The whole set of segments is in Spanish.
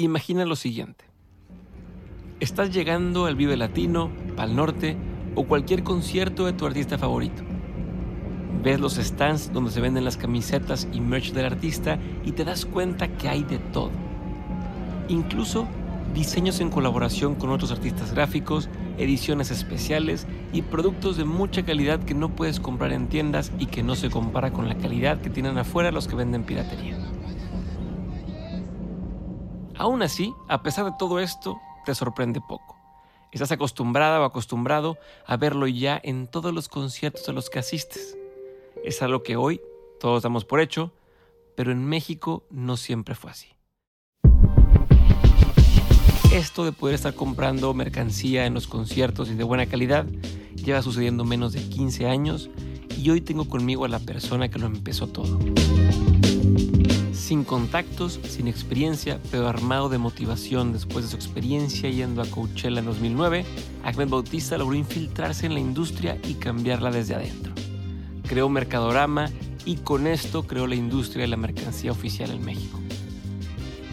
Imagina lo siguiente. Estás llegando al Vive Latino, Pal Norte o cualquier concierto de tu artista favorito. Ves los stands donde se venden las camisetas y merch del artista y te das cuenta que hay de todo. Incluso diseños en colaboración con otros artistas gráficos, ediciones especiales y productos de mucha calidad que no puedes comprar en tiendas y que no se compara con la calidad que tienen afuera los que venden piratería. Aún así, a pesar de todo esto, te sorprende poco. Estás acostumbrada o acostumbrado a verlo ya en todos los conciertos a los que asistes. Es algo que hoy todos damos por hecho, pero en México no siempre fue así. Esto de poder estar comprando mercancía en los conciertos y de buena calidad lleva sucediendo menos de 15 años y hoy tengo conmigo a la persona que lo empezó todo. Sin contactos, sin experiencia, pero armado de motivación después de su experiencia yendo a Coachella en 2009, Ahmed Bautista logró infiltrarse en la industria y cambiarla desde adentro. Creó Mercadorama y con esto creó la industria de la mercancía oficial en México.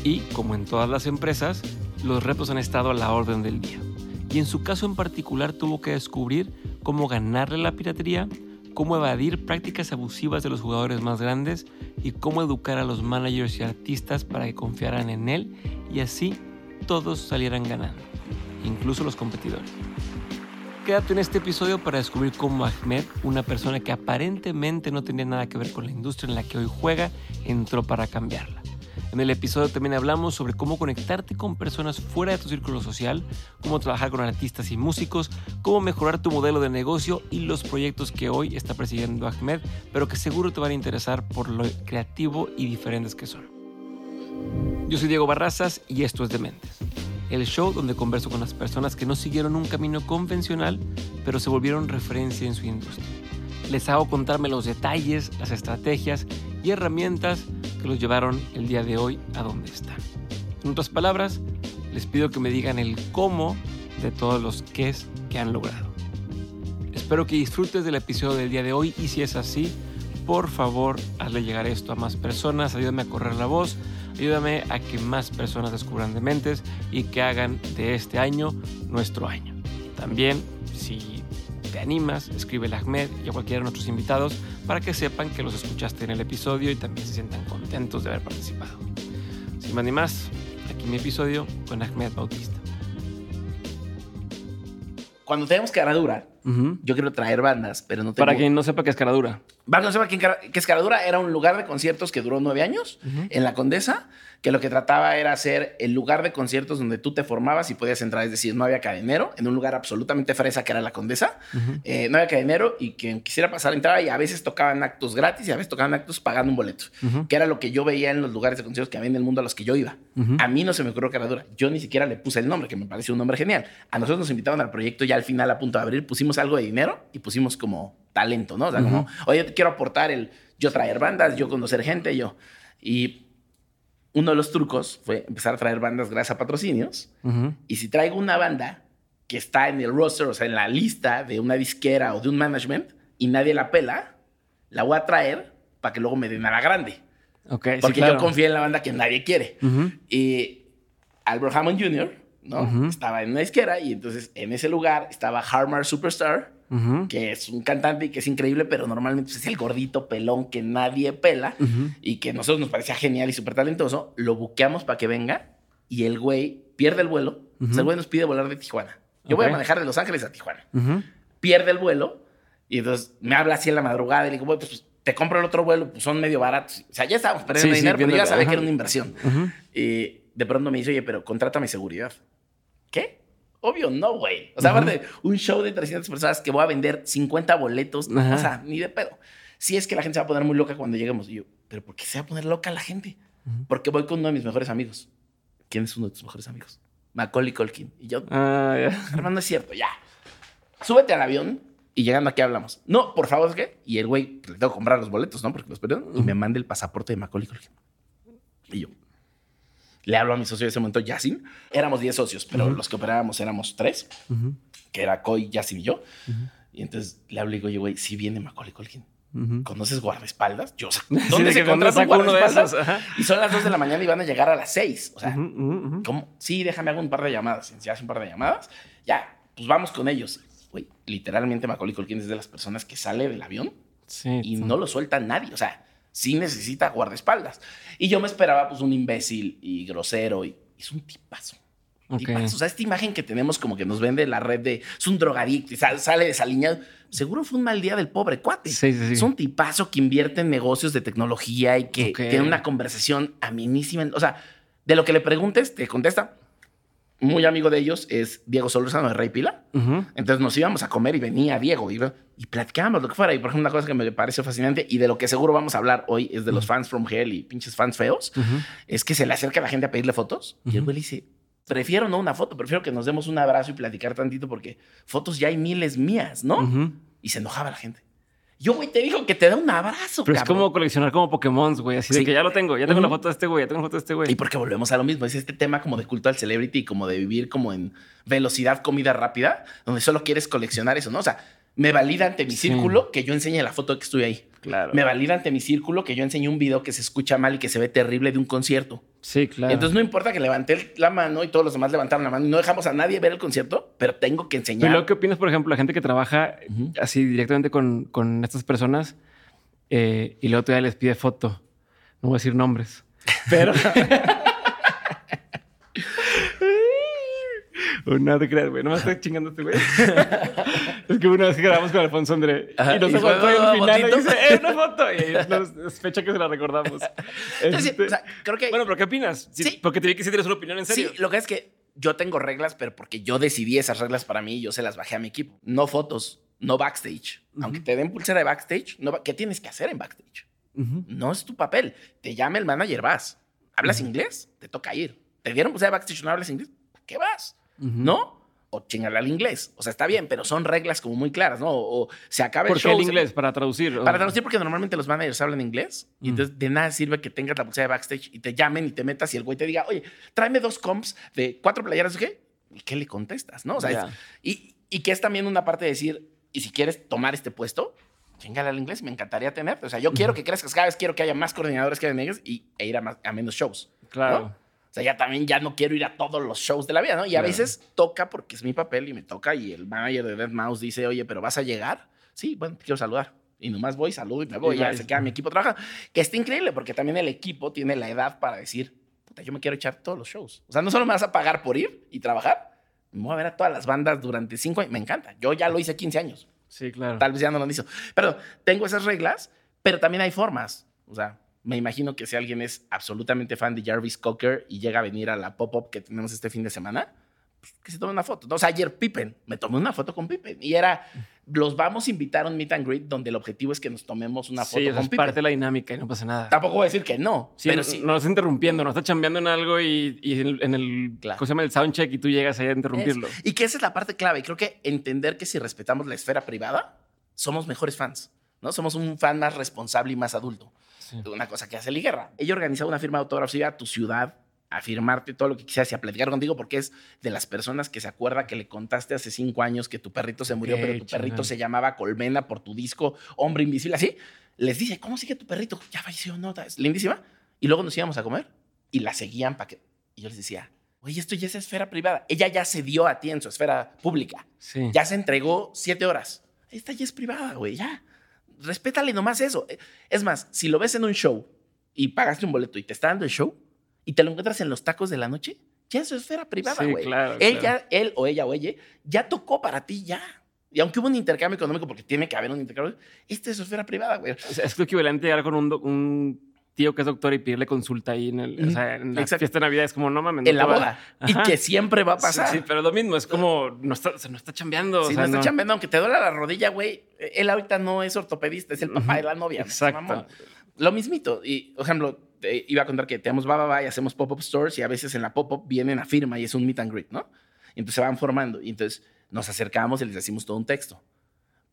Y, como en todas las empresas, los retos han estado a la orden del día. Y en su caso en particular tuvo que descubrir cómo ganarle la piratería, cómo evadir prácticas abusivas de los jugadores más grandes y cómo educar a los managers y artistas para que confiaran en él y así todos salieran ganando, incluso los competidores. Quédate en este episodio para descubrir cómo Ahmed, una persona que aparentemente no tenía nada que ver con la industria en la que hoy juega, entró para cambiarla. En el episodio también hablamos sobre cómo conectarte con personas fuera de tu círculo social, cómo trabajar con artistas y músicos, cómo mejorar tu modelo de negocio y los proyectos que hoy está persiguiendo Ahmed, pero que seguro te van a interesar por lo creativo y diferentes que son. Yo soy Diego Barrazas y esto es Dementes, el show donde converso con las personas que no siguieron un camino convencional, pero se volvieron referencia en su industria. Les hago contarme los detalles, las estrategias y herramientas que los llevaron el día de hoy a donde están. En otras palabras, les pido que me digan el cómo de todos los qués que han logrado. Espero que disfrutes del episodio del día de hoy y si es así, por favor, hazle llegar esto a más personas, ayúdame a correr la voz, ayúdame a que más personas descubran dementes y que hagan de este año nuestro año. También, si te animas, escribe a Ahmed y a cualquiera de nuestros invitados para que sepan que los escuchaste en el episodio y también se sientan contentos de haber participado. Sin más ni más, aquí mi episodio con Ahmed Bautista. Cuando tenemos Caradura, yo quiero traer bandas, pero no tengo... Para quien no sepa qué es Caradura. Para quien no sepa qué es Caradura, era un lugar de conciertos que duró nueve años en La Condesa, que lo que trataba era ser el lugar de conciertos donde tú te formabas y podías entrar. Es decir, no había cadenero, en un lugar absolutamente fresa que era La Condesa. Eh, no había cadenero y quien quisiera pasar entraba y a veces tocaban actos gratis y a veces tocaban actos pagando un boleto, que era lo que yo veía en los lugares de conciertos que había en el mundo a los que yo iba. A mí no se me ocurrió Caradura. Yo ni siquiera le puse el nombre, que me pareció un nombre genial. A nosotros nos invitaban al proyecto ya al final a punto de abrir, pusimos algo de dinero y pusimos como talento, ¿no? O sea, como, oye, te quiero aportar el yo traer bandas, yo conocer gente, yo. Y uno de los trucos fue empezar a traer bandas gracias a patrocinios. Y si traigo una banda que está en el roster, o sea, en la lista de una disquera o de un management, y nadie la pela, la voy a traer para que luego me den a la grande. Okay, Porque yo confío en la banda que nadie quiere. Y Albert Hammond Jr., ¿no? Estaba en una disquera y entonces en ese lugar estaba Harmar Superstar, que es un cantante y que es increíble, pero normalmente pues, es el gordito pelón que nadie pela y que a nosotros nos parecía genial y súper talentoso. Lo buqueamos para que venga y el güey pierde el vuelo. o sea, el güey nos pide volar de Tijuana. Yo voy a manejar de Los Ángeles a Tijuana. Pierde el vuelo y entonces me habla así en la madrugada y le digo, bueno, pues te compro el otro vuelo, pues son medio baratos. O sea, ya estábamos perdiendo dinero, pero ya sabía que era una inversión. Y de pronto me dice, oye, pero contrátame seguridad. ¿Qué? Obvio, no, güey. O sea, aparte, un show de 300 personas que voy a vender 50 boletos, o sea, ni de pedo. Si es que la gente se va a poner muy loca cuando lleguemos. Y yo, ¿pero por qué se va a poner loca la gente? Porque voy con uno de mis mejores amigos. ¿quién es uno de tus mejores amigos? Macaulay Culkin. Y yo, Ah, hermano, es cierto, ya. Súbete al avión y llegando aquí hablamos. No, por favor, ¿es qué? Y el güey, le tengo que comprar los boletos, ¿no? Porque los perdieron. Y me manda el pasaporte de Macaulay Culkin. Y yo, le hablo a mi socio de ese momento, Yassin. Éramos 10 socios, pero los que operábamos éramos 3, Ujú, que era Coy, Yassin y yo. Ujú. Y entonces le hablo y digo, oye, güey, si viene Macaulay Culkin. ujú. ¿Conoces guardaespaldas? Yo, Sí, ¿dónde de se que ¿dónde contrata uno de esos? Ajá. Y son las 2 de la mañana y van a llegar a las 6. O sea. ¿cómo? Sí, déjame hago un par de llamadas. Si hace un par de llamadas, ya, pues vamos con ellos. Güey, literalmente Macaulay Culkin es de las personas que sale del avión Sí. y no lo suelta nadie. O sea, sí necesita guardaespaldas. Y yo me esperaba pues un imbécil y grosero y es un tipazo. Ok. Tipazo. O sea, esta imagen que tenemos como que nos vende la red de es un drogadicto y sal- sale desaliñado. Seguro fue un mal día del pobre cuate. Sí, sí, sí. Es un tipazo que invierte en negocios de tecnología y que tiene una conversación aminísima. O sea, de lo que le preguntes, te contesta. Muy amigo de ellos es Diego Solorzano de Rey Pila. Entonces nos íbamos a comer y venía Diego y, y platicábamos lo que fuera. Y por ejemplo, una cosa que me pareció fascinante y de lo que seguro vamos a hablar hoy es de los fans from hell y pinches fans feos, es que se le acerca a la gente a pedirle fotos y el güey le dice, prefiero no una foto, prefiero que nos demos un abrazo y platicar tantito porque fotos ya hay miles mías, ¿no? Y se enojaba la gente. Yo, güey, te dijo que te da un abrazo, Pero es como coleccionar como Pokémon, güey. Así de que ya lo tengo, ya tengo la foto de este güey, ya tengo la foto de este güey. Y porque volvemos a lo mismo, es este tema como de culto al celebrity y como de vivir como en velocidad, comida rápida, donde solo quieres coleccionar eso, ¿no? O sea, me valida ante mi Sí. círculo que yo enseñe la foto de que estuve ahí. Claro. Me valida ante mi círculo que yo enseñé un video que se escucha mal y que se ve terrible de un concierto. Sí, claro. Entonces no importa que levanté la mano y todos los demás levantaron la mano y no dejamos a nadie ver el concierto, pero tengo que enseñar. luego, ¿qué opinas, por ejemplo, la gente que trabaja así directamente con, con estas personas eh, y luego todavía les pide foto? No voy a decir nombres. Pero. no te creas, güey. No me estoy chingando este güey. es que una vez que grabamos con Alfonso André Ajá, y nos "Oh, el final y fotito". dice, ¡eh, una foto! Y es fecha que se la recordamos. Entonces, Este, o sea, creo que bueno, pero ¿qué opinas? Sí. Porque te vi que sí tienes una opinión en serio. Sí, lo que es que yo tengo reglas, pero porque yo decidí esas reglas para mí y yo se las bajé a mi equipo. No fotos, no backstage. Aunque te den pulsera de backstage, no, ¿qué tienes que hacer en backstage? No es tu papel. Te llama el manager, vas. ¿Hablas inglés? Te toca ir. ¿Te dieron pulsera de backstage no hablas inglés? ¿Por qué vas? ¿No? O chingale al inglés. O sea, está bien, pero son reglas como muy claras, ¿no? O, o se acaba el ¿Por qué show. el se- inglés? Para traducir. Para traducir, porque normalmente los managers hablan inglés y Mm. entonces de nada sirve que tengas la pulsera de backstage y te llamen y te metas y el güey te diga, oye, tráeme dos comps de cuatro playeras, ¿qué? ¿Y qué le contestas? ¿No? O sea, es- y, y que es también una parte de decir, y si quieres tomar este puesto, chingale al inglés, me encantaría tenerte. O sea, yo quiero que crezcas cada vez, quiero que haya más coordinadores que negros y e ir a, más- a menos shows. Claro. ¿no? O sea, ya también ya no quiero ir a todos los shows de la vida, ¿no? Y a Claro. veces toca porque es mi papel y me toca y el manager de Dead Mouse dice, oye, pero ¿vas a llegar? Sí, bueno, te quiero saludar. Y nomás voy, saludo y me voy. Y ya se queda mi equipo trabajando. Que está increíble porque también el equipo tiene la edad para decir, puta, yo me quiero echar todos los shows. O sea, no solo me vas a pagar por ir y trabajar, me voy a ver a todas las bandas durante cinco años. Me encanta. Yo ya lo hice 15 años. Sí, claro. Tal vez ya no lo hizo. Pero tengo esas reglas, pero también hay formas. O sea, me imagino que si alguien es absolutamente fan de Jarvis Cocker y llega a venir a la pop-up que tenemos este fin de semana, pues, que se tome una foto. O sea, ayer Pippen, me tomé una foto con Pippen y era, los vamos a invitar a un meet and greet donde el objetivo es que nos tomemos una foto sí, con es Pippen. parte de la dinámica y no pasa nada. Tampoco voy a decir que no, Sí, pero no, sí. no está interrumpiendo, no está chambeando en algo y, y en, el- Claro. ¿cómo se llama? el soundcheck y tú llegas ahí a interrumpirlo. Es- Y que esa es la parte clave. Creo que entender que si respetamos la esfera privada, somos mejores fans. ¿no? Somos un fan más responsable y más adulto. Sí. Una cosa que hace Liguerra. Ella organizaba una firma de autógrafos, iba a tu ciudad a firmarte todo lo que quisieras y a platicar contigo porque es de las personas que se acuerda que le contaste hace cinco años que tu perrito se murió, pero tu perrito se llamaba Colmena por tu disco Hombre Invisible. Así les dice, ¿cómo sigue tu perrito? Ya falleció, no, es lindísima. Y luego nos íbamos a comer y la seguían para que... Y yo les decía, oye, esto ya es esfera privada. Ella ya se dio a ti en su esfera pública. Sí. Ya se entregó siete horas. Esta ya es privada, güey, ya. Respétale nomás eso. Es más, si lo ves en un show y pagaste un boleto y te está dando el show y te lo encuentras en los tacos de la noche, ya es su esfera privada, Sí, güey. claro, él, claro. ya- él o ella o ella ya tocó para ti, ya. Y aunque hubo un intercambio económico, porque tiene que haber un intercambio, esta es su esfera privada, güey. O sea, es lo equivalente a con un, un tío que es doctor y pedirle consulta ahí en, el, o sea, en la Exacto. fiesta de Navidad. Es como, no mames. no En la boda. Y que siempre va a pasar. Sí, sí, pero lo mismo. Es como, no está, o sea, no está chambeando. o Si sea, no está no- chambeando, aunque te duela la rodilla, güey, él ahorita no es ortopedista, es el papá de la novia. Exacto. Lo mismito. Y, por ejemplo, te iba a contar que tenemos Baba y hacemos pop-up stores y a veces en la pop-up vienen a firma y es un meet and greet, ¿no? Y entonces se van formando y entonces nos acercamos y les decimos todo un texto.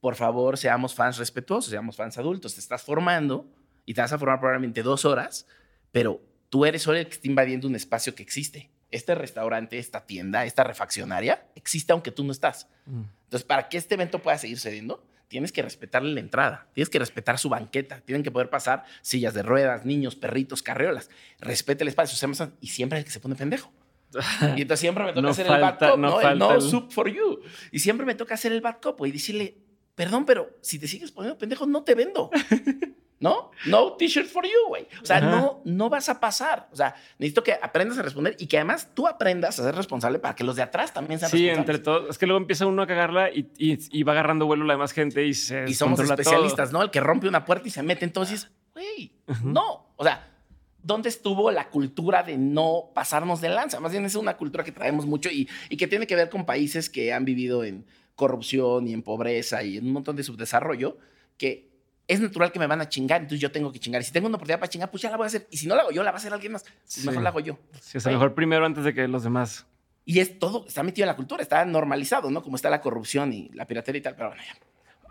Por favor, seamos fans respetuosos, seamos fans adultos. Te estás formando y te vas a formar probablemente dos horas, pero tú eres solo el que está invadiendo un espacio que existe. Este restaurante, esta tienda, esta refaccionaria existe aunque tú no estás. Mm. Entonces, para que este evento pueda seguir sucediendo, tienes que respetarle la entrada, tienes que respetar su banqueta, tienen que poder pasar sillas de ruedas, niños, perritos, carriolas. Respete el espacio, seamos- y siempre es el que se pone pendejo. Y entonces siempre me toca No hacer el bad falta- cop, no ¿no? Falta no el- soup for you. Y siempre me toca hacer el bad cop y decirle, perdón, pero si te sigues poniendo pendejo, no te vendo. ¿No? No t-shirt for you, güey. O sea, Ajá. no, no vas a pasar. O sea, necesito que aprendas a responder y que además tú aprendas a ser responsable para que los de atrás también sean Sí, responsables. entre todos. Es que luego empieza uno a cagarla y, y- y va agarrando vuelo la demás gente y se Y somos todo. especialistas, ¿no? El que rompe una puerta y se mete. Entonces, güey, no. O sea, ¿dónde estuvo la cultura de no pasarnos de lanza? Más bien es una cultura que traemos mucho y, y que tiene que ver con países que han vivido en corrupción y en pobreza y en un montón de subdesarrollo, que es natural que me van a chingar, entonces yo tengo que chingar. Y si tengo una oportunidad para chingar, pues ya la voy a hacer. Y si no la hago yo, la va a hacer alguien más. Pues Sí. Mejor la hago yo. Sí, sea, mejor primero antes de que los demás. Y es todo, está metido en la cultura, está normalizado, ¿no? Como está la corrupción y la piratería y tal. Pero bueno, ya.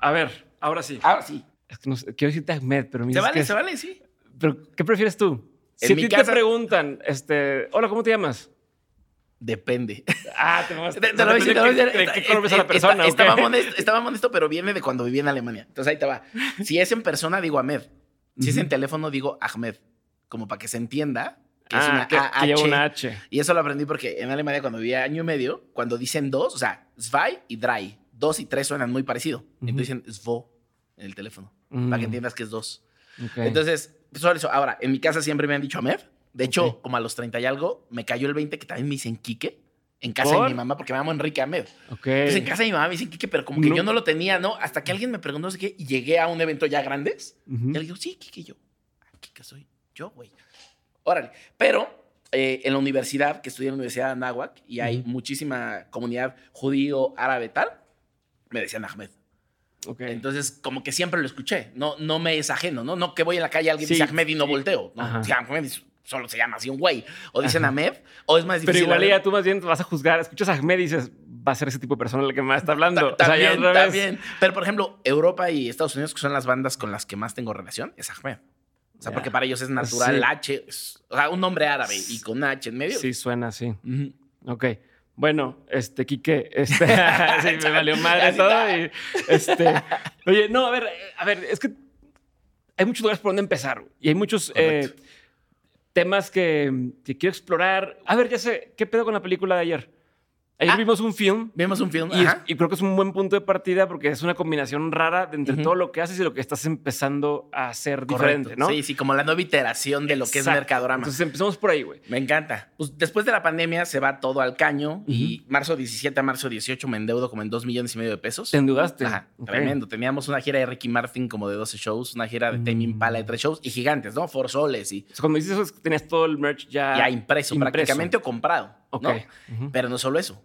A ver, ahora sí. Ahora sí. Es que no sé, quiero decirte Ahmed, pero me Se vale, que se es- vale, sí. Pero, ¿qué prefieres tú? En Si a ti te preguntan, este, hola, ¿cómo te llamas? Depende. Ah, te voy a decir, te lo voy a decir. ¿Qué Está- conoces a la está- persona? Estaba modesto, pero viene de cuando viví en Alemania. Entonces ahí te va. Si es en persona, digo Ahmed. Si es en teléfono, digo Ahmed. Como para que se entienda que es Ah, una que, AH. que lleva una H. Y eso lo aprendí porque en Alemania, cuando vivía año y medio, cuando dicen dos, o sea, zwei y drei, dos y tres suenan muy parecido. Entonces dicen svo en el teléfono, para Mm. que entiendas que es dos. Ok. Entonces, solo eso. Ahora, en mi casa siempre me han dicho Ahmed. De hecho, Ok. como a los 30 y algo, me cayó el 20 que también me dicen Quique. En casa ¿Por? de mi mamá, porque me llamo Enrique Ahmed. ok. Entonces, en casa de mi mamá me dicen Quique, pero como que No. yo no lo tenía, ¿no? Hasta que alguien me preguntó, no sé qué, y llegué a un evento ya grandes. Ujú. Y le digo, sí, Quique, yo. Ah, Quique soy yo, güey. Órale. Pero eh, en la universidad, que estudié en la Universidad de Anáhuac, y hay Ujú. muchísima comunidad judío, árabe, tal, me decían Ahmed. Ok. Entonces, como que siempre lo escuché. No, no me es ajeno, ¿no? No que voy en la calle alguien Sí, dice Ahmed y no sí. volteo. ¿no? Sí, Ahmed solo se llama así un güey. O dicen Ahmed, o es más Pero difícil. igual a ver- ya tú más bien vas a juzgar. Escuchas a Ahmed y dices, va a ser ese tipo de persona el que más está hablando. Ta- o sea, ya También, también. Pero, por ejemplo, Europa y Estados Unidos, que son las bandas con las que más tengo relación, es Ahmed. O sea, porque para ellos es natural Sí. H. o sea, un nombre árabe y con H en medio. Sí, suena así. Ok. Bueno, este, Quique, este, sí, me valió madre todo. Y, este, oye, no, a ver, a ver, es que hay muchos lugares por donde empezar y hay muchos eh. Temas que, quiero explorar. A ver, ya sé, ¿qué pedo con la película de ayer? Ayer Ah. vimos un film Vimos un film. y, es- y creo que es un buen punto de partida porque es una combinación rara de entre todo lo que haces y lo que estás empezando a hacer Correcto. diferente, ¿no? Sí, sí, como la nueva iteración de lo que es. Mercadorama. Entonces empezamos por ahí, güey. Me encanta. Pues después de la pandemia se va todo al caño y marzo 17 a marzo 18 me endeudo como en 2 millones y medio de pesos. ¿Te endeudaste? Ajá, tremendo. Teníamos una gira de Ricky Martin como de 12 shows, una gira de Tame Impala de 3 shows y gigantes, ¿no? Forzoles y O sea, cuando dices eso es que tenías todo el merch ya, ya impreso, prácticamente o comprado. Ok. ¿no? Ujú. Pero no solo eso.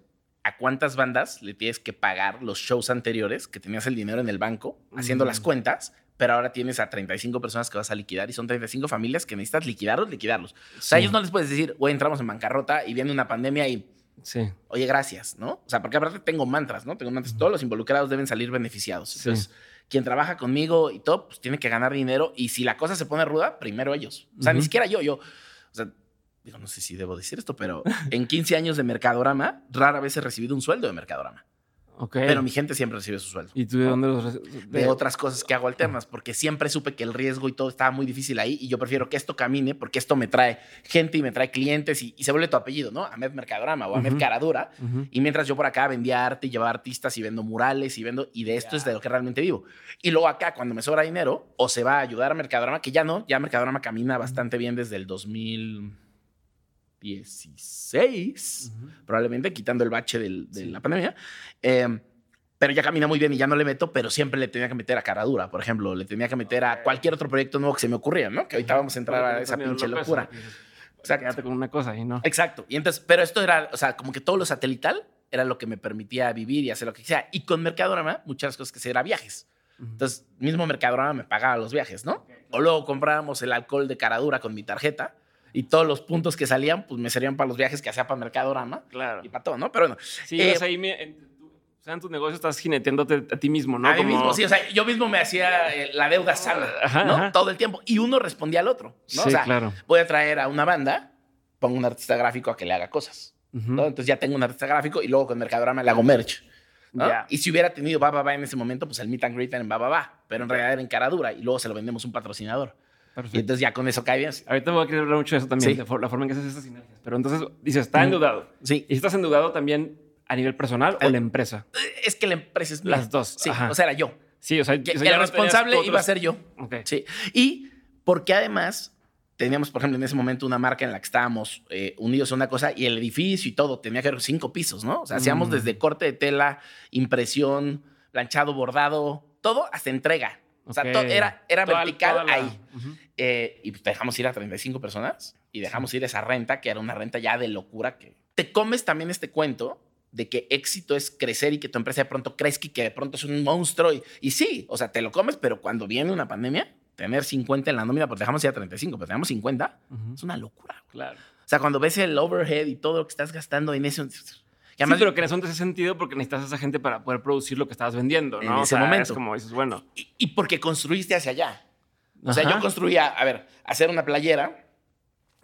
¿A cuántas bandas le tienes que pagar los shows anteriores que tenías el dinero en el banco haciendo Mm. las cuentas? Pero ahora tienes a 35 personas que vas a liquidar y son 35 familias que necesitas liquidarlos, liquidarlos. O sea, ellos no les puedes decir, güey, entramos en bancarrota y viene una pandemia y Sí. oye, gracias, ¿no? O sea, porque aparte tengo mantras, ¿no? Tengo mantras. Todos los involucrados deben salir beneficiados. Sí. Entonces, quien trabaja conmigo y todo, pues tiene que ganar dinero. Y si la cosa se pone ruda, primero ellos. O sea, ni siquiera yo, yo. O sea, digo, no sé si debo decir esto, pero en 15 años de Mercadorama, rara vez he recibido un sueldo de Mercadorama. Ok. Pero mi gente siempre recibe su sueldo. ¿Y tú de dónde los re- De otras cosas que hago alternas, porque siempre supe que el riesgo y todo estaba muy difícil ahí y yo prefiero que esto camine porque esto me trae gente y me trae clientes y, y se vuelve tu apellido, ¿no? Ahmed Mercadorama o Ahmed Ujú. Caradura. Y mientras yo por acá vendía arte y llevaba artistas y vendo murales y vendo, y de esto es de lo que realmente vivo. Y luego acá, cuando me sobra dinero, o se va a ayudar a Mercadorama, que ya no, ya Mercadorama camina bastante bien desde el 2016, probablemente quitando el bache del- de Sí. la pandemia. Eh, pero ya camina muy bien y ya no le meto, pero siempre le tenía que meter a Caradura, por ejemplo, le tenía que meter a cualquier otro proyecto nuevo que se me ocurría, ¿no? Que ahorita vamos a entrar a esa pinche locura. O sea, quédate con una cosa y no. Exacto. Y entonces, pero esto era, o sea, como que todo lo satelital era lo que me permitía vivir y hacer lo que sea. Y con Mercadorama, muchas cosas que hacía era viajes. Entonces, mismo Mercadorama me pagaba los viajes, ¿no? O luego comprábamos el alcohol de caradura con mi tarjeta y todos los puntos que salían, pues me servían para los viajes que hacía para Mercadorama Claro. y para todo, ¿no? Pero bueno. Sí, eh, o sea, ahí me- en, o sea, en tu negocio estás jineteándote a ti mismo, ¿no? a mí Como- mismo, sí, o sea, yo mismo me hacía eh, la deuda sana, Ajá, ¿no? ajá. Todo el tiempo. Y uno respondía al otro, ¿no? Sí, o sea, claro. voy a traer a una banda, pongo un artista gráfico a que le haga cosas. ¿no? Entonces ya tengo un artista gráfico y luego con Mercadorama le hago merch. ¿no? Y si hubiera tenido Baba Ba en ese momento, pues el meet and greet en Baba Ba, pero en realidad era en cara dura y luego se lo vendemos a un patrocinador. Y entonces ya con eso cae bien. Ahorita voy a querer hablar mucho de eso también, Sí. de la forma en que haces estas sinergias. Pero entonces, dices, está endeudado. Sí. ¿Y estás endeudado también a nivel personal o Eh, la empresa? Es que la empresa es mía. Las dos, Sí, ajá. o sea, era yo. Sí, o sea, Que o sea, el responsable iba a ser yo. Ok. Sí. Y porque además teníamos, por ejemplo, en ese momento una marca en la que estábamos eh, unidos a una cosa y el edificio y todo tenía que haber cinco pisos, ¿no? O sea, hacíamos Mm. desde corte de tela, impresión, planchado, bordado, todo hasta entrega. O sea, Ok. to- era, era Toda- vertical toda la- ahí. Ujú. Eh, y dejamos ir a 35 personas y dejamos ir esa renta, que era una renta ya de locura. que Te comes también este cuento de que éxito es crecer y que tu empresa de pronto crezca y que de pronto es un monstruo. Y, y sí, o sea, te lo comes, pero cuando viene una pandemia, tener 50 en la nómina, porque dejamos ir a 35, pero tenemos 50, Ujú. es una locura. Claro. O sea, cuando ves el overhead y todo lo que estás gastando en eso. Y sí, pero que en eso no hace sentido porque necesitas a esa gente para poder producir lo que estabas vendiendo, En ¿no? O ese sea, momento. Es como dices, bueno. y, y porque construiste hacia allá. O sea, Ajá. yo construía, a ver, hacer una playera.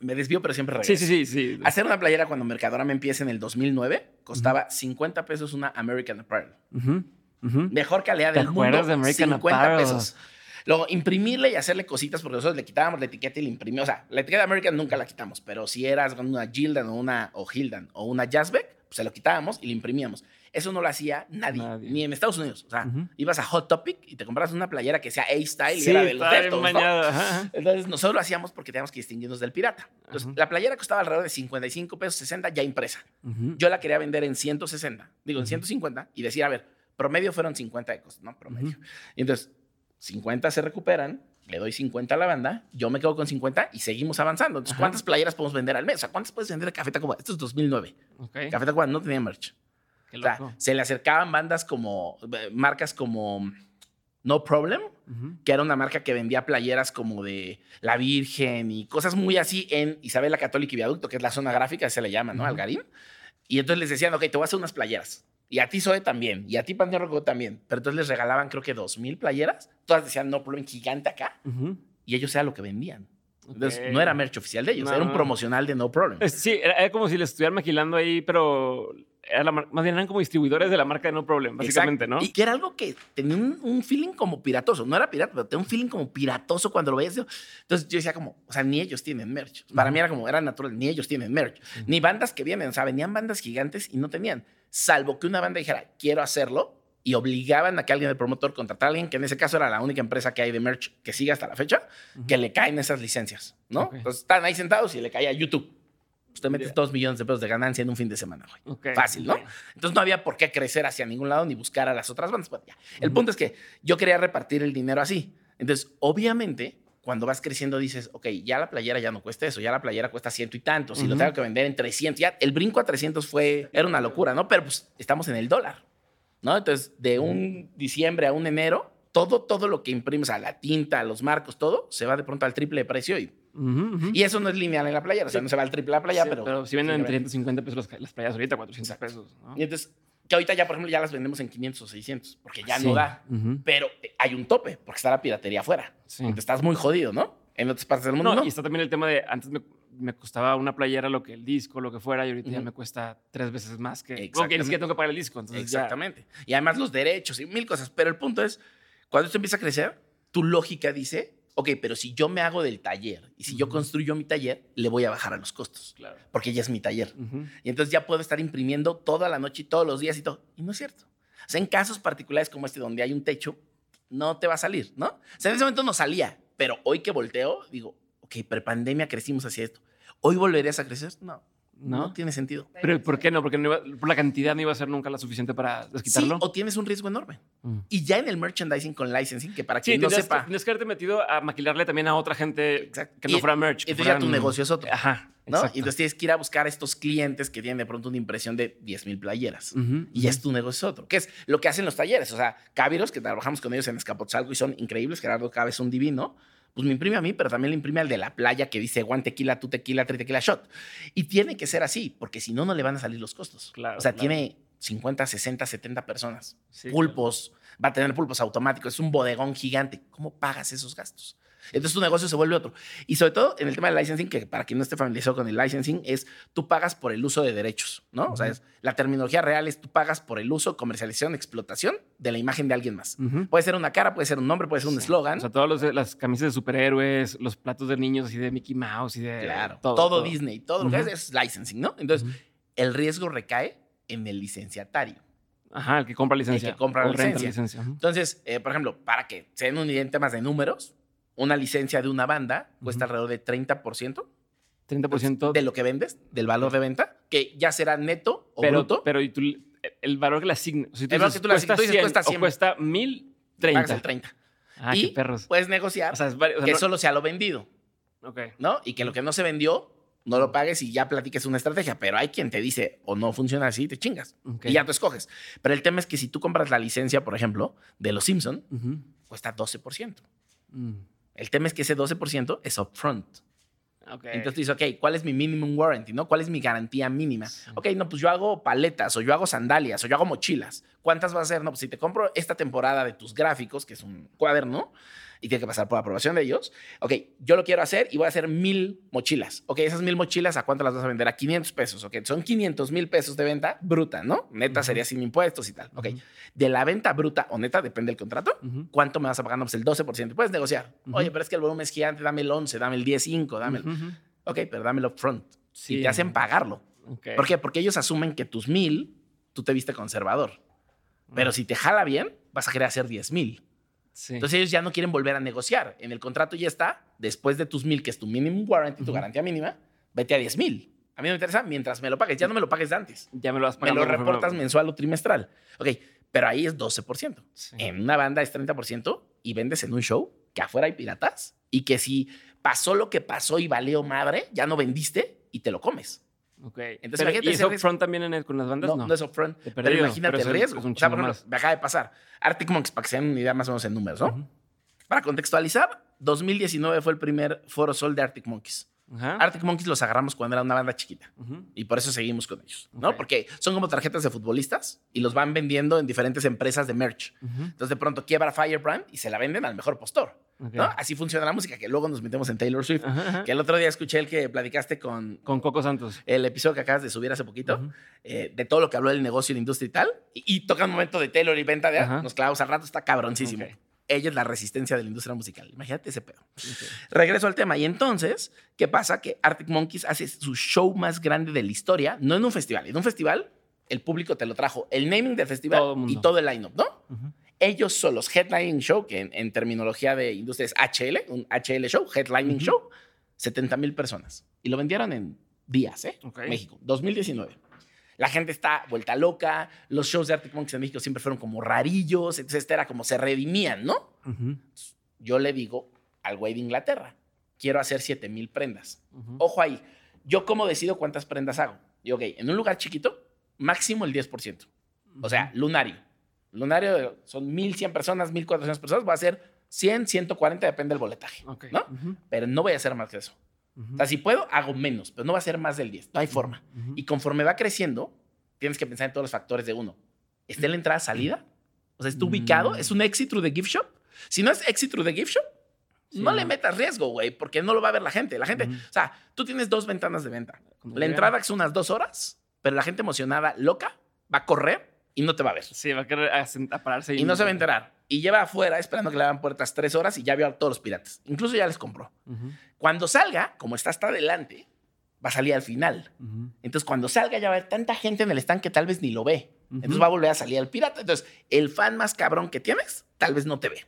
Me desvío, pero siempre regreso. Sí, sí, sí. sí. Hacer una playera cuando Mercadora me empieza en el 2009 costaba 50 pesos una American Apparel. Ujú, ujú. Mejor calidad ¿Te del mundo. acuerdas de American 50 Apparel? pesos. Luego, imprimirle y hacerle cositas, porque nosotros le quitábamos la etiqueta y le imprimíamos. O sea, la etiqueta de American nunca la quitamos, pero si eras una Gildan o una o Hildan o una Jazzbeck, pues se lo quitábamos y le imprimíamos. Eso no lo hacía nadie, Nadie. ni en Estados Unidos. O sea, ibas a Hot Topic y te comprabas una playera que sea A-Style y era de los Deftones, ¿no? Entonces nosotros lo hacíamos porque teníamos que distinguirnos del pirata. Entonces, la playera costaba alrededor de 55 pesos, 60 ya impresa. Yo la quería vender en 160, digo en 150 y decir, a ver, promedio fueron 50 de costo, ¿no? Promedio. Y entonces, 50 se recuperan, le doy 50 a la banda, yo me quedo con 50 y seguimos avanzando. Entonces, Ajá. ¿cuántas playeras podemos vender al mes? O sea, ¿cuántas puedes vender de Café Tacuba? Esto es 2009. Ok. Café Tacuba no tenía merch. Qué O sea, se le acercaban bandas como, eh, marcas como No Problem, que era una marca que vendía playeras como de la Virgen y cosas muy así en Isabel la Católica y Viaducto, que es la zona gráfica, se le llama, ¿no? Algarín. Y entonces les decían, ok, te voy a hacer unas playeras. Y a ti Zoe también. Y a ti Panteón Rococó también. Pero entonces les regalaban creo que dos mil playeras. Todas decían no problem gigante acá. Y ellos era lo que vendían. Entonces no era merch oficial de ellos. No, era un promocional de no problem. Sí, era, era como si le estuvieran maquilando ahí, pero era la más bien eran como distribuidores de la marca de No Problem, básicamente, Exacto. ¿no? Y que era algo que tenía un, un feeling como piratoso. No era pirata, pero tenía un feeling como piratoso cuando lo veías. Entonces yo decía como, o sea, ni ellos tienen merch. Para mí era como, era natural, ni ellos tienen merch. Ni bandas que vienen, o sea, venían bandas gigantes y no tenían. Salvo que una banda dijera, quiero hacerlo. Y obligaban a que alguien del promotor contratara a alguien, que en ese caso era la única empresa que hay de merch que sigue hasta la fecha, que le caen esas licencias, ¿no? Ok. Entonces están ahí sentados y le cae a YouTube. Usted mete Ya. dos millones de pesos de ganancia en un fin de semana, güey. Fácil, ¿no? Entonces no había por qué crecer hacia ningún lado ni buscar a las otras bandas. Bueno, ya. El punto es que yo quería repartir el dinero así. Entonces, obviamente, cuando vas creciendo dices, ok, ya la playera ya no cuesta eso, ya la playera cuesta ciento y tanto, si lo tengo que vender en 300, ya el brinco a 300 fue, era una locura, ¿no? Pero pues estamos en el dólar, ¿no? Entonces, de un diciembre a un enero, todo, todo lo que imprimes, a la tinta, a los marcos, todo, se va de pronto al triple de precio y, Ujú, ujú. y eso no es lineal en la playera, o sea, no se va al triple de la playa, Sí, pero... si venden en sigue 350 pesos las, las playas ahorita, 400 pesos, ¿no? Y entonces, que ahorita ya, por ejemplo, ya las vendemos en 500 o 600, porque ya Sí. no da. Ujú. Pero eh, hay un tope, porque está la piratería afuera. Sí. Entonces estás muy jodido, ¿no? En otras partes del mundo No, no. y está también el tema de antes me, me costaba una playera lo que el disco, lo que fuera, y ahorita ya me cuesta tres veces más que. Ni Exactamente. siquiera tengo que pagar el disco. Entonces ya- Exactamente. Y además los derechos y mil cosas. Pero el punto es, cuando esto empieza a crecer, tu lógica dice, ok, pero si yo me hago del taller y si yo Ujú. construyo mi taller, le voy a bajar a los costos, Claro. porque ya es mi taller. Ujú. Y entonces ya puedo estar imprimiendo toda la noche y todos los días y todo. Y no es cierto. O sea, en casos particulares como este, donde hay un techo, no te va a salir, ¿no? O sea, en ese momento no salía, pero hoy que volteo, digo, ok, prepandemia crecimos hacia esto. ¿Hoy volverías a crecer? No, no, No. tiene sentido. Pero ¿por qué no? Porque no iba- por la cantidad no iba a ser nunca la suficiente para Sí, desquitarlo. o tienes un riesgo enorme. Mm. Y ya en el merchandising con licensing, que para Sí, quien no tendrías, sepa, tendrías que haberte metido a maquilarle también a otra gente Exacto. que no Y- fuera merch. entonces ya tu negocio es otro. Ajá. ¿no? Exacto. Y entonces tienes que ir a buscar a estos clientes que tienen de pronto una impresión de 10 mil playeras. Y ya es tu negocio otro, que es lo que hacen los talleres. O sea, Caviros, que trabajamos con ellos en Escapotzalco y son increíbles, Gerardo Cabe es un divino, pues me imprime a mí, pero también le imprime al de la playa que dice one tequila, tu tequila, tri tequila shot. Y tiene que ser así, porque si no, no le van a salir los costos. Claro, o sea, claro. tiene 50, 60, 70 personas. Sí, pulpos, va a tener pulpos automáticos, es un bodegón gigante. ¿Cómo pagas esos gastos? Entonces tu negocio se vuelve otro. Y sobre todo en el tema del licensing, que para quien no esté familiarizado con el licensing, es tú pagas por el uso de derechos, ¿no? O sea, es- la terminología real es tú pagas por el uso, comercialización, explotación de la imagen de alguien más. Ujú. Puede ser una cara, puede ser un nombre, puede ser un eslogan. O sea, todas las camisas de superhéroes, los platos de niños así de Mickey Mouse y de. claro, todo. todo, todo. Disney, todo lo que es es licensing, ¿no? Entonces, el riesgo recae en el licenciatario. Ajá, el que compra licencia. que compra o licencia. Ujú. Entonces, eh, por ejemplo, para que se den una idea en temas de números, una licencia de una banda cuesta Ujú. alrededor de 30% 30% de lo que vendes, del valor de venta, que ya será neto o pero, bruto. Pero y tú, el valor que le asignas. Tú El valor que tú le cuesta asignas, dices, 100 cuesta o 100. cuesta 1030. pagas el 30. Ah, y qué perros. puedes negociar O sea, es vari- o sea, que no- solo sea lo vendido, Ok. ¿no? Y que lo que no se vendió, no lo pagues y ya platiques una estrategia. Pero hay quien te dice, o no funciona así, te chingas. Y ya tú escoges. Pero el tema es que si tú compras la licencia, por ejemplo, de Los Simpson, cuesta 12%. Mm. El tema es que ese 12% es upfront. Ok. Entonces tú dices, ok, ¿cuál es mi minimum warranty? ¿no? ¿Cuál es mi garantía mínima? Ok, no, pues yo hago paletas o yo hago sandalias o yo hago mochilas. ¿Cuántas va a ser? No, pues si te compro esta temporada de tus gráficos, que es un cuaderno, y tiene que pasar por aprobación de ellos, ok, yo lo quiero hacer y voy a hacer mil mochilas. Ok, esas mil mochilas, ¿a cuánto las vas a vender? A 500 pesos. Ok, son 500 mil pesos de venta bruta, ¿no? Neta Ujú. sería sin impuestos y tal. Ok, de la venta bruta o neta, depende del contrato. ¿cuánto me vas a pagar? No, pues el 12%. Puedes negociar. Oye, pero es que el volumen es gigante, dame el 11, dame el 10, 5, dame el... Ok, pero dámelo upfront. Sí. Y te hacen pagarlo. Ok. ¿Por qué? Porque ellos asumen que tus mil, tú te viste conservador. Pero si te jala bien, vas a querer hacer 10 mil. Sí. Entonces ellos ya no quieren volver a negociar. En el contrato ya está, después de tus mil, que es tu minimum warranty, tu Ujú. garantía mínima, vete a 10 mil. A mí no me interesa mientras me lo pagues. Ya no me lo pagues de antes. ya me lo vas Me pagando lo reportas mensual o trimestral. Ok, pero ahí es 12%. Sí. En una banda es 30% y vendes en un show que afuera hay piratas y que si pasó lo que pasó y valió madre, ya no vendiste y te lo comes. Ok. Entonces, Pero, ¿Y riesgo. upfront también en el- con las bandas? No, No, no, es upfront. Pero imagínate pero el es- riesgo. es un o sea, por chingo ejemplo, más. me acaba de pasar. Arctic Monkeys, para que se den una idea más o menos en números, ¿no? Ujú. Para contextualizar, 2019 fue el primer Foro Sol de Arctic Monkeys. Ajá. Arctic Monkeys los agarramos cuando era una banda chiquita. Y por eso seguimos con ellos, ¿no? Porque son como tarjetas de futbolistas y los van vendiendo en diferentes empresas de merch. Ujú. Entonces de pronto quiebra Firebrand y se la venden al mejor postor. ¿no? Así funciona la música, que luego nos metemos en Taylor Swift. Ajá, ajá. Que el otro día escuché el que platicaste con Con Coco Santos. el episodio que acabas de subir hace poquito, eh, de todo lo que habló del negocio la industria y tal, y, y toca un momento de Taylor y venta de nos clavamos al rato, está cabroncísimo. Ella es la resistencia de la industria musical. Imagínate ese pedo. Regreso al tema. Y entonces, ¿qué pasa? Que Arctic Monkeys hace su show más grande de la historia, no en un festival. En un festival, el público te lo trajo, el naming del festival Todo y todo el line-up, ¿no? Ujú. Ellos son los headlining show, que en, en terminología de industria es HL, un HL show, headlining show, 70 mil personas. Y lo vendieron en días, ¿eh? México, 2019. La gente está vuelta loca, los shows de Arctic Monkeys en México siempre fueron como rarillos, entonces este era como se redimían, ¿no? Yo le digo al güey de Inglaterra, quiero hacer 7 mil prendas. Ujú. Ojo ahí, ¿yo cómo decido cuántas prendas hago? Digo, ok, en un lugar chiquito, máximo el 10%. O sea, lunario. Lunario son 1.100 personas, 1.400 personas, va a ser 100, 140, depende del boletaje. ¿no? Pero no voy a hacer más que eso. O sea, si puedo, hago menos, pero no va a ser más del 10. No hay forma. Ujú. Y conforme va creciendo, tienes que pensar en todos los factores de uno. ¿Está en la entrada salida? O sea, ¿está ubicado? Mm. ¿Es un exit through the gift shop? Si no es exit through the gift shop, Sí, no, le no. metas riesgo, güey, porque no lo va a ver la gente. La gente, Ujú. o sea, tú tienes dos ventanas de venta. Como La entrada es unas dos horas, pero la gente emocionada, loca, va a correr y no te va a ver. Sí, va a querer a pararse Y no se va a enterar. Y lleva afuera esperando que le abran puertas tres horas y ya vio a todos los piratas. Incluso ya les compró. Cuando salga, como está hasta adelante, va a salir al final. Entonces, cuando salga, ya va a haber tanta gente en el stand que tal vez ni lo ve. Entonces va a volver a salir al pirata. Entonces, el fan más cabrón que tienes, tal vez no te ve.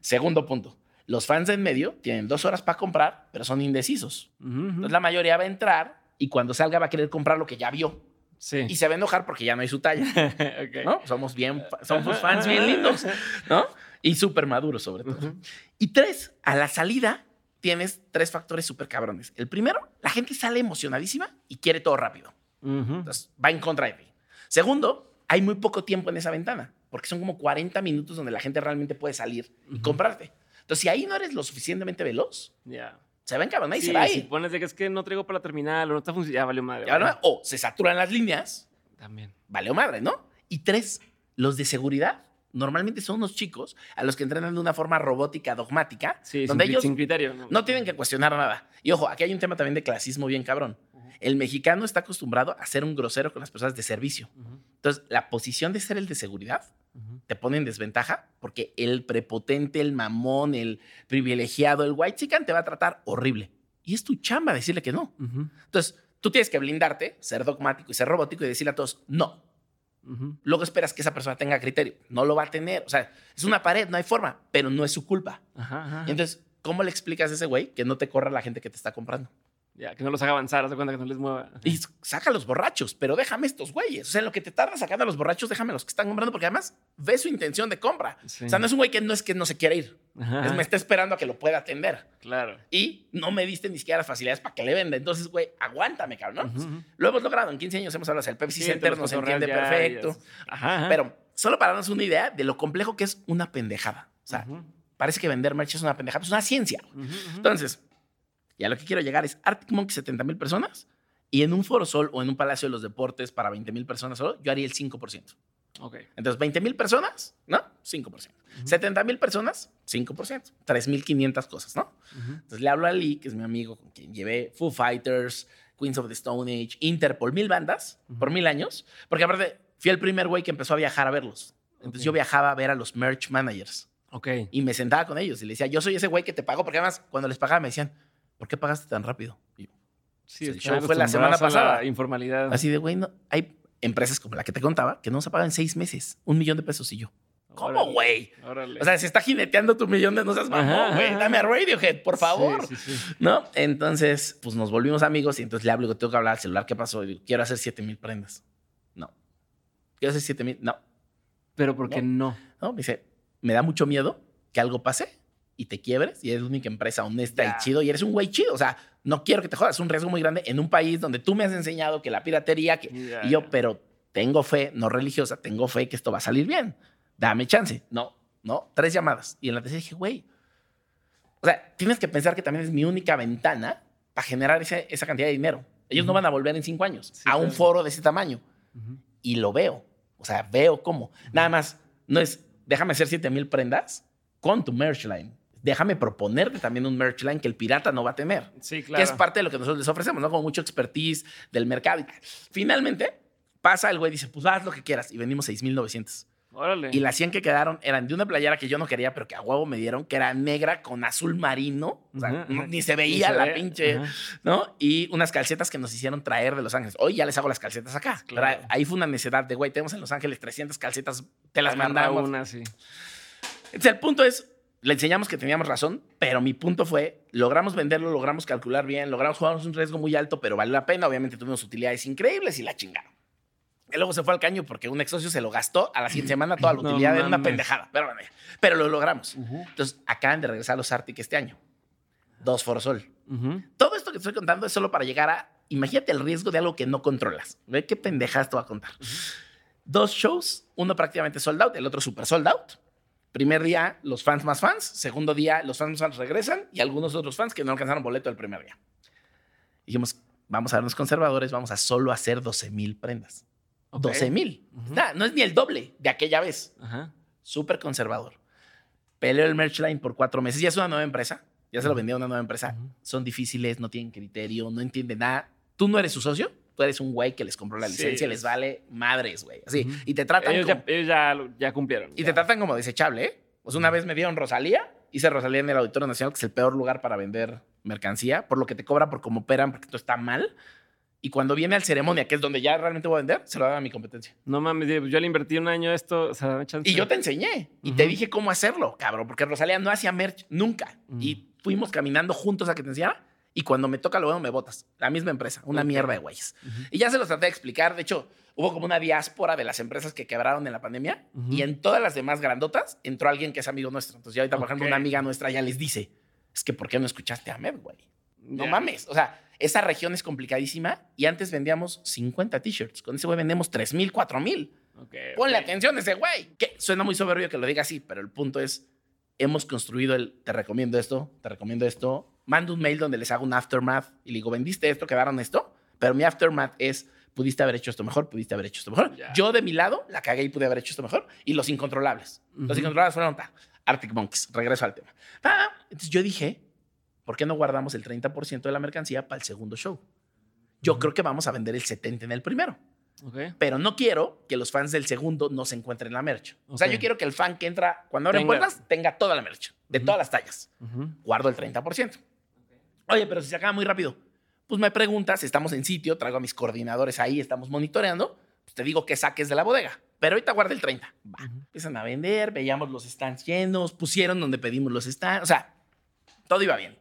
Segundo punto. Los fans de en medio tienen dos horas para comprar, pero son indecisos. Entonces, la mayoría va a entrar y cuando salga va a querer comprar lo que ya vio. Sí. Y se va a enojar porque ya no hay su talla. ¿no? Somos bien, somos fans bien lindos, ¿no? Y súper maduros sobre todo. Y tres, a la salida, tienes tres factores súper cabrones. El primero, la gente sale emocionadísima y quiere todo rápido. Entonces, va en contra de ti. Segundo, hay muy poco tiempo en esa ventana, porque son como 40 minutos donde la gente realmente puede salir y comprarte. Entonces, si ahí no eres lo suficientemente veloz, Ya. Se va a encabronar y Sí, se va a si ir. pones de que es que no traigo para la terminal o no está funcionando, ya valió madre. Ya, ¿no? O se saturan las líneas, También. vale o madre, ¿no? Y tres, los de seguridad. Normalmente son unos chicos a los que entrenan de una forma robótica, dogmática, Sí, donde sin, ellos sin criterio. no tienen que cuestionar nada. Y ojo, aquí hay un tema también de clasismo bien cabrón. El mexicano está acostumbrado a ser un grosero con las personas de servicio. Entonces, la posición de ser el de seguridad te pone en desventaja porque el prepotente, el mamón, el privilegiado, el white chican te va a tratar horrible. Y es tu chamba decirle que no. Entonces, tú tienes que blindarte, ser dogmático y ser robótico y decirle a todos, no. Luego esperas que esa persona tenga criterio. No lo va a tener. O sea, es una pared, no hay forma, pero no es su culpa. Ajá, ajá. Y entonces, ¿cómo le explicas a ese güey que no te corra la gente que te está comprando? Ya, que no los haga avanzar, haz de cuenta que no les mueva. Y saca a los borrachos, pero déjame estos güeyes. O sea, en lo que te tarda sacando a los borrachos, déjame a los que están comprando, porque además ve su intención de compra. Sí. O sea, no es un güey que no es que no se quiera ir. Es me está esperando a que lo pueda atender. Claro. Y no me diste ni siquiera las facilidades para que le venda. Entonces, güey, aguántame, cabrón. ¿no? Ujú. Lo hemos logrado. En 15 años hemos hablado. O sea, el Pepsi Sí, Center nos entiende ya, perfecto. ya. Ajá, ajá. Pero solo para darnos una idea de lo complejo que es una pendejada. O sea, parece que vender merch es una pendejada, es una ciencia. Entonces, ya lo que quiero llegar es Arctic Monkey 70 mil personas y en un Foro Sol o en un Palacio de los Deportes para 20 mil personas solo, yo haría el 5%. Ok. Entonces, 20 mil personas, ¿no? 5%. 70 mil personas, 5%. 3.500 cosas, ¿no? Ujú. Entonces le hablo a Lee, que es mi amigo con quien llevé Foo Fighters, Queens of the Stone Age, Interpol, mil bandas por mil años, porque aparte fui el primer güey que empezó a viajar a verlos. Entonces Ok. yo viajaba a ver a los merch managers Ok. y me sentaba con ellos y le decía, yo soy ese güey que te pagó, porque además cuando les pagaba me decían, ¿por qué pagaste tan rápido? Y Sí, el show fue la semana la pasada. informalidad. así de, güey, no, hay empresas como la que te contaba que no se pagan en seis meses, un millón de pesos y yo. ¿Cómo, güey? O sea, se está jineteando tu millón de no seas mamón, güey. Dame a Radiohead, por favor. Sí, sí, sí. ¿No? Entonces, pues nos volvimos amigos y entonces le hablo, digo, tengo que hablar al celular, ¿qué pasó? Y digo, quiero hacer 7 mil prendas. No. Quiero hacer 7 mil. No. Pero ¿por qué no? No, me dice, me da mucho miedo que algo pase y te quiebres y eres la única empresa honesta Ya. y chido y eres un güey chido. O sea, no quiero que te jodas. Es un riesgo muy grande en un país donde tú me has enseñado que la piratería, que... Ya, y yo, pero tengo fe, no religiosa, tengo fe que esto va a salir bien. Dame chance. No, no. Tres llamadas. Y en la tercera dije, güey. O sea, tienes que pensar que también es mi única ventana para generar ese- esa cantidad de dinero. Ellos no van a volver en cinco años Sí, a un claro. foro de ese tamaño Ujú. y lo veo. O sea, veo cómo. Nada más, no es, déjame hacer 7 mil prendas con tu merch line. Déjame proponerte también un merch line que el pirata no va a tener. Sí, Que claro. es parte de lo que nosotros les ofrecemos, ¿no? Como mucho expertise del mercado y. Finalmente, pasa el güey, dice, pues haz lo que quieras. Y vendimos 6,900. Órale. Y las 100 que quedaron eran de una playera que yo no quería, pero que a huevo me dieron, que era negra con azul marino. O sea, no- ni se Ni veía se la ve, pinche. ¿no? Y unas calcetas que nos hicieron traer de Los Ángeles. Hoy ya les hago las calcetas acá. Claro. Pero ahí fue una necesidad de, güey, tenemos en Los Ángeles 300 calcetas, te las Agarra mandamos. una, sí. Entonces, el punto es, le enseñamos que teníamos razón, pero mi punto fue, logramos venderlo, logramos calcular bien, logramos jugarnos un riesgo muy alto, pero vale la pena. Obviamente tuvimos utilidades increíbles y la chingaron. Y luego se fue al caño porque un ex socio se lo gastó a la siguiente semana toda la No utilidad de una pendejada. Pero, bueno, pero lo logramos. Entonces, acaban de regresar los Arctic este año. Dos Forosol. Ujú. Todo esto que estoy contando es solo para llegar a. Imagínate el riesgo de algo que no controlas. Ve qué pendejadas te voy a contar. Dos shows, uno prácticamente sold out, el otro super sold out. Primer día, los fans más fans. Segundo día, los fans más fans regresan y algunos otros fans que no alcanzaron boleto el primer día. Dijimos, vamos a vernos conservadores, vamos a solo hacer 12 mil prendas. Ok. 12 mil. Nada, No es ni el doble de aquella vez Ajá. súper conservador. Peleó el merch line por cuatro meses. Ya es una nueva empresa. Ya se lo vendió a una nueva empresa. Son difíciles, no tienen criterio, no entienden nada. Tú no eres su socio. Tú eres un güey que les compró la Sí. licencia, les vale madres, güey. Así. Y te tratan Ellos, como, ya, ellos ya, ya cumplieron. y te tratan como desechable, ¿eh? Pues una vez me dieron Rosalía, hice Rosalía en el Auditorio Nacional, que es el peor lugar para vender mercancía, por lo que te cobran por cómo operan, porque esto está mal. Y cuando viene al ceremonia, que es donde ya realmente voy a vender, se lo dan a mi competencia. No mames, yo le invertí un año esto, o sea, dame chance. Y yo te enseñé y te dije cómo hacerlo, cabrón, porque Rosalía no hacía merch nunca. Y fuimos caminando juntos a que te enseñara. Y cuando me toca lo bueno, me botas. La misma empresa, una mierda de güeyes. Y ya se los traté de explicar. De hecho, hubo como una diáspora de las empresas que quebraron en la pandemia. Y en todas las demás grandotas entró alguien que es amigo nuestro. Entonces, ya ahorita, por ejemplo, una amiga nuestra ya les dice: es que ¿por qué no escuchaste a Ahmed, güey? No Ya. mames. O sea, esa región es complicadísima y antes vendíamos 50 t-shirts. Con ese güey vendemos 3 mil, 4 mil. Ok, Ponle atención a ese güey. Que suena muy soberbio que lo diga así, pero el punto es, hemos construido el, te recomiendo esto, te recomiendo esto. Mando un mail donde les hago un aftermath y le digo, vendiste esto, quedaron esto. Pero mi aftermath es, pudiste haber hecho esto mejor, pudiste haber hecho esto mejor. Yo de mi lado la cagué y pude haber hecho esto mejor. Y los incontrolables. Los incontrolables fueron ta, Arctic Monkeys. Regreso al tema. Ah, entonces yo dije, ¿por qué no guardamos el 30% de la mercancía para el segundo show? Yo Ujú. creo que vamos a vender el 70 en el primero Ok. pero no quiero que los fans del segundo no se encuentren la merch. O sea, yo quiero que el fan que entra cuando abren puertas tenga toda la merch, de Ujú. todas las tallas. Ujú. Guardo el 30%. Oye, pero si se acaba muy rápido, pues me preguntas, estamos en sitio, traigo a mis coordinadores ahí, estamos monitoreando, pues te digo que saques de la bodega. Pero ahorita guarda el 30. Va. Ujú. Empiezan a vender, veíamos los stands llenos, pusieron donde pedimos los stands. O sea, todo iba bien.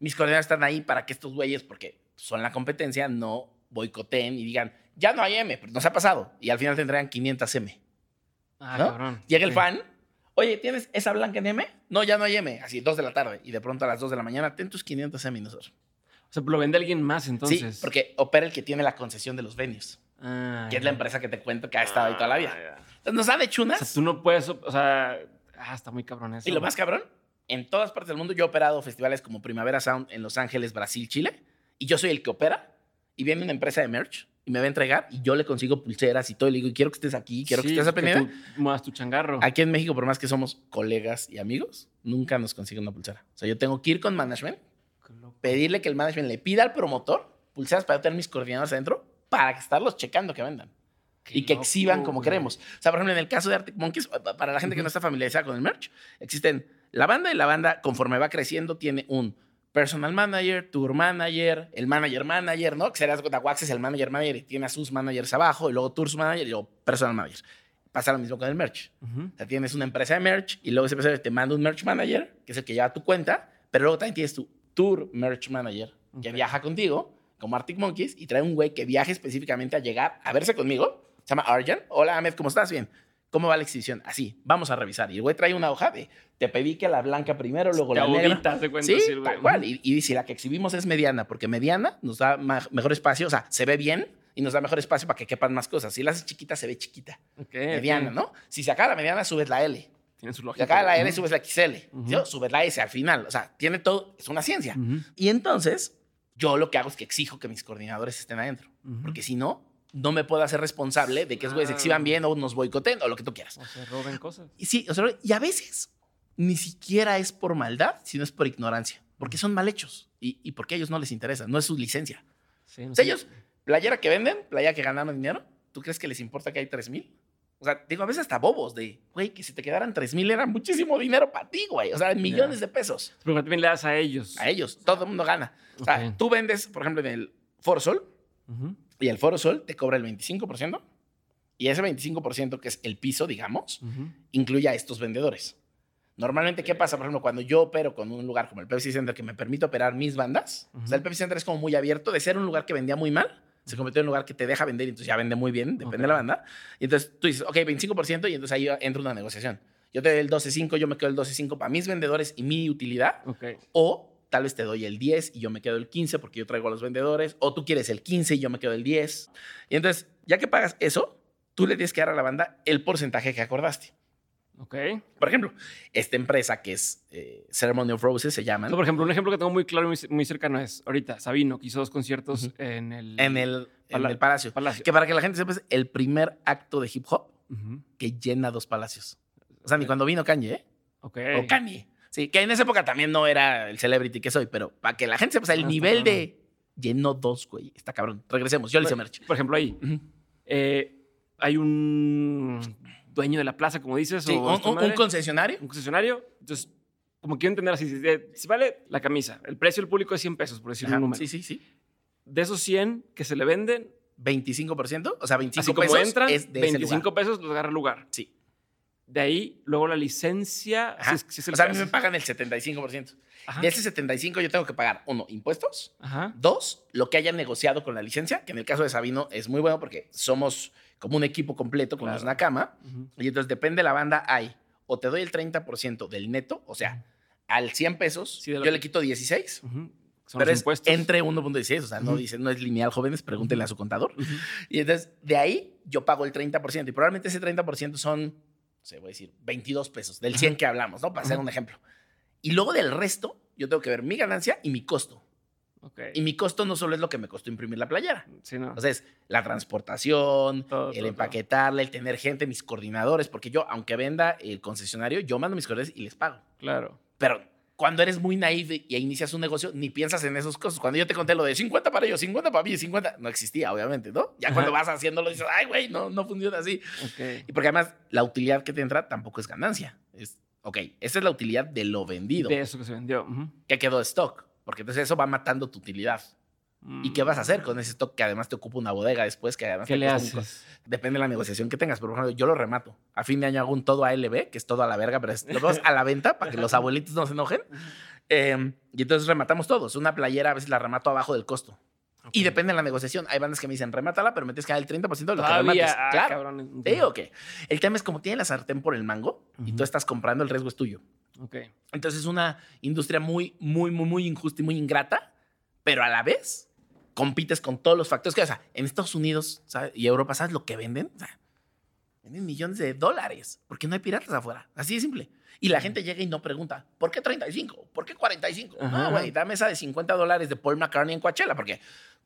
Mis coordinadores están ahí para que estos güeyes, porque son la competencia, no boicoteen y digan, ya no hay M, porque nos ha pasado. Y al final tendrán 500 M. Ah, ¿no? cabrón. Llega el Sí. fan, oye, ¿tienes esa blanca en M? No, ya no hay M. Así, 2 de la tarde. Y de pronto a las 2 de la mañana, ten tus 500 M y nosotros. O sea, lo vende alguien más entonces. Sí, porque opera el que tiene la concesión de los venues, Ah, que es la empresa que te cuento que ha estado ahí toda la vida. Ah. Entonces nos da de O chunas. sea, tú no puedes, o sea, ah, está muy cabrón eso. Y lo más cabrón, en todas partes del mundo yo he operado festivales como Primavera Sound en Los Ángeles, Brasil, Chile, y yo soy el que opera, y viene una empresa de merch y me va a entregar, y yo le consigo pulseras y todo, y le digo, quiero que estés aquí, quiero Sí, que estés aprendiendo. muevas tu changarro. Aquí en México, por más que somos colegas y amigos, nunca nos consiguen una pulsera. O sea, yo tengo que ir con management, pedirle que el management le pida al promotor pulseras para tener mis coordinadores adentro, para estarlos checando que vendan Qué y que loco, exhiban como güey. queremos. O sea, por ejemplo, en el caso de Arctic Monkeys, pa- para la gente que no está familiarizada con el merch, existen la banda y la banda, conforme va creciendo, tiene un personal manager, tour manager, el manager manager, ¿no? Que sería cuenta, Wax es el manager manager y tiene a sus managers abajo, y luego tours manager y luego personal manager. Pasa lo mismo con el merch. Ujú. O sea, tienes una empresa de merch y luego esa empresa te manda un merch manager, que es el que lleva tu cuenta, pero luego también tienes tu tour merch manager, que viaja contigo, como Arctic Monkeys, y trae un güey que viaje específicamente a llegar a verse conmigo. Se llama Arjan. Hola, Ahmed, ¿cómo estás? Bien. ¿Cómo va la exhibición? Así, vamos a revisar. Y el güey trae una hoja de, te pedí que la blanca primero, luego Te la negra. de cuenta, Sí, tal cual. Y, y si la que exhibimos es mediana, porque mediana nos da mejor espacio, o sea, se ve bien y nos da mejor espacio para que quepan más cosas. Si la haces chiquita, se ve chiquita. Mediana. ¿no? Si se acaba la mediana, subes la L. Tiene su Si lógica. acaba la L, subes la XL. ¿sí? Subes la S al final. O sea, tiene todo, es una ciencia. Y entonces, yo lo que hago es que exijo que mis coordinadores estén adentro. Porque si no, no me puedo hacer responsable de que esos güeyes Claro. exhiban bien o nos boicoten o lo que tú quieras. O se roben cosas. Y sí, o sea, y a veces ni siquiera es por maldad, sino es por ignorancia. Porque son mal hechos. Y, y porque a ellos no les interesa. No es su licencia. Sí, no O sea, ellos, playera que venden, playera que ganaron dinero, ¿tú crees que les importa que hay 3 mil? O sea, digo, a veces hasta bobos de, güey, que si te quedaran 3 mil era muchísimo dinero para ti, güey. O sea, millones de pesos. Pero también le das a ellos. A ellos, todo el mundo gana. O sea, tú vendes, por ejemplo, en el Foro Sol, Ujú. Y el Foro Sol te cobra el 25%, y ese 25%, que es el piso, digamos, Ujú. incluye a estos vendedores. Normalmente, ¿qué pasa? Por ejemplo, cuando yo opero con un lugar como el Pepsi Center que me permite operar mis bandas, o sea, el. Pepsi Center es como muy abierto, de ser un lugar que vendía muy mal, se convirtió en un lugar que te deja vender y entonces ya vende muy bien, depende de la banda. Y entonces tú dices, ok, 25% y entonces ahí entra una negociación. Yo te doy el 12.5, yo me quedo el 12.5 para mis vendedores y mi utilidad, Ok. o tal vez te doy el 10 y yo me quedo el 15 porque yo traigo a los vendedores, o tú quieres el 15 y yo me quedo el 10. Y entonces, ya que pagas eso, tú le tienes que dar a la banda el porcentaje que acordaste. Ok. Por ejemplo, esta empresa que es eh, Ceremony of Roses se llaman. sea, por ejemplo, un ejemplo que tengo muy claro y muy, muy cercano es ahorita Sabino, que hizo dos conciertos en el, en el, en Pala- el Palacio. Palacio. Que para que la gente sepa, es el primer acto de hip hop que llena dos palacios. O sea, ni cuando vino Kanye, ¿eh? Ok. O Kanye. Sí, que en esa época también no era el celebrity que soy, pero para que la gente sepa, o sea, el Ah, nivel de llenó dos, güey. Está cabrón. Regresemos. Yo le hice merch. Por ejemplo, ahí eh, hay un dueño de la plaza, como dices, Sí, o un, concesionario. un concesionario. Entonces, como quiero entender así, si, vale la camisa, el precio del público es 100 pesos, por decir Ajá, un número. Sí, sí, sí. De esos 100 que se le venden, 25%, o sea, 25 así como pesos entran, es de ese 25 lugar. pesos los agarra el lugar. Sí. De ahí, luego la licencia. Ajá. si es- si es el o sea, a mí me pagan el 75%. Ajá. De ese 75 yo tengo que pagar, uno, impuestos. Ajá. Dos, lo que hayan negociado con la licencia, que en el caso de Sabino es muy bueno porque somos como un equipo completo con Claro. los Nakama. Y entonces depende de la banda, hay o te doy el 30% del neto, o sea, al 100 pesos, Sí, yo que- le quito 16. Ujú. Son pero los es impuestos. entre 1.16, o sea, no dice, no es lineal, jóvenes, pregúntenle a su contador. Y entonces, de ahí yo pago el 30%. Y probablemente ese 30% son, sé, voy a decir, 22 pesos, del 100 que hablamos, ¿no? Para hacer un ejemplo. Y luego del resto, yo tengo que ver mi ganancia y mi costo. Ok. Y mi costo no solo es lo que me costó imprimir la playera. Sí, no. O sea, es la transportación, Todo, el todo, empaquetarla, el tener gente, mis coordinadores, porque yo, aunque venda el concesionario, yo mando mis coordinadores y les pago. claro. Pero cuando eres muy naive y inicias un negocio, ni piensas en esos cosas. Cuando yo te conté lo de 50 para ellos, 50 para mí, 50, no existía, obviamente, ¿no? Ya cuando vas haciéndolo dices, ay, güey, no, no funciona así. Ok. Y porque además la utilidad que te entra tampoco es ganancia. Es, ok, esa es la utilidad de lo vendido, De eso que se vendió. Ujú. que quedó stock. Porque entonces eso va matando tu utilidad. ¿Y qué vas a hacer con ese stock que además te ocupa una bodega después? Que además ¿Qué te le haces? Depende de la negociación que tengas. Pero, por ejemplo, yo lo remato. A fin de año hago un todo ALB, que es todo a la verga, pero es, lo vamos a la venta para que los abuelitos no se enojen. Eh, y entonces rematamos todos. Una playera a veces la remato abajo del costo. Y depende de la negociación. Hay bandas que me dicen, remátala, pero me tienes que dar el 30% de lo que remates. Ah, claro. cabrón. Te digo que el tema es como tiene la sartén por el mango y tú estás comprando, el riesgo es tuyo. Ok. Entonces es una industria muy, muy, muy, muy injusta y muy ingrata, pero a la vez compites con todos los factores que, o sea, en Estados Unidos ¿sabes? y Europa, ¿sabes lo que venden? O sea, venden millones de dólares porque no hay piratas afuera. Así de simple. Y la gente llega y no pregunta, ¿por qué 35? ¿Por qué 45? Ajá. No, güey, dame esa de 50 dólares de Paul McCartney en Coachella, porque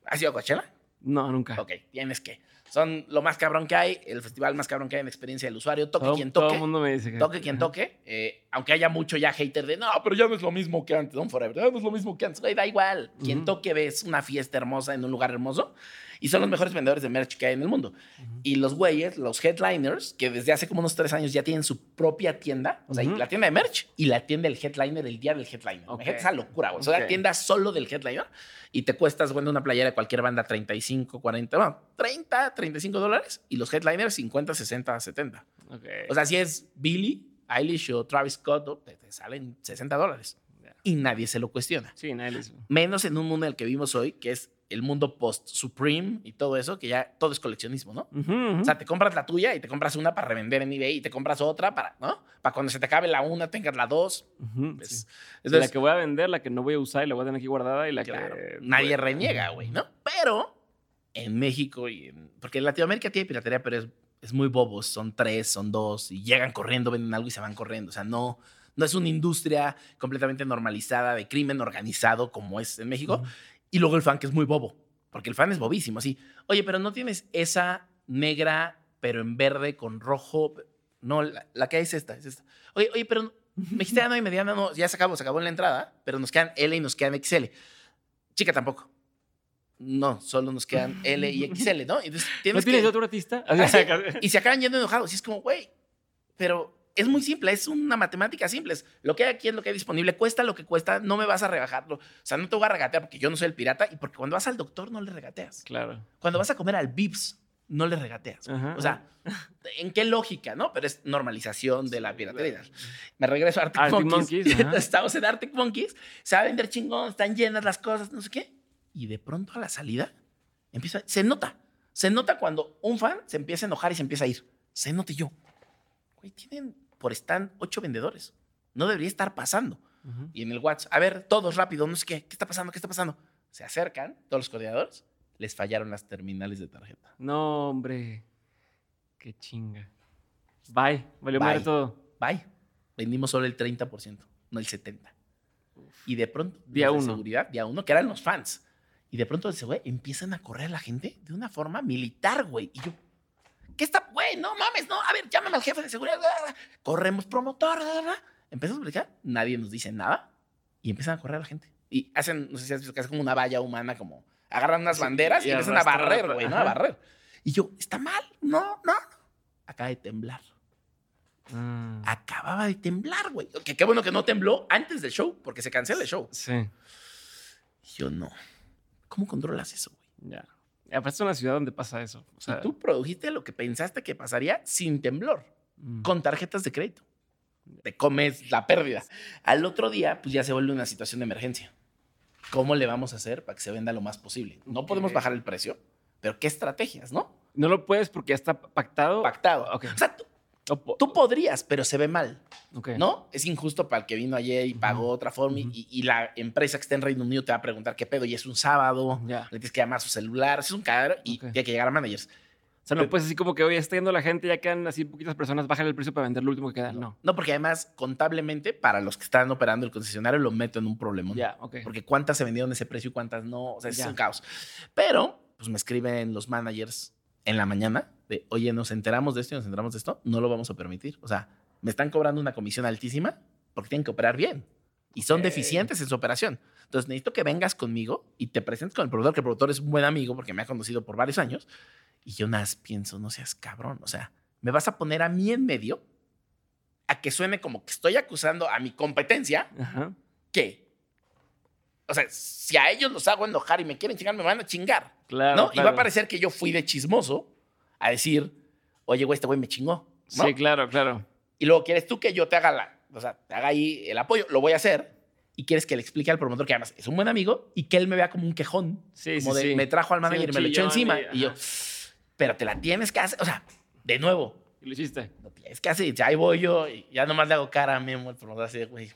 ¿has ido a Coachella? No, nunca. Ok, tienes que. Son lo más cabrón que hay, el festival más cabrón que hay en experiencia del usuario. Toque Todo, quien todo toque. el mundo me dice que. Toque quien toque, eh, aunque haya mucho ya hater de no, pero ya no es lo mismo que antes, Don't Forever, ya no es lo mismo que antes, güey, da igual. Quien Ujú. toque ves una fiesta hermosa en un lugar hermoso y son los mejores vendedores de merch que hay en el mundo. Y los güeyes, los headliners, que desde hace como unos tres años ya tienen su propia tienda, o sea, Ujú. la tienda de merch y la tienda del headliner el día del headliner. Ok. Imagínate esa locura, güey. O sea, Ok. la tienda solo del headliner y te cuestas, bueno, una playera de cualquier banda 35, 40, bueno, 30, 35 dólares y los headliners 50, 60, 70. Ok. O sea, si es Billy, Eilish o Travis Scott, te, te salen 60 dólares. Y nadie se lo cuestiona. sí, nadie Menos en un mundo en el que vivimos hoy, que es el mundo post-Supreme y todo eso, que ya todo es coleccionismo, ¿no? O sea, te compras la tuya y te compras una para revender en eBay y te compras otra para, ¿no? Para cuando se te acabe la una, tengas la dos. Sí, entonces, la que voy a vender, la que no voy a usar y la voy a tener aquí guardada y la claro, que. nadie reniega, güey, ¿no? Pero en México y en, porque en Latinoamérica tiene piratería, pero es, es muy bobos, son tres, son dos y llegan corriendo, venden algo y se van corriendo, o sea, no no es una industria completamente normalizada de crimen organizado como es en México. Y luego el fan que es muy bobo, porque el fan es bobísimo, así. Oye, pero no tienes esa negra, pero en verde con rojo. No, la, la que hay es esta, es esta. Oye, oye, pero me dijiste ya no hay mediana, no, ya se acabó, se acabó en la entrada, pero nos quedan L y nos quedan XL. Chica tampoco. No, solo nos quedan L y XL, ¿no? Entonces ¿No tienes tienes que- otro artista? Y se acaban yendo enojados. Y es como, güey, pero es muy simple, es una matemática simple. Es lo que hay aquí es lo que hay disponible, cuesta lo que cuesta, no me vas a rebajarlo. O sea, no te voy a regatear porque yo no soy el pirata y porque cuando vas al doctor no le regateas. Claro. Cuando vas a comer al Vips, no le regateas. Ajá. O sea, ¿en qué lógica, no? Pero es normalización de la piratería. Me regreso a Arctic, Arctic Monkeys. Monkeys. Estamos en Arctic Monkeys, se va a vender chingón, están llenas las cosas, no sé qué. Y de pronto a la salida, empieza, se nota. Se nota cuando un fan se empieza a enojar y se empieza a ir. Se nota yo. Güey, tienen por stand ocho vendedores. No debería estar pasando. Y en el WhatsApp, a ver, todos rápido, no sé qué, ¿qué está pasando? ¿Qué está pasando? Se acercan, todos los coordinadores, les fallaron las terminales de tarjeta. No, hombre. Qué chinga. Bye. Valió Bye. madre todo. Bye. Vendimos solo el 30%, no el 70%. Y de pronto, Día los de uno. seguridad, día uno, que eran los fans. Y de pronto ese güey empiezan a correr a la gente de una forma militar, güey. Y yo, ¿qué está? Güey, no mames, no. A ver, llámame al jefe de seguridad. Corremos promotor. Empezamos a platicar, nadie nos dice nada. Y empiezan a correr a la gente. Y hacen, no sé si has visto que es como una valla humana, como agarran unas Sí, banderas y, y empiezan a barrer, güey, ¿no? A barrer. Y yo, ¿está mal? No, no. Acaba de temblar. Ah, Acababa de temblar, güey. Que qué bueno que no tembló antes del show, porque se cancela el show. sí. Y yo no. ¿Cómo controlas eso, güey? Ya. Aparte es una ciudad donde pasa eso. O sea, y tú produjiste lo que pensaste que pasaría sin temblor, mm, con tarjetas de crédito. Te comes la pérdida. Al otro día, pues ya se vuelve una situación de emergencia. ¿Cómo le vamos a hacer para que se venda lo más posible? No podemos bajar el precio, pero ¿qué estrategias, no? No lo puedes porque ya está pactado. Pactado. Ok. O sea, tú- Tú podrías, pero se ve mal, Ok. ¿no? Es injusto para el que vino ayer y pagó otra forma y- Ujú. y, y la empresa que está en Reino Unido te va a preguntar qué pedo y es un sábado, Ya. le tienes que llamar a su celular, es un cagadero y Ok. tiene que llegar a managers. O sea, no puedes así como que, oye, está yendo la gente, ya quedan así poquitas personas, bájale el precio para vender lo último que queda. No. No, porque además, contablemente, para los que están operando el concesionario, lo meto en un problema. Ya, ok. Porque cuántas se vendieron ese precio y cuántas no. O sea, es Ya. un caos. Pero, pues me escriben los managers en la mañana de, oye, nos enteramos de esto y nos enteramos de esto, no lo vamos a permitir. O sea, me están cobrando una comisión altísima porque tienen que operar bien. Y son deficientes en su operación. Entonces, necesito que vengas conmigo y te presentes con el productor, que el productor es un buen amigo porque me ha conocido por varios años. Y yo nada más pienso, no seas cabrón. O sea, me vas a poner a mí en medio a que suene como que estoy acusando a mi competencia Ajá. que, o sea, si a ellos los hago enojar y me quieren chingar, me van a chingar. Claro. ¿no? Y va claro. a parecer que yo fui de chismoso a decir, oye, güey, este güey me chingó. ¿no? Sí, claro, claro. Y luego quieres tú que yo te haga la, o sea, te haga ahí el apoyo, lo voy a hacer. Y quieres que le explique al promotor que además es un buen amigo y que él me vea como un quejón. Sí, como sí, de, sí. me trajo al Sí, manager un y me lo echó encima. y- Y, yo, pero te la tienes que hacer. O sea, de nuevo, Y lo hiciste. lo tienes que hacer. Y ahí voy yo y ya nomás le hago cara a Memo, el promotor así de, güey.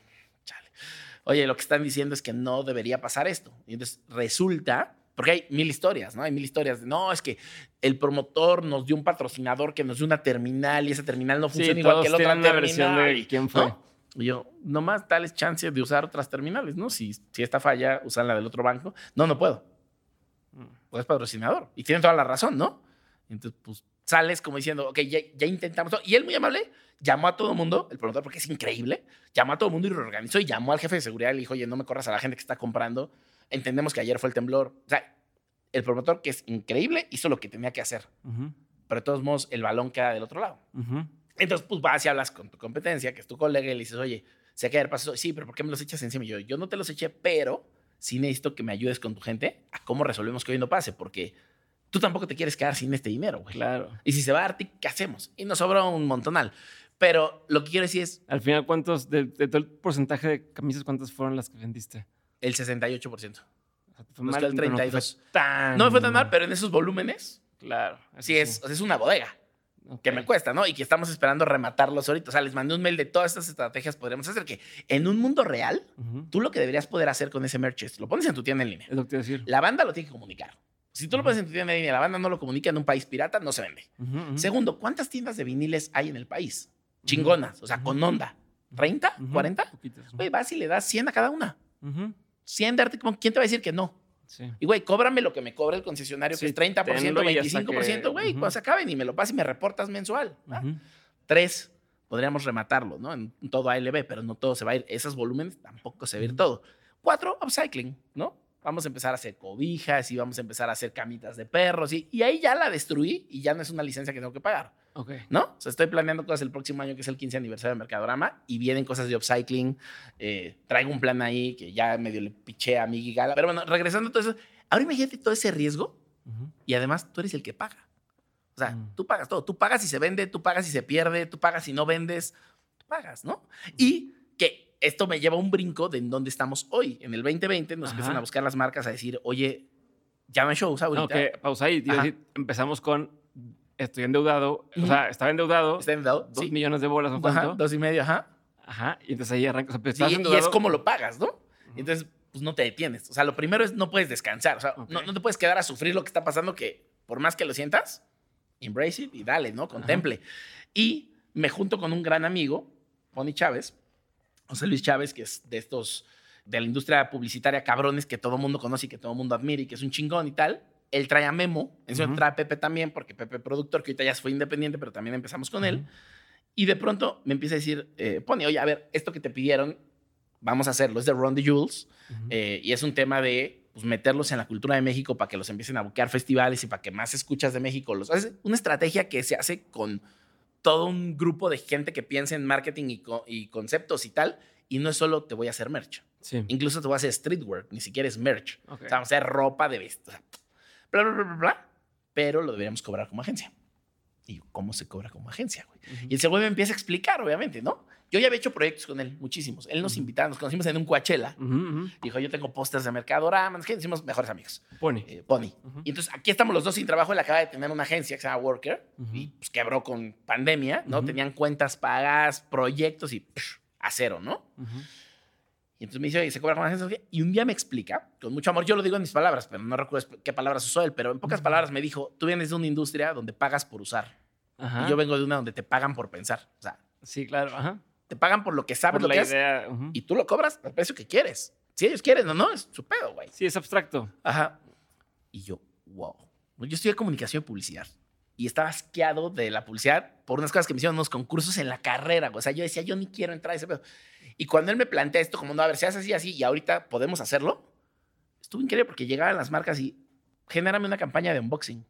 Oye, lo que están diciendo es que no debería pasar esto. Y entonces resulta, porque hay mil historias, ¿no? Hay mil historias. de, No, es que el promotor nos dio un patrocinador que nos dio una terminal y esa terminal no funciona Sí, igual todos que la otra terminal. versión de quién fue. ¿no? Y yo, nomás dales chance de usar otras terminales, ¿no? Si, si esta falla, usan la del otro banco. No, no puedo. Mm. Pues es patrocinador. Y tienen toda la razón, ¿no? Entonces, pues sales como diciendo, ok, ya, ya intentamos todo. Y él muy amable llamó a todo el mundo, el promotor, porque es increíble, llamó a todo el mundo y reorganizó y llamó al jefe de seguridad y le dijo, oye, no me corras a la gente que está comprando. Entendemos que ayer fue el temblor. O sea, el promotor, que es increíble, hizo lo que tenía que hacer. Pero de todos modos, el balón queda del otro lado. ujú. Entonces, pues vas y hablas con tu competencia, que es tu colega, y le dices, oye, sé que ayer pasó, sí, pero ¿por qué me los echas encima? Y yo, yo no te los eché, pero sí necesito que me ayudes con tu gente a cómo resolvemos que hoy no pase, porque tú tampoco te quieres quedar sin este dinero, güey. Claro. Y si se va a darte, ¿qué hacemos? Y nos sobra un montonal. Pero lo que quiero decir es Al final, ¿cuántos, de, de todo el porcentaje de camisas, cuántas fueron las que vendiste? el 68%. O sea, te fue Nos mal, el pero no te fue 32. tan No me fue tan mal, pero en esos volúmenes, Claro. sí es, o sea, es una bodega. que me cuesta, ¿no? Y que estamos esperando rematarlos ahorita. O sea, les mandé un mail de todas estas estrategias podríamos hacer que en un mundo real, tú lo que deberías poder hacer con ese merch es, lo pones en tu tienda en línea. Es lo que te a decir. La banda lo tiene que comunicar. Si tú lo pones en tu tienda en línea y la banda no lo comunica en un país pirata, no se vende. Segundo, ¿cuántas tiendas de viniles hay en el país? Chingonas, o sea, con onda. ¿30? Ujú. ¿40? Poquitas. Güey, vas y le das 100 a cada una. Ujú. 100 de arte, ¿quién te va a decir que no? Sí. Y, güey, cóbrame lo que me cobra el concesionario, Sí, que es 30%, tenlo y hasta 25%, que- güey, cuando se acaben y me lo pasas y me reportas mensual. Tres, podríamos rematarlo, ¿no? En todo ALB, pero no todo se va a ir. Esos volúmenes tampoco se va a ir todo. Cuatro, upcycling, ¿no? Vamos a empezar a hacer cobijas y vamos a empezar a hacer camitas de perros y, y ahí ya la destruí y ya no es una licencia que tengo que pagar, Ok. ¿no? O sea, estoy planeando cosas el próximo año que es el 15 aniversario de Mercadorama y vienen cosas de upcycling. Eh, traigo un plan ahí que ya medio le piché a mi Gigala. Pero bueno, regresando a todo eso, ahora imagínate todo ese riesgo y además tú eres el que paga. O sea, Mm. tú pagas todo. Tú pagas si se vende, tú pagas si se pierde, tú pagas si no vendes, tú pagas, ¿no? Y esto me lleva a un brinco de en dónde estamos hoy. En el 2020 nos Ajá. empiezan a buscar las marcas a decir, oye, ya no hay shows ahorita. No, que pausa ahí. Decir, empezamos con estoy endeudado. O sea, estaba endeudado. ¿Está endeudado? Dos Sí. millones de bolas o Ajá, cuánto. dos y medio, ajá. Ajá. Y entonces ahí arrancas. O sea, Sí, y es como lo pagas, ¿no? Entonces, pues no te detienes. O sea, lo primero es no puedes descansar. O sea, Ok. no, no te puedes quedar a sufrir lo que está pasando, que por más que lo sientas, embrace it y dale, ¿no? Contemple. Y me junto con un gran amigo, Pony Chávez, José Luis Chávez, que es de estos de la industria publicitaria cabrones que todo mundo conoce y que todo mundo admira y que es un chingón y tal. Él trae a Memo, eso Ujú. trae a Pepe también, porque Pepe productor, que ahorita ya fue independiente, pero también empezamos con él. Y de pronto me empieza a decir, eh, Pony, oye, a ver, esto que te pidieron, vamos a hacerlo. Es de Ron the Jules eh, y es un tema de pues, meterlos en la cultura de México para que los empiecen a buquear festivales y para que más escuchas de México. Los, es una estrategia que se hace con todo un grupo de gente que piensa en marketing y, co- y conceptos y tal. Y no es solo te voy a hacer merch. Sí. Incluso te voy a hacer streetwear, ni siquiera es merch. O sea, vamos a hacer ropa de vestir. Bla, bla, bla, bla, bla. Pero lo deberíamos cobrar como agencia. Y yo, ¿cómo se cobra como agencia, güey? Y el güey me empieza a explicar, obviamente, ¿no? Yo ya había hecho proyectos con él, muchísimos. Él nos invitaba, nos conocimos en un Coachella. Dijo, yo tengo pósters de Mercadorama, nos hicimos mejores amigos. Pony. Eh, Pony. Y entonces aquí estamos los dos sin trabajo. Él acaba de tener una agencia que se llama Worker y pues quebró con pandemia, ¿no? Tenían cuentas pagadas, proyectos y psh, a cero, ¿no? Y entonces me dice, se cobra con agencia. Y un día me explica, con mucho amor, yo lo digo en mis palabras, pero no recuerdo qué palabras usó él, pero en pocas palabras me dijo, tú vienes de una industria donde pagas por usar. Y yo vengo de una donde te pagan por pensar. O sea, Sí, claro. Ajá. Te pagan por lo que sabes Por lo la que es y tú lo cobras al precio que quieres. Si ellos quieren o no, es su pedo, güey. Sí, es abstracto. Ajá. Y yo, wow. Yo estudié comunicación y publicidad. Y estaba asqueado de la publicidad por unas cosas que me hicieron unos concursos en la carrera. O sea, yo decía, yo ni quiero entrar a ese pedo. Y cuando él me plantea esto, como, no, a ver, si haces así, así, y ahorita podemos hacerlo, estuvo increíble porque llegaban las marcas y genérame una campaña de unboxing.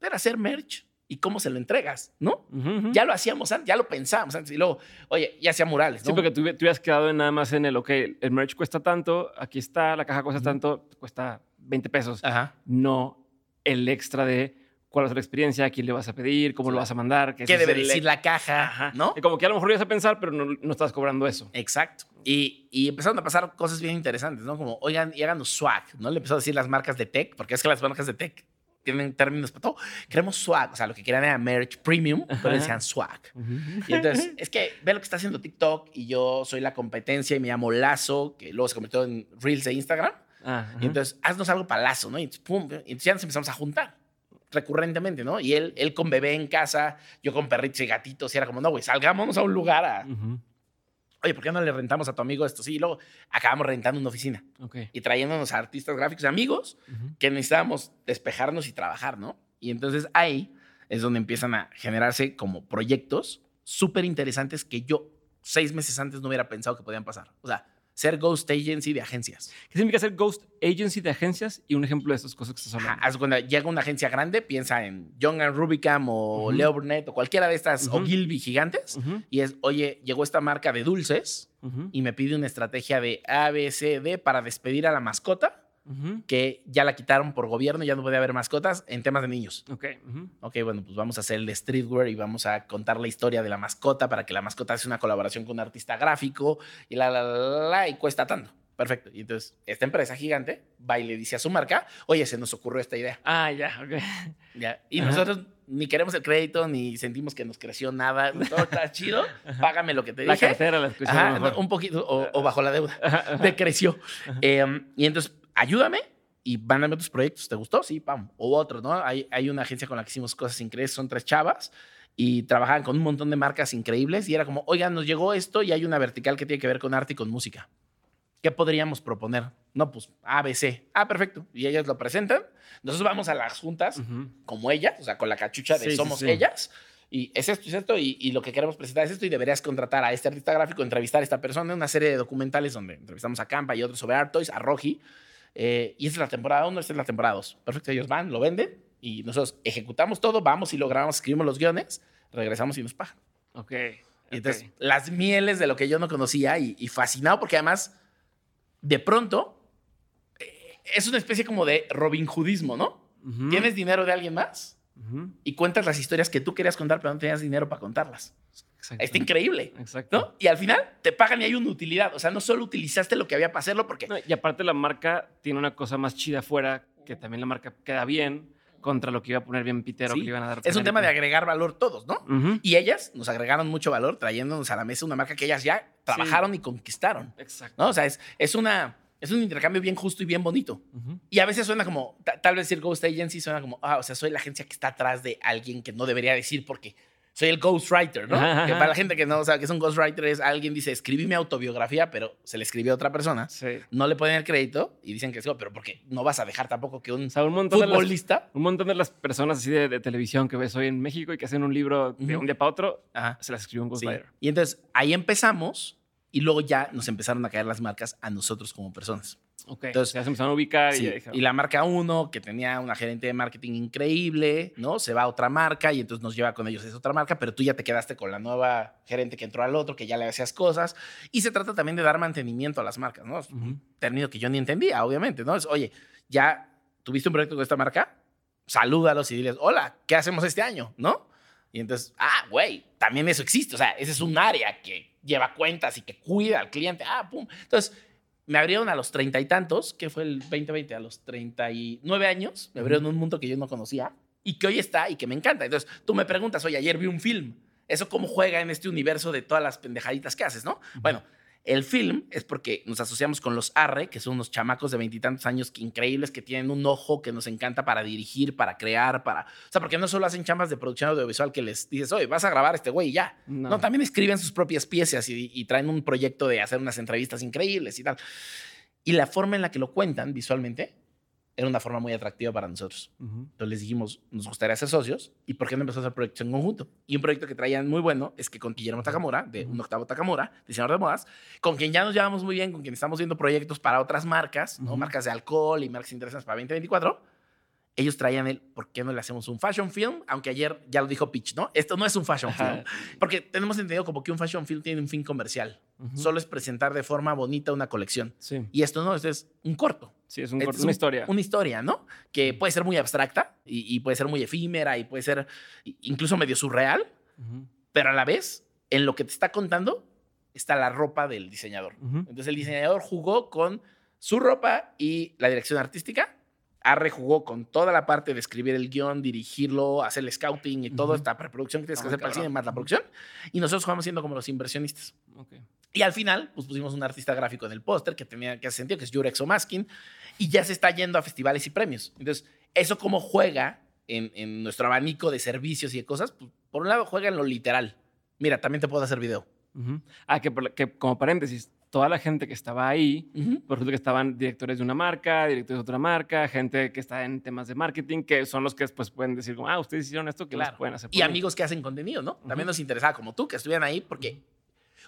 Era hacer merch y cómo se lo entregas, ¿no? Ya lo hacíamos antes, ya lo pensábamos antes. Y luego, oye, ya hacía murales, ¿no? Sí, porque tú, tú habías quedado en nada más en el, ok, el merch cuesta tanto, aquí está, la caja cuesta tanto, cuesta 20 pesos. Ajá. No el extra de cuál va a ser la experiencia, a quién le vas a pedir, cómo lo vas a mandar. ¿Qué es debe el- decir la caja? Ajá. ¿No? Y como que a lo mejor ibas a pensar, pero no, no estás cobrando eso. Exacto. Y, y empezaron a pasar cosas bien interesantes, ¿no? Como, oigan, y háganos swag, ¿no? Le empezó a decir las marcas de tech, porque es que las marcas de tech tienen términos para todo. Queremos swag, o sea, lo que querían era merch premium, pero Ajá. decían swag. Y entonces, es que ve lo que está haciendo TikTok y yo soy la competencia y me llamo Lazo, que luego se convirtió en Reels de Instagram. Ah, ajá. Y entonces, haznos algo para Lazo, ¿no? Y entonces, pum, y entonces ya nos empezamos a juntar recurrentemente, ¿no? Y él, él con bebé en casa, yo con perritos y gatitos, y era como, no, güey, salgámonos a un lugar a. oye, ¿por qué no le rentamos a tu amigo esto? Sí, y luego acabamos rentando una oficina y trayéndonos a artistas gráficos, amigos, que necesitábamos despejarnos y trabajar, ¿no? Y entonces ahí es donde empiezan a generarse como proyectos súper interesantes que yo seis meses antes no hubiera pensado que podían pasar. O sea, ser ghost agency de agencias. ¿Qué significa ser ghost agency de agencias? Y un ejemplo de estas cosas que estás Ajá, hablando. cuando llega una agencia grande, piensa en Young and Rubicam o. Leo Burnett o cualquiera de estas, o Gilby gigantes, y es, oye, llegó esta marca de dulces y me pide una estrategia de A, B, C, D para despedir a la mascota, que ya la quitaron por gobierno, ya no puede haber mascotas en temas de niños. Ok. ujú. Ok, bueno, pues vamos a hacer el de streetwear y vamos a contar la historia de la mascota para que la mascota hace una colaboración con un artista gráfico y la, la, la, la, y cuesta tanto. Perfecto. Y entonces, esta empresa gigante va y le dice a su marca, oye, se nos ocurrió esta idea. Ah, ya, ok. Ya. Y Ajá. nosotros ni queremos el crédito, ni sentimos que nos creció nada. Todo está chido. Págame lo que te La dije. cartera la escuché Ajá, un poquito, o, o bajo la deuda. Decreció. Eh, y entonces, ayúdame y mándame otros proyectos. ¿Te gustó? Sí, pam. O otros, ¿no? Hay, hay una agencia con la que hicimos cosas increíbles. Son tres chavas y trabajaban con un montón de marcas increíbles. Y era como, oigan, nos llegó esto y hay una vertical que tiene que ver con arte y con música. ¿Qué podríamos proponer? No, pues ABC. Ah, perfecto. Y ellas lo presentan. Nosotros vamos a las juntas como ellas, o sea, con la cachucha de Sí, somos sí. ellas. Y es esto, es esto, y, y lo que queremos presentar es esto, y deberías contratar a este artista gráfico, entrevistar a esta persona, una serie de documentales donde entrevistamos a Campa y otros sobre Art Toys, a Roji. Eh, y esta es la temporada 1, esta es la temporada 2. Perfecto, ellos van, lo venden, y nosotros ejecutamos todo, vamos y lo grabamos, escribimos los guiones, regresamos y nos pagan. Ok. Y entonces, las mieles de lo que yo no conocía y, y fascinado porque además, de pronto, eh, es una especie como de Robin Hoodismo, ¿no? Tienes dinero de alguien más y cuentas las historias que tú querías contar, pero no tenías dinero para contarlas. Exacto. Está increíble. Exacto. ¿No? Y al final te pagan y hay una utilidad. O sea, no solo utilizaste lo que había para hacerlo, porque No, y aparte la marca tiene una cosa más chida afuera, que también la marca queda bien contra lo que iba a poner bien pitero Sí. que le iban a dar. es un tema de agregar valor todos, ¿no? Y ellas nos agregaron mucho valor trayéndonos a la mesa una marca que ellas ya trabajaron y conquistaron. Exacto. ¿no? O sea, es, es, una, es un intercambio bien justo y bien bonito. Y a veces suena como, ta- tal vez decir Ghost Agency suena como, ah, o sea, soy la agencia que está atrás de alguien que no debería decir porque soy el ghostwriter, ¿no? Ajá, Que para la gente que no sabe que es un ghostwriter es alguien dice, escribí mi autobiografía, pero se le escribió a otra persona. Sí. No le ponen el crédito y dicen que es, pero porque no vas a dejar tampoco que un O sea, un montón de las, futbolista un montón de las personas así de, de televisión que ves hoy en México y que hacen un libro de un día para otro, Ajá. se las escribió un Sí. ghostwriter. Y entonces ahí empezamos y luego ya nos empezaron a caer las marcas a nosotros como personas. Ok. Entonces, ya se empezaron a ubicar Sí, y ya y la marca 1, que tenía una gerente de marketing increíble, ¿no? Se va a otra marca y entonces nos lleva con ellos a esa otra marca, pero tú ya te quedaste con la nueva gerente que entró al otro, que ya le hacías cosas. Y se trata también de dar mantenimiento a las marcas, ¿no? Es un Ujú. término que yo ni entendía, obviamente, ¿no? Es, oye, ya tuviste un proyecto con esta marca, salúdalos y diles, hola, ¿qué hacemos este año? ¿No? Y entonces, ah, güey, también eso existe. O sea, ese es un área que lleva cuentas y que cuida al cliente. Ah, pum. Entonces, me abrieron a los treinta y tantos, que fue el 2020, a los treinta y nueve años. Me abrieron un mundo que yo no conocía y que hoy está y que me encanta. Entonces, tú me preguntas, oye, ayer vi un film. ¿Eso cómo juega en este universo de todas las pendejaditas que haces, no? Bueno, el film es porque nos asociamos con los Arre, que son unos chamacos de veintitantos años que, increíbles que tienen un ojo que nos encanta para dirigir, para crear, para. O sea, porque no solo hacen chambas de producción audiovisual que les dices, oye, vas a grabar este güey y ya. No. también escriben sus propias piezas y, y traen un proyecto de hacer unas entrevistas increíbles y tal. Y la forma en la que lo cuentan visualmente era una forma muy atractiva para nosotros. Entonces les dijimos, nos gustaría ser socios y por qué no empezó a hacer proyectos en conjunto. Y un proyecto que traían muy bueno es que con Guillermo Takamura, de un octavo Takamura, diseñador de modas, con quien ya nos llevamos muy bien, con quien estamos viendo proyectos para otras marcas, ¿no? marcas de alcohol y marcas interesantes para 2024 ellos traían el, ¿por qué no le hacemos un fashion film? Aunque ayer ya lo dijo Pitch, ¿no? Esto no es un fashion film. Porque tenemos entendido como que un fashion film tiene un fin comercial. Solo es presentar de forma bonita una colección. Sí. Y esto no, esto es un corto. Sí, es un corto, una historia. Una historia, ¿no? Que puede ser muy abstracta y, puede ser muy efímera y puede ser incluso medio surreal, pero a la vez, en lo que te está contando, está la ropa del diseñador. Entonces el diseñador jugó con su ropa y la dirección artística Arre jugó con toda la parte de escribir el guion, dirigirlo, hacer el scouting y toda esta preproducción que tienes que ah, hacer para el cine, más la producción. Y nosotros jugamos siendo como los inversionistas. Y al final, pues pusimos un artista gráfico en el póster que tenía que hacer sentido, que es Jurex Omaskin, y ya se está yendo a festivales y premios. Entonces, eso como juega en, nuestro abanico de servicios y de cosas, pues, por un lado juega en lo literal. Mira, también te puedo hacer video. Ah, que, que como paréntesis, toda la gente que estaba ahí, por ejemplo, que estaban directores de una marca, directores de otra marca, gente que está en temas de marketing, que son los que después pueden decir, como, ah, ustedes hicieron esto, que claro. pueden hacer. y amigos que hacen contenido, ¿no? También nos interesaba, como tú, que estuvieran ahí, porque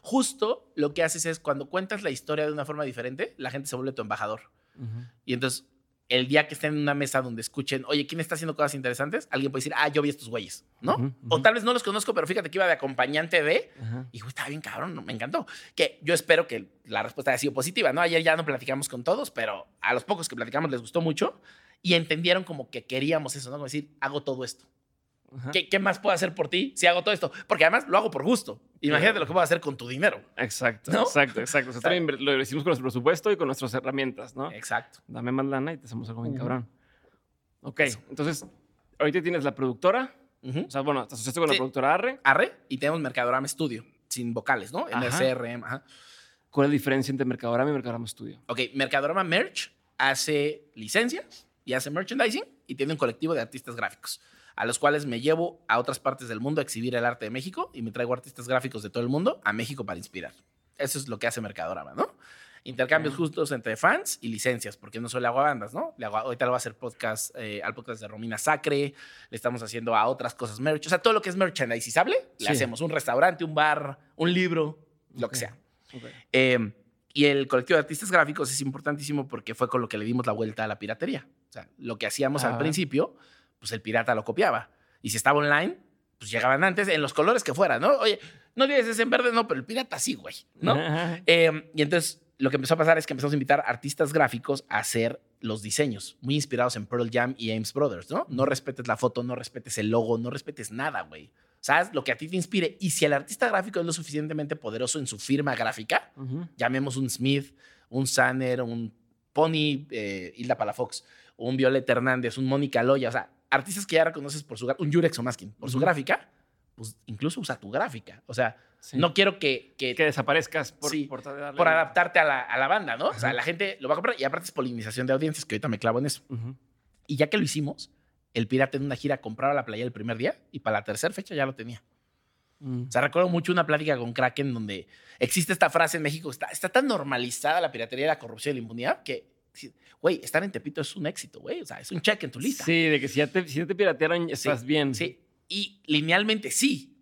justo lo que haces es cuando cuentas la historia de una forma diferente, la gente se vuelve tu embajador. Y entonces el día que estén en una mesa donde escuchen, oye, ¿quién está haciendo cosas interesantes? Alguien puede decir, ah, yo vi estos güeyes, ¿no? O tal vez no los conozco, pero fíjate que iba de acompañante de, y güey, estaba bien cabrón, me encantó. Que yo espero que la respuesta haya sido positiva, ¿no? Ayer ya no platicamos con todos, pero a los pocos que platicamos les gustó mucho y entendieron como que queríamos eso, ¿no? Como decir, hago todo esto. ¿Qué, más puedo hacer por ti si hago todo esto? Porque además lo hago por gusto. Imagínate lo que puedo hacer con tu dinero. Exacto, exacto, exacto. lo hicimos con nuestro presupuesto y con nuestras herramientas, ¿no? Exacto. Dame más lana y te hacemos algo bien cabrón. Ok, entonces, ahorita tienes la productora. O sea, bueno, te asociaste con la productora Arre. Arre y tenemos Mercadorama Studio, sin vocales, ¿no? MCRM, ajá. ¿Cuál es la diferencia entre Mercadorama y Mercadorama Studio? Ok, Mercadorama Merch hace licencias y hace merchandising y tiene un colectivo de artistas gráficos a los cuales me llevo a otras partes del mundo a exhibir el arte de México y me traigo artistas gráficos de todo el mundo a México para inspirar. Eso es lo que hace Mercadorama, ¿no? Intercambios justos entre fans y licencias, porque no solo le hago a bandas, ¿no? Le hago, ahorita lo voy a hacer podcast, eh, al podcast de Romina Sacre, le estamos haciendo a otras cosas merch, o sea, todo lo que es merchandisable, le hacemos un restaurante, un bar, un libro, lo que sea. Em, y el colectivo de artistas gráficos es importantísimo porque fue con lo que le dimos la vuelta a la piratería. O sea, lo que hacíamos al principio pues el pirata lo copiaba. Y si estaba online, pues llegaban antes en los colores que fuera, ¿no? Oye, no dices ese en verde, no, pero el pirata sí, güey, ¿no? Em, y entonces lo que empezó a pasar es que empezamos a invitar artistas gráficos a hacer los diseños, muy inspirados en Pearl Jam y Ames Brothers, ¿no? No respetes la foto, no respetes el logo, no respetes nada, güey. ¿Sabes? Lo que a ti te inspire. Y si el artista gráfico es lo suficientemente poderoso en su firma gráfica, llamemos un Smith, un Sanner, un Pony, eh, Hilda Palafox, un Violeta Hernández, un Mónica Loya, o sea, artistas que ya reconoces por su un Jurex o Maskin, por su gráfica, pues incluso usa tu gráfica. O sea, no quiero que, que, desaparezcas por, por, adaptarte a la, a la, banda, ¿no? O sea, la gente lo va a comprar y aparte es polinización de audiencias, que ahorita me clavo en eso. Y ya que lo hicimos, el pirata en una gira compraba la playa el primer día y para la tercera fecha ya lo tenía. Mm. O sea, recuerdo mucho una plática con Kraken donde existe esta frase en México, está, está tan normalizada la piratería, la corrupción y la impunidad que güey, estar en Tepito es un éxito, güey. O sea, es un check en tu lista. Sí, de que si ya te, si te piratearon, estás bien. Sí, y linealmente sí.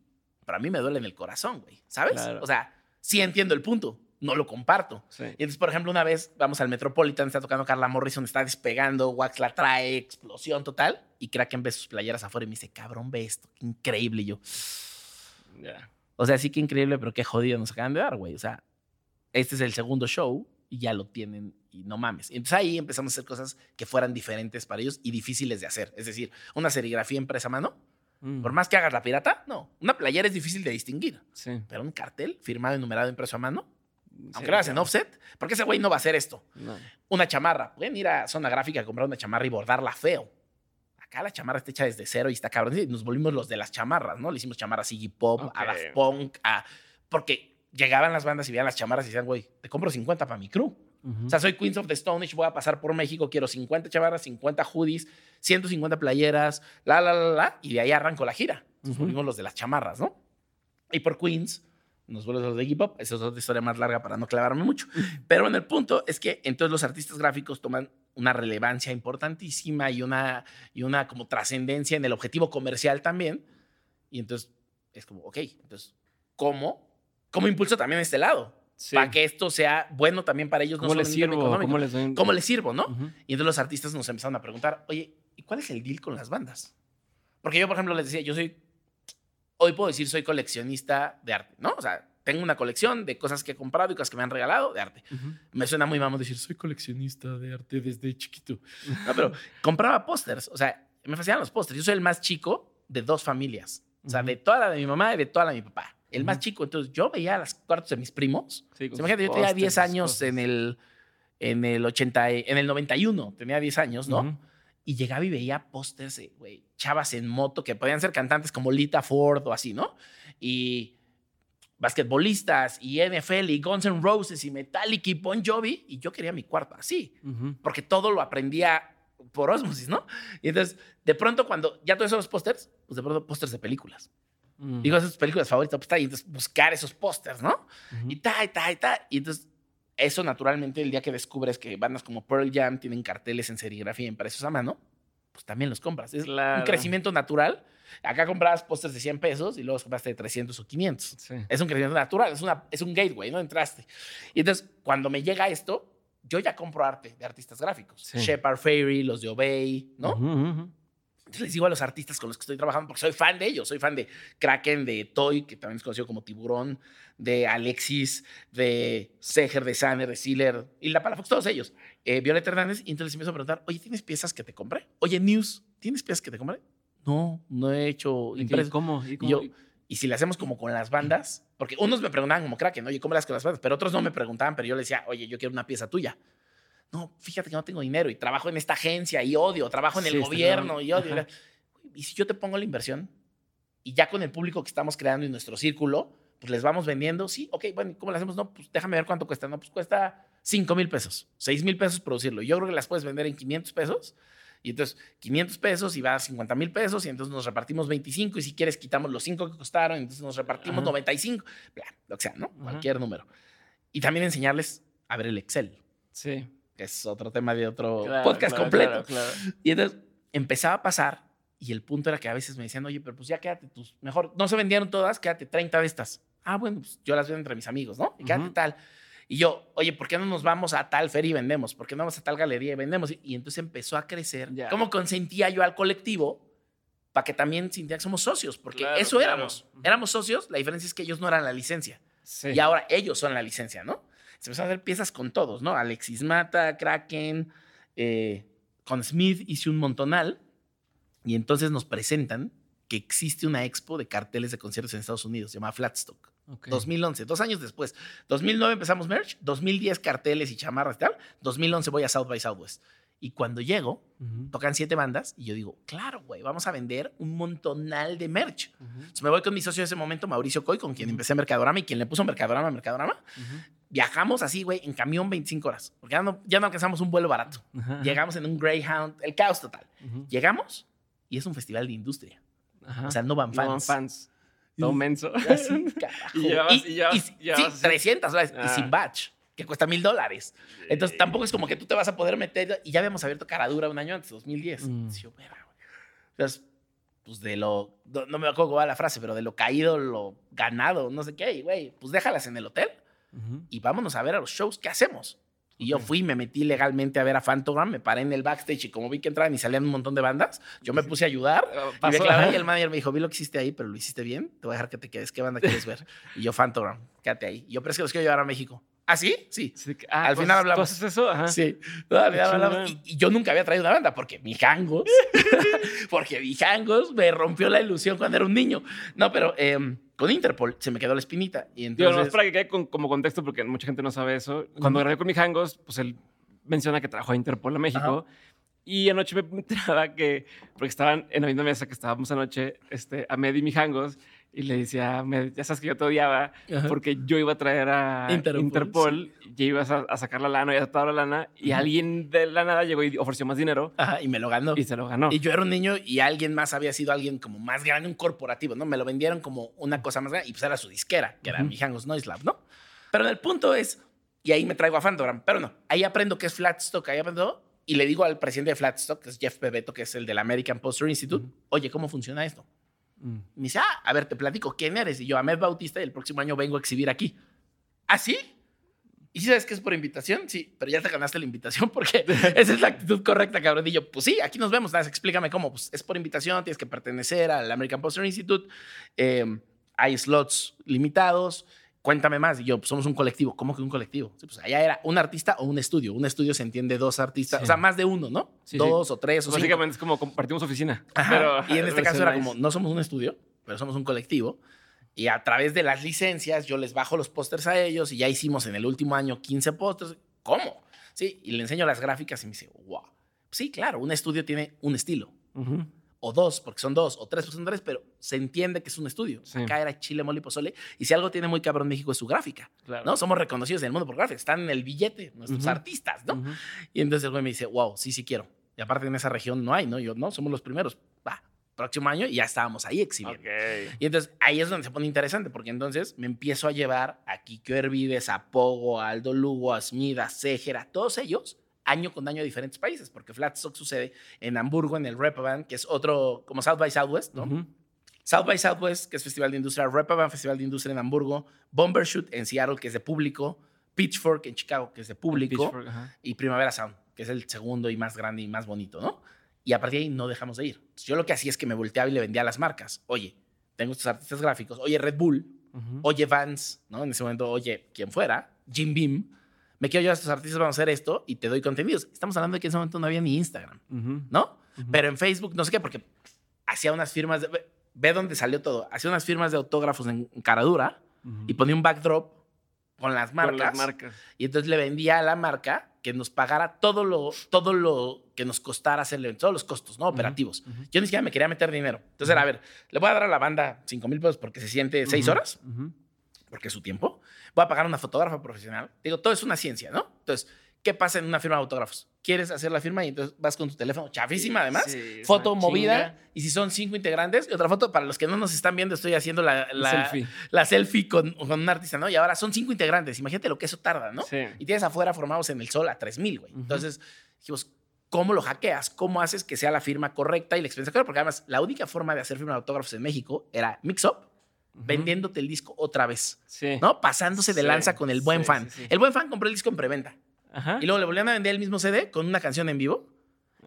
Pero a mí me duele en el corazón, güey. ¿Sabes? O sea, sí entiendo el punto. No lo comparto. Y entonces, por ejemplo, una vez vamos al Metropolitan, está tocando Carla Morrison, está despegando, Wax la trae, explosión total. Y Kraken ve sus playeras afuera y me dice, cabrón, ve esto, qué increíble. Y yo, o sea, sí que increíble, pero qué jodido nos acaban de dar, güey. O sea, este es el segundo show y ya lo tienen y no mames. Entonces ahí empezamos a hacer cosas que fueran diferentes para ellos y difíciles de hacer. Es decir, una serigrafía impresa a mano Mm. Por más que hagas la pirata, no. Una playera es difícil de distinguir. Sí. Pero un cartel firmado, enumerado, impreso a mano, aunque lo hagas en offset, porque ese güey no va a hacer esto. No. Una chamarra. Pueden ir a zona gráfica a comprar una chamarra y bordarla feo. Acá la chamarra está hecha desde cero y está cabrón. Y nos volvimos los de las chamarras, ¿no? Le hicimos chamarras a Iggy Pop, a Ok. Daft Punk, a... Porque llegaban las bandas y veían las chamarras y decían, güey, te compro 50 para mi crew. Ujú. O sea, soy Queens of the Stone Age, voy a pasar por México, quiero 50 chamarras, 50 hoodies, 150 playeras, la, la, la, la, y de ahí arranco la gira. Nos Ujú. volvimos los de las chamarras, ¿no? Y por Queens, nos volvemos los de Iggy Pop. Esa es otra historia más larga para no clavarme mucho. Pero en el punto es que entonces los artistas gráficos toman una relevancia importantísima y una, y una como trascendencia en el objetivo comercial también. Y entonces es como, ok, entonces, ¿cómo? ¿Cómo impulso también este lado? Sí. Para que esto sea bueno también para ellos. ¿Cómo no les sirvo? económico. ¿Cómo les doy? ¿Cómo les sirvo, no? Ujú. Y entonces los artistas nos empezaron a preguntar, oye, ¿y cuál es el deal con las bandas? Porque yo, por ejemplo, les decía, yo soy, hoy puedo decir soy coleccionista de arte, ¿no? O sea, tengo una colección de cosas que he comprado y cosas que me han regalado de arte. Ujú. Me suena muy mamón decir, soy coleccionista de arte desde chiquito. No, pero compraba pósters, o sea, me fascinan los pósters. Yo soy el más chico de dos familias, o sea, Ujú. de toda la de mi mamá y de toda la de mi papá. El más chico, entonces yo veía las cuartos de mis primos. Sí, O con sea, imagínate, yo tenía pósters, 10 sus años cosas. en el, en el 80, y- en el 91, tenía 10 años, ¿no? Y llegaba y veía pósters, de, güey, chavas en moto que podían ser cantantes como Lita Ford o así, ¿no? Y basquetbolistas y NFL y Guns N' Roses y Metallica y Bon Jovi. Y yo quería mi cuarto así, porque todo lo aprendía por osmosis, ¿no? Y entonces, de pronto, cuando ya todos esos pósters, pues de pronto pósters de películas. Mm. Digo, esas películas favoritas, pues y entonces buscar esos pósters, ¿no? Ujú. Y ta, y ta, y ta. Y entonces, eso naturalmente, el día que descubres que bandas como Pearl Jam tienen carteles en serigrafía impresos a mano, pues también los compras. Es un Claro. crecimiento natural. Acá comprabas pósters de 100 pesos y luego compraste de 300 o 500. Sí. Es un crecimiento natural, es, una, es un gateway, ¿no? Entraste. Y entonces, cuando me llega esto, yo ya compro arte de artistas gráficos. Sí. Shepard Fairey, los de Obey, ¿no? Ujú, ujú. Entonces les digo a los artistas con los que estoy trabajando, porque soy fan de ellos, soy fan de Kraken, de Toy, que también es conocido como Tiburón, de Alexis, de Seger, de Sanner, de Sealer, y la Palafox, todos ellos. Eh, Violeta Hernández, y entonces les empiezo a preguntar, oye, ¿tienes piezas que te compré? Oye, News, ¿tienes piezas que te compré? No, no he hecho ¿Y impreso. ¿Cómo? ¿Y Y cómo? yo, y si le hacemos como con las bandas, porque unos me preguntaban como Kraken, oye, ¿cómo las con las bandas? Pero otros no me preguntaban, pero yo les decía, oye, yo quiero una pieza tuya. No, fíjate que no tengo dinero y trabajo en esta agencia y odio, trabajo en el Sí, gobierno y odio. Ajá. Y si yo te pongo la inversión y ya con el público que estamos creando en nuestro círculo, pues les vamos vendiendo, sí, ok, bueno, ¿y ¿cómo le hacemos? No, pues déjame ver cuánto cuesta. No, pues cuesta 5 mil pesos, 6 mil pesos producirlo. Yo creo que las puedes vender en 500 pesos. Y entonces, 500 pesos y va a 50 mil pesos y entonces nos repartimos 25 y si quieres quitamos los 5 que costaron, entonces nos repartimos Ajá. 95, bla, lo que sea, ¿no? Ajá. Cualquier número. Y también enseñarles a ver el Excel, Sí. Que es otro tema de otro Claro, podcast claro, completo. claro. Y entonces empezaba a pasar y el punto era que a veces me decían, oye, pero pues ya quédate tus, mejor, no se vendieron todas, quédate 30 de estas. Ah, bueno, pues yo las vendo entre mis amigos, ¿no? Y quédate tal. Y yo, oye, ¿por qué no nos vamos a tal feria y vendemos? ¿Por qué no vamos a tal galería y vendemos? Y, entonces empezó a crecer. Ya. ¿Cómo consentía yo al colectivo para que también sintiera que somos socios? Porque Claro, eso éramos. Éramos socios, la diferencia es que ellos no eran la licencia. Sí. Y ahora ellos son la licencia, ¿no? Se empezaron a hacer piezas con todos, ¿no? Alexis Mata, Kraken, eh, con Smith hice un montonal. Y entonces nos presentan que existe una expo de carteles de conciertos en Estados Unidos, llamada Flatstock. Ok. 2011, dos años después. 2009 empezamos merch, 2010 carteles y chamarras y tal. 2011 voy a South by Southwest. Y cuando llego, Ujú, tocan siete bandas y yo digo, claro, güey, vamos a vender un montonal de merch. ujú, Entonces me voy con mi socio de ese momento, Mauricio Coy, con quien empecé Mercadorama y quien le puso Mercadorama a Mercadorama. ujú. Viajamos así, güey, en camión 25 horas, porque ya no, ya no alcanzamos un vuelo barato. Ajá, Llegamos en un Greyhound, el caos total. Llegamos y es un festival de industria. ajá. O sea, no van No van fans. fans. Todo menso. Así, carajo. Y llevabas- y llevabas- sí, llevabas así. 300 dólares y Ah. sin batch, que cuesta mil dólares. Entonces tampoco es como que tú te vas a poder meter. Y ya habíamos abierto Caradura un año antes, 2010. Mm. Sí, yo, güey. Entonces, pues de lo. No, no me acuerdo cómo va la frase, pero de lo caído, lo ganado, no sé qué. Y, güey, pues déjalas en el hotel Ujú. y vámonos a ver a los shows que hacemos. Y yo fui, me metí legalmente a ver a Fantogram, me paré en el backstage y como vi que entraban y salían un montón de bandas, yo me puse a ayudar. Ah, Y, me pasó. clavé, y el manager me dijo, vi lo que hiciste ahí, pero lo hiciste bien, te voy a dejar que te quedes. ¿Qué banda quieres ver? Y yo, Fantogram, quédate ahí. Y yo, pero es que los quiero llevar a México. ¿Ah, sí? Sí. Sí, ah, Al ¿tú final hablamos. ¿Tú haces eso? Ajá. Sí. Qué final hablamos. Y, y yo nunca había traído una banda porque Mijangos, porque Mijangos me rompió la ilusión cuando era un niño. No, pero em, con Interpol se me quedó la espinita. Y Digo, nomás entonces. para que quede con- como contexto, porque mucha gente no sabe eso. Cuando grabé con mi Hangos, pues él menciona que trabajó a Interpol a México. Y anoche me enteraba que, porque estaban en la misma mesa que estábamos anoche, este, a Med y mi Hangos, y le decía, ya sabes que yo te odiaba, Ajá. porque yo iba a traer a Interpol, Interpol, y ibas a, a sacar la lana, y a toda la lana, y alguien de la nada llegó y ofreció más dinero, Ajá, y me lo ganó. y se lo ganó. Y yo era un niño y alguien más había sido alguien como más grande, un corporativo, ¿no? Me lo vendieron como una cosa más grande y pues era su disquera, que era Ujú. Mijangos Noise Lab, ¿no? Pero el punto es, y ahí me traigo a Fantogram, pero no, ahí aprendo que es Flatstock, ahí aprendo y le digo al presidente de Flatstock, que es Jeff Bebeto, que es el del American Poster Institute, oye, ¿cómo funciona esto? Mm. Me dice, ah, a ver, te platico, ¿quién eres? Y yo, Ahmed Bautista, y el próximo año vengo a exhibir aquí. ¿Ah, sí? ¿Y si sabes que es por invitación? Sí, pero ya te ganaste la invitación porque esa es la actitud correcta, cabrón. Y yo, pues sí, aquí nos vemos. Nada, explícame cómo. Pues es por invitación, tienes que pertenecer al American Poster Institute. eh, hay slots limitados. Cuéntame más. Y yo, pues somos un colectivo. ¿Cómo que un colectivo? Sí, pues allá era un artista o un estudio. Un estudio se entiende dos artistas, Sí. o sea, más de uno, ¿no? Sí, dos o tres o cinco. Básicamente es como compartimos oficina. Pero, y en este caso era como, no somos un estudio, pero somos un colectivo. Y a través de las licencias, yo les bajo los pósters a ellos y ya hicimos en el último año 15 pósters. ¿Cómo? Sí, y le enseño las gráficas y me dice, wow. Sí, claro, un estudio tiene un estilo. Ujú. O dos, porque son dos, o tres, porque son tres, pero se entiende que es un estudio. Sí. Acá era chile, mole y pozole. Y si algo tiene muy cabrón México es su gráfica. Claro. ¿no? Somos reconocidos en el mundo por gráfica. Están en el billete, nuestros Ujú. artistas, ¿no? Ujú. Y entonces el güey me dice, wow, sí, sí quiero. Y aparte en esa región no hay, ¿no? Yo, no, somos los primeros. Va, próximo año y ya estábamos ahí exhibiendo. Ok. Y entonces ahí es donde se pone interesante, porque entonces me empiezo a llevar a Kiko Hervides, a Pogo, a Aldo Lugo, a Smith, a Seger, a todos ellos, año con año a diferentes países, porque Flatstock sucede en Hamburgo, en el Repavan, que es otro, como South by Southwest, ¿no? South by Southwest, que es Festival de Industria, Repavan, Festival de Industria en Hamburgo, Bombershoot en Seattle, que es de público, Pitchfork en Chicago, que es de público, y Primavera Sound, que es el segundo y más grande y más bonito, ¿no? Y a partir de ahí no dejamos de ir. Entonces, yo lo que hacía es que me volteaba y le vendía a las marcas. Oye, tengo estos artistas gráficos. Oye, Red Bull. Oye, Vans, ¿no? En ese momento, oye, quien fuera, Jim Beam. Me quiero llevar a estos artistas, vamos a hacer esto y te doy contenidos. Estamos hablando de que en ese momento no había ni Instagram. ¿no? Pero en Facebook, no sé qué, porque hacía unas firmas de... Ve, dónde salió todo. Hacía unas firmas de autógrafos en, en Caradura y ponía un backdrop con las marcas. Con las marcas. Y entonces le vendía a la marca que nos pagara todo lo, todo lo que nos costara hacerle, todos los costos, ¿no? Operativos. ujú. Yo ni siquiera me quería meter dinero. Entonces era, a ver, le voy a dar a la banda 5 mil pesos porque se siente 6 Ujú. horas, Ujú. Porque es su tiempo. Voy a pagar a una fotógrafa profesional. Digo, todo es una ciencia, ¿no? Entonces, ¿qué pasa en una firma de autógrafos? ¿Quieres hacer la firma y entonces vas con tu teléfono chafísima además? Sí, foto movida. chinga. Y si son cinco integrantes, y otra foto, para los que no nos están viendo, estoy haciendo la, la Selfie. la selfie con, con un artista, ¿no? Y ahora son cinco integrantes. Imagínate lo que eso tarda, ¿no? Sí. Y tienes afuera formados en el sol a 3000, güey. Entonces dijimos, ¿cómo lo hackeas? ¿Cómo haces que sea la firma correcta y la experiencia correcta? Porque además, la única forma de hacer firma de autógrafos en México era Mix Vendiéndote el disco otra vez, Sí. ¿no? Pasándose de Sí, lanza con el buen sí, fan. El buen fan compró el disco en preventa Ajá. y luego le volvían a vender el mismo CD con una canción en vivo.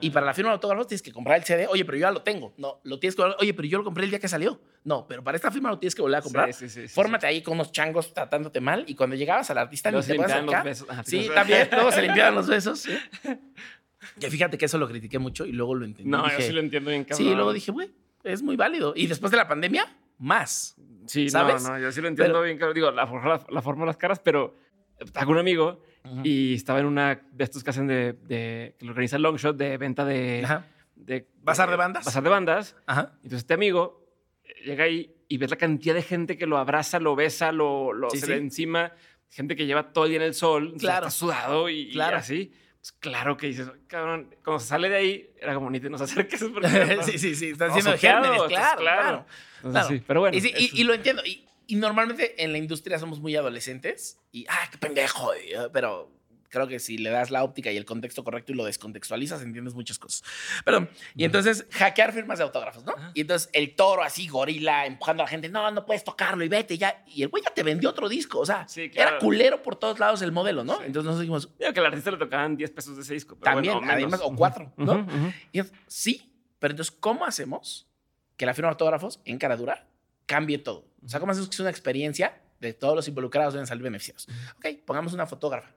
Y para la firma de autógrafos tienes que comprar el CD. Oye, pero yo ya lo tengo. No, lo tienes que. Oye, pero yo lo compré el día que salió. No, pero para esta firma lo tienes que volver a comprar. Sí, sí, sí, sí, Fórmate ahí con unos changos tratándote mal. Y cuando llegabas al artista, Luego ni se te limpiaban los besos. Ajá, Sí, también. Luego se limpiaban los besos. ¿sí? Que fíjate que eso lo critiqué mucho y luego lo entendí. No, Dije, yo sí lo entiendo bien, cabrón. Sí, luego dije, güey, es muy válido. Y después de la pandemia, más. Sí, ¿sabes? no, no, yo sí lo entiendo Pero- bien, cabrón. Digo, la, forma- la, la forma de las caras, pero hago un amigo Ujú. y estaba en una de estos que hacen de, de- que organiza Longshot de venta de, Ajá. de ¿Bazar de bandas? Bazar de bandas. Ajá. Entonces este amigo llega ahí y ves la cantidad de gente que lo abraza, lo besa, lo, lo Sí, se sí. le encima, gente que lleva todo el día en el sol, Claro. está sudado y, y Claro. así. Pues claro que dices, cabrón, cuando se sale de ahí, era como ni te nos acerques porque sí, sí, sí. Haciendo soqueado, gérmenes. Claro, claro. Entonces, Claro. sí, pero bueno. Y, sí, y- lo entiendo. Y, y normalmente en la industria somos muy adolescentes y, ah, qué pendejo. ah, Pero creo que si le das la óptica y el contexto correcto y lo descontextualizas, entiendes muchas cosas. Perdón. Y entonces, hackear firmas de autógrafos, ¿no? Ajá. Y entonces el toro así, gorila, empujando a la gente, no, no puedes tocarlo y vete ya. Y el güey ya te vendió otro disco. O sea, Sí, claro. era culero por todos lados el modelo, ¿no? Sí. Entonces nosotros dijimos, Digo que al artista le tocaban 10 pesos de ese disco. pero también, bueno, o menos. además, o cuatro, ¿no? Y es- sí, pero entonces, ¿cómo hacemos que la firma de autógrafos en cara dura cambie todo? O sea, ¿cómo hacemos que sea una experiencia de todos los involucrados deben salir beneficiados. Ok, pongamos una fotógrafa.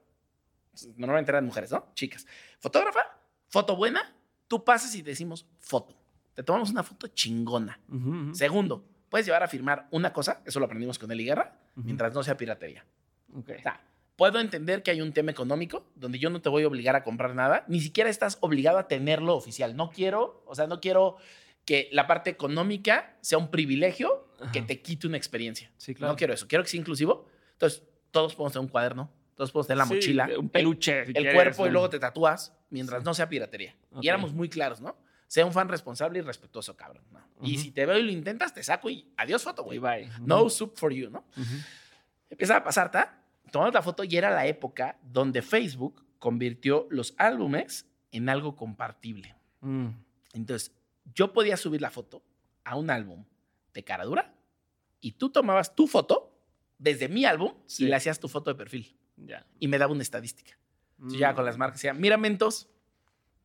Normalmente eran mujeres, ¿no? Chicas. Fotógrafa, foto buena, tú pasas y decimos foto. Te tomamos una foto chingona. Segundo, puedes llevar a firmar una cosa, eso lo aprendimos con Eli Guerra, mientras no sea piratería. Ok. O sea, puedo entender que hay un tema económico donde yo no te voy a obligar a comprar nada, ni siquiera estás obligado a tenerlo oficial. No quiero, o sea, no quiero que la parte económica sea un privilegio que te quite una experiencia. Sí, claro. No quiero eso. Quiero que sea inclusivo. Entonces, todos podemos tener un cuaderno, todos podemos tener la Sí, mochila, Un peluche. el, si el quieres, cuerpo y luego te tatúas mientras Sí. no sea piratería. Y éramos muy claros, ¿no? Sea un fan responsable y respetuoso, cabrón. ¿no? Y si te veo y lo intentas, te saco y adiós foto, güey. Bye. No soup for you, ¿no? Ujú. Empieza a pasar, ¿ta? Tomamos la foto y era la época donde Facebook convirtió los álbumes en algo compartible. Mm. Entonces, yo podía subir la foto a un álbum de cara dura y tú tomabas tu foto desde mi álbum Sí. y le hacías tu foto de perfil Ya. y me daba una estadística. Yo Mm. ya con las marcas decía, mira, Mentos,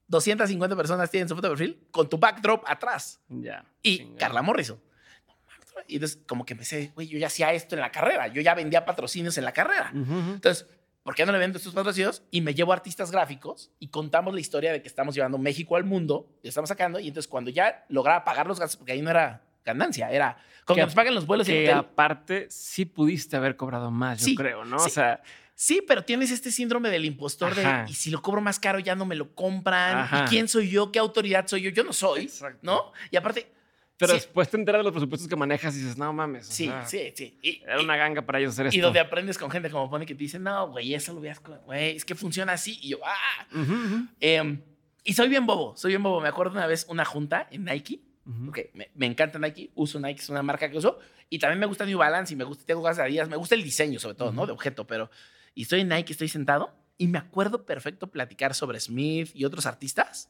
250 personas tienen su foto de perfil con tu backdrop atrás. Ya. Y Chingada. Carla Morrison. Y entonces, como que empecé, güey, yo ya hacía esto en la carrera. Yo ya vendía patrocinios en la carrera. Ujú, ujú. Entonces, ¿por qué no le vendo estos patrocinios? Y me llevo artistas gráficos y contamos la historia de que estamos llevando México al mundo, y estamos sacando, y entonces cuando ya lograba pagar los gastos, porque ahí no era ganancia, era con que Que- nos paguen los vuelos y el Que hotel. aparte sí pudiste haber cobrado más, yo Sí, creo, ¿no? sí. O sea, Sí, pero tienes este síndrome del impostor Ajá. de, y si lo cobro más caro ya no me lo compran, Ajá. ¿y quién soy yo? ¿Qué autoridad soy yo? Yo no soy, Exacto. ¿no? Y aparte, pero sí, después te enteras de los presupuestos que manejas y dices, no mames. sí, sea, sí, sí. Y, Era una ganga para ellos hacer esto. y donde aprendes con gente como Pone que te dice, no, güey, eso lo veas, güey, es que funciona así. Y yo, ah. Em, y soy bien bobo, soy bien bobo. Me acuerdo una vez una junta en Nike. Ok, me, me encanta Nike, uso Nike, es una marca que uso. Y también me gusta New Balance y me gusta, tengo ganas de Adidas. Me gusta el diseño, sobre todo, ¿no? De objeto, pero. Y estoy en Nike, estoy sentado y me acuerdo perfecto platicar sobre Smith y otros artistas.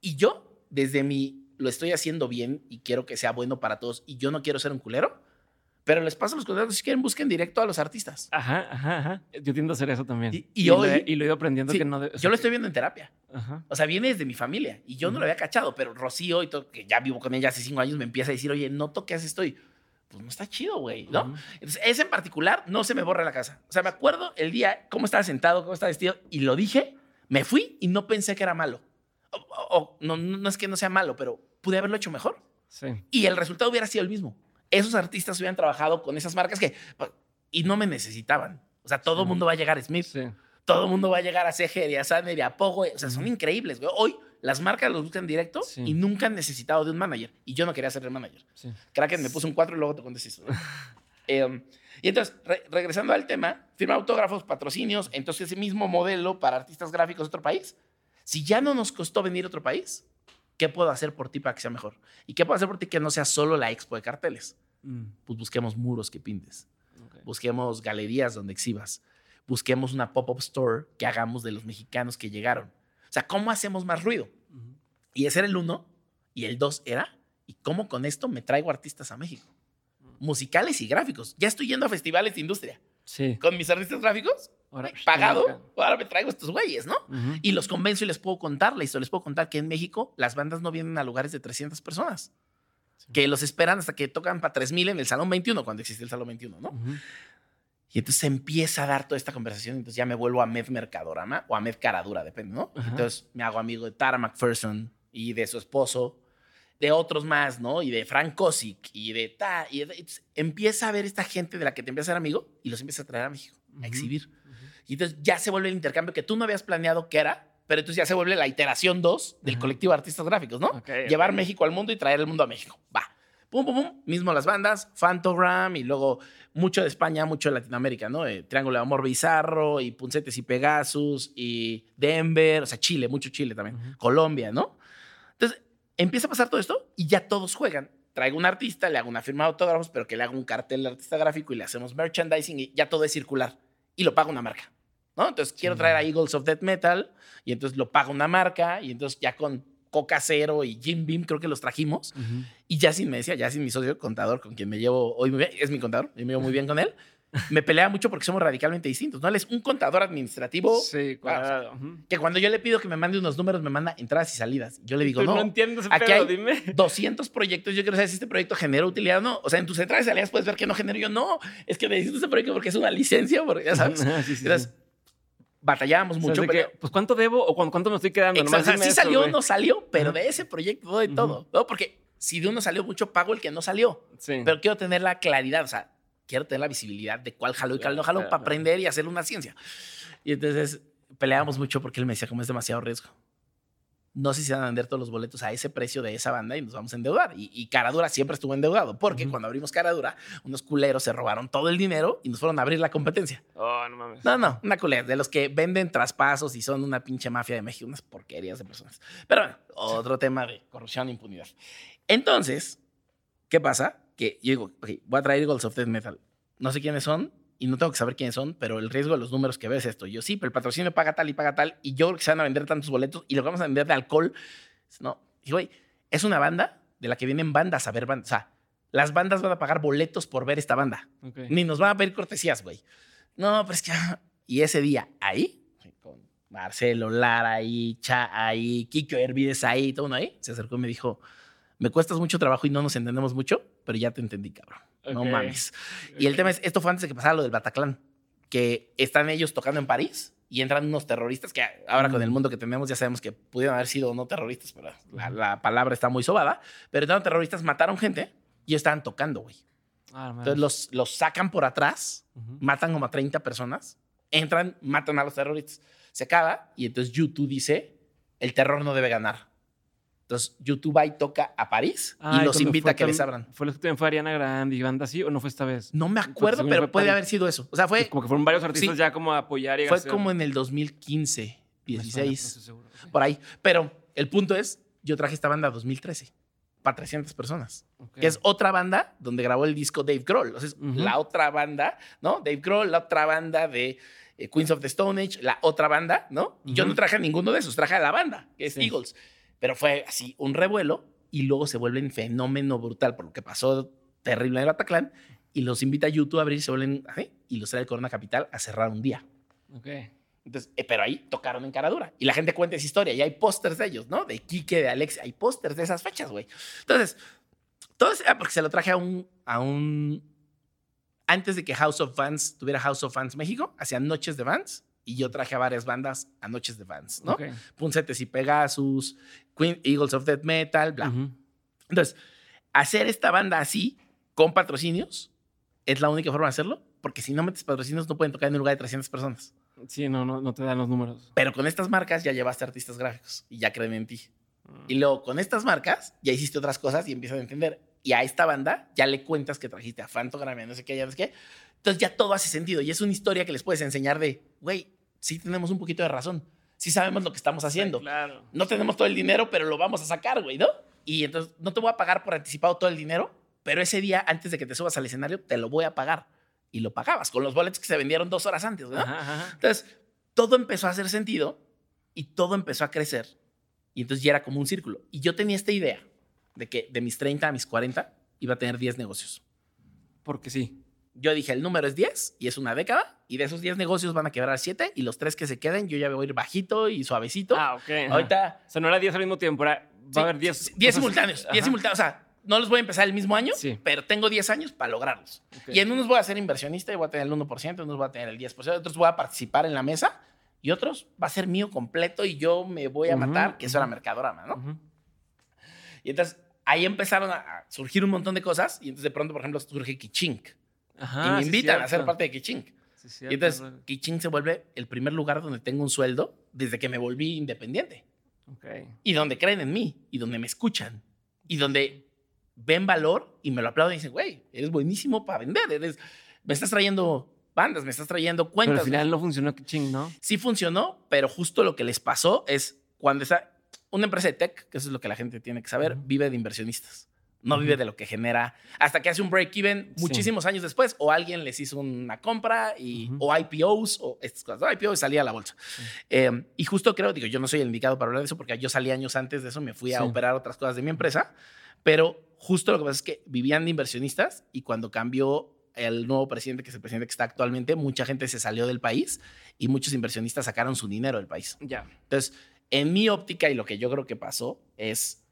Y yo, desde mi. Lo estoy haciendo bien y quiero que sea bueno para todos y yo no quiero ser un culero. Pero les paso los contactos si quieren, busquen directo a los artistas. Ajá, ajá, ajá. Yo tiendo a hacer eso también. Y- y lo hoy- he- y lo he ido aprendiendo Sí, que no... de- o sea, yo lo estoy viendo en terapia. Ajá. O sea, viene desde mi familia y yo no Ujú. lo había cachado, pero Rocío y todo, que ya vivo con ella hace cinco años, me empieza a decir, oye, noto que haces esto y pues no está chido, güey, ¿no? Entonces, ese en particular no se me borra la casa. O sea, me acuerdo el día, cómo estaba sentado, cómo estaba vestido y lo dije, me fui y no pensé que era malo. O, o- o no, no es que no sea malo, pero pude haberlo hecho mejor Sí. y el resultado hubiera sido el mismo. Esos artistas hubieran trabajado con esas marcas que y no me necesitaban. O sea, todo el Sí. mundo va a llegar a Smith Sí. todo el mundo va a llegar a CGR, y a Sander y a Pogo. O sea, son increíbles, güey. Hoy las marcas los buscan directo Sí. y nunca han necesitado de un manager. Y yo no quería ser el manager. sí. Kraken me puso un 4 y luego te conté eso. Em, y entonces, re- regresando al tema, firma autógrafos, patrocinios, entonces ese mismo modelo para artistas gráficos de otro país. Si ya no nos costó venir a otro país, ¿qué puedo hacer por ti para que sea mejor? ¿Y qué puedo hacer por ti que no sea solo la expo de carteles? Mm, Pues busquemos muros que pintes busquemos galerías donde exhibas, busquemos una pop-up store que hagamos de los mexicanos que llegaron. O sea, ¿cómo hacemos más ruido? Ujú. Y ese era el uno, y el dos era, ¿y cómo con esto me traigo artistas a México? Musicales y gráficos. Ya estoy yendo a festivales de industria. Sí. Con mis artistas gráficos, Ahora, pagado, ahora me traigo estos güeyes, ¿no? Ujú. Y los convenzo y les puedo contar la historia. Les puedo contar que en México las bandas no vienen a lugares de 300 personas. Sí. Que los esperan hasta que tocan para 3000 en el Salón 21, cuando existe el Salón 21, ¿no? Y entonces se empieza a dar toda esta conversación. Entonces ya me vuelvo a Med Mercadorama o a Med Caradura, depende, ¿no? Ajá. Entonces me hago amigo de Tara McPherson y de su esposo, de otros más, ¿no? Y de Frank Kosick y de ta. Y de- empieza a ver esta gente de la que te empieza a ser amigo y los empieza a traer a México, a exhibir. Y entonces ya se vuelve el intercambio que tú no habías planeado que era, pero entonces ya se vuelve la iteración 2 del colectivo de artistas gráficos, ¿no? Llevar. México al mundo y traer el mundo a México. Va. Pum, pum, pum. Mismo las bandas, Fantogram y luego mucho de España, mucho de Latinoamérica, ¿no? Eh, Triángulo de Amor Bizarro y Puncetes y Pegasus y Denver, o sea, Chile, mucho Chile también. Colombia, ¿no? Entonces, empieza a pasar todo esto y ya todos juegan. Traigo un artista, le hago una firma de autógrafos, pero que le haga un cartel al artista gráfico y le hacemos merchandising y ya todo es circular. Y lo paga una marca, ¿no? Entonces, quiero traer a Eagles of Death Metal y entonces lo paga una marca y entonces ya con Coca Cero y Jim Beam creo que los trajimos. Ujú. Y Yacine me decía, Yacine, mi socio contador, con quien me llevo hoy muy bien, es mi contador, y me llevo muy bien con él. me pelea mucho porque somos radicalmente distintos, ¿no? Él es un contador administrativo. Sí, claro. Que cuando yo le pido que me mande unos números, me manda entradas y salidas. Yo le digo, no. No entiendo ese aquí pedo, hay dime. 200 proyectos. Yo quiero saber si este proyecto genera utilidad o no. O sea, en tus entradas y salidas puedes ver que no genero yo. No, es que necesito este proyecto porque es una licencia, porque ya sabes. Ah, sí, sí, Entonces, batallábamos O sea, mucho. de que, pero- pues cuánto debo o cu- cuánto me estoy quedando. Exacto, Nomás o sea, sí salió o güey. no salió, pero de ese proyecto doy todo, ¿no? Porque si de uno salió mucho, pago el que no salió. Sí. Pero quiero tener la claridad, o sea, quiero tener la visibilidad de cuál jaló y cuál no jaló para aprender y hacer una ciencia. Y entonces peleábamos mucho porque él me decía, como es demasiado riesgo. No sé si van a vender todos los boletos a ese precio de esa banda y nos vamos a endeudar. Y, y Caradura siempre estuvo endeudado, porque cuando abrimos Caradura, unos culeros se robaron todo el dinero y nos fueron a abrir la competencia. Oh, no mames. No, no, una culera, de los que venden traspasos y son una pinche mafia de México, unas porquerías de personas. Pero bueno, otro tema de corrupción e impunidad. Entonces, ¿qué pasa? Que yo digo, ok, voy a traer Eagles of Death Metal. No sé quiénes son y no tengo que saber quiénes son, pero el riesgo de los números que ves es esto. Yo sí, pero el patrocinio paga tal y paga tal y yo creo que se van a vender tantos boletos y lo que vamos a vender de alcohol. No, y güey, es una banda de la que vienen bandas a ver bandas. O sea, las bandas van a pagar boletos por ver esta banda. Ni nos van a pedir cortesías, güey. No, pero es que. Y ese día, ahí, con Marcelo, Lara ahí, Cha ahí, Kiko Hervides ahí, todo uno ahí, se acercó y me dijo: Me cuestas mucho trabajo y no nos entendemos mucho, pero ya te entendí, cabrón. No mames. Y el tema es: esto fue antes de que pasara lo del Bataclan, que están ellos tocando en París y entran unos terroristas que ahora con el mundo que tenemos ya sabemos que pudieron haber sido no terroristas, pero la, la palabra está muy sobada. Pero entraron terroristas, mataron gente y estaban tocando, güey. Ah. Entonces los, los sacan por atrás, matan como a 30 personas, entran, matan a los terroristas. Se acaba y entonces YouTube dice, el terror no debe ganar. Entonces YouTube y toca a París Ah, y los invita a que les abran. ¿Fue los que también fue Ariana Grande y banda así o no fue esta vez? No me acuerdo, pero puede París. haber sido eso. O sea, fue, Como que fueron varios artistas Sí. ya como a apoyar y fue hacer- como en el 2015, Me suena, 16, no por ahí. Pero el punto es, yo traje esta banda 2013 para 300 personas. Que es otra banda donde grabó el disco Dave Grohl. O sea, es la otra banda, ¿no? Dave Grohl, la otra banda de eh, Queens of the Stone Age, la otra banda, ¿no? Y yo no traje a ninguno de esos, traje a la banda, que es Sí. Eagles. Pero fue así, un revuelo y luego se vuelven fenómeno brutal por lo que pasó terrible en el Bataclan y los invita a YouTube a abrir, se vuelven así, y los trae el Corona Capital a cerrar un día. Ok. Entonces, eh, pero ahí tocaron en Caradura. Y la gente cuenta esa historia. Y hay pósters de ellos, ¿no? De Quique, de Alex. Hay pósters de esas fechas, güey. Entonces, todo eso era porque se lo traje a un, a un... Antes de que House of Fans tuviera House of Fans México, hacía noches de Vans. Y yo traje a varias bandas a noches de Vans, ¿no? Ok. Puncetes y Pegasus, Queen, Eagles of Death Metal, bla. Entonces, hacer esta banda así, con patrocinios, es la única forma de hacerlo. Porque si no metes patrocinios, no pueden tocar en un lugar de 300 personas. Sí, no, no, no te dan los números. Pero con estas marcas ya llevaste artistas gráficos y ya creen en ti. Mm. Y luego con estas marcas ya hiciste otras cosas y empiezan a entender. Y a esta banda ya le cuentas que trajiste a Fantogram, no sé qué, ya no sé qué. Entonces ya todo hace sentido y es una historia que les puedes enseñar de, güey, sí tenemos un poquito de razón. Sí sabemos lo que estamos haciendo. Claro. No tenemos todo el dinero, pero lo vamos a sacar, güey, ¿no? Y entonces no te voy a pagar por anticipado todo el dinero, pero ese día antes de que te subas al escenario te lo voy a pagar. Y lo pagabas con los boletos que se vendieron dos horas antes, ¿no? Ajá, ajá. Entonces, todo empezó a hacer sentido y todo empezó a crecer. Y entonces ya era como un círculo. Y yo tenía esta idea de que de mis 30 a mis 40 iba a tener 10 negocios. Porque sí. Yo dije, el número es 10 y es una década. Y de esos 10 negocios van a quebrar 7 y los 3 que se queden yo ya me voy a ir bajito y suavecito. Ah, ok. Ahorita... O sea, no era 10 al mismo tiempo, era, va sí, a haber 10. 10 cosas- simultáneos. 10 Ajá. simultáneos. O sea, no los voy a empezar el mismo año, Sí. pero tengo 10 años para lograrlos. Y en unos voy a ser inversionista y voy a tener el 1%, en unos voy a tener el 10%, en otros voy a participar en la mesa y otros va a ser mío completo y yo me voy a matar, que eso era. Mercadorama, ¿no? Y entonces ahí empezaron a a surgir un montón de cosas y entonces de pronto, por ejemplo, surge Kichink Ajá, y me sí, invitan a ser parte de Kichink. Sí, Y entonces güey. Kichink se vuelve el primer lugar donde tengo un sueldo desde que me volví independiente Ok. y donde creen en mí y donde me escuchan y donde ven valor y me lo aplauden y dicen, güey, eres buenísimo para vender, eres, me estás trayendo bandas, me estás trayendo Pero cuentas. al final no funcionó, que ching, ¿no? Sí funcionó, pero justo lo que les pasó es cuando está una empresa de tech, que eso es lo que la gente tiene que saber, Ujú. vive de inversionistas. No vive de lo que genera hasta que hace un break-even Sí. muchísimos años después o alguien les hizo una compra y, o IPOs o estas cosas. IPOs salía a la bolsa. Eh, y justo creo, digo, yo no soy el indicado para hablar de eso porque yo salí años antes de eso, me fui a operar otras cosas de mi empresa, pero justo lo que pasa es que vivían de inversionistas y cuando cambió el nuevo presidente, que es el presidente que está actualmente, mucha gente se salió del país y muchos inversionistas sacaron su dinero del país. Ya. Entonces, en mi óptica y lo que yo creo que pasó es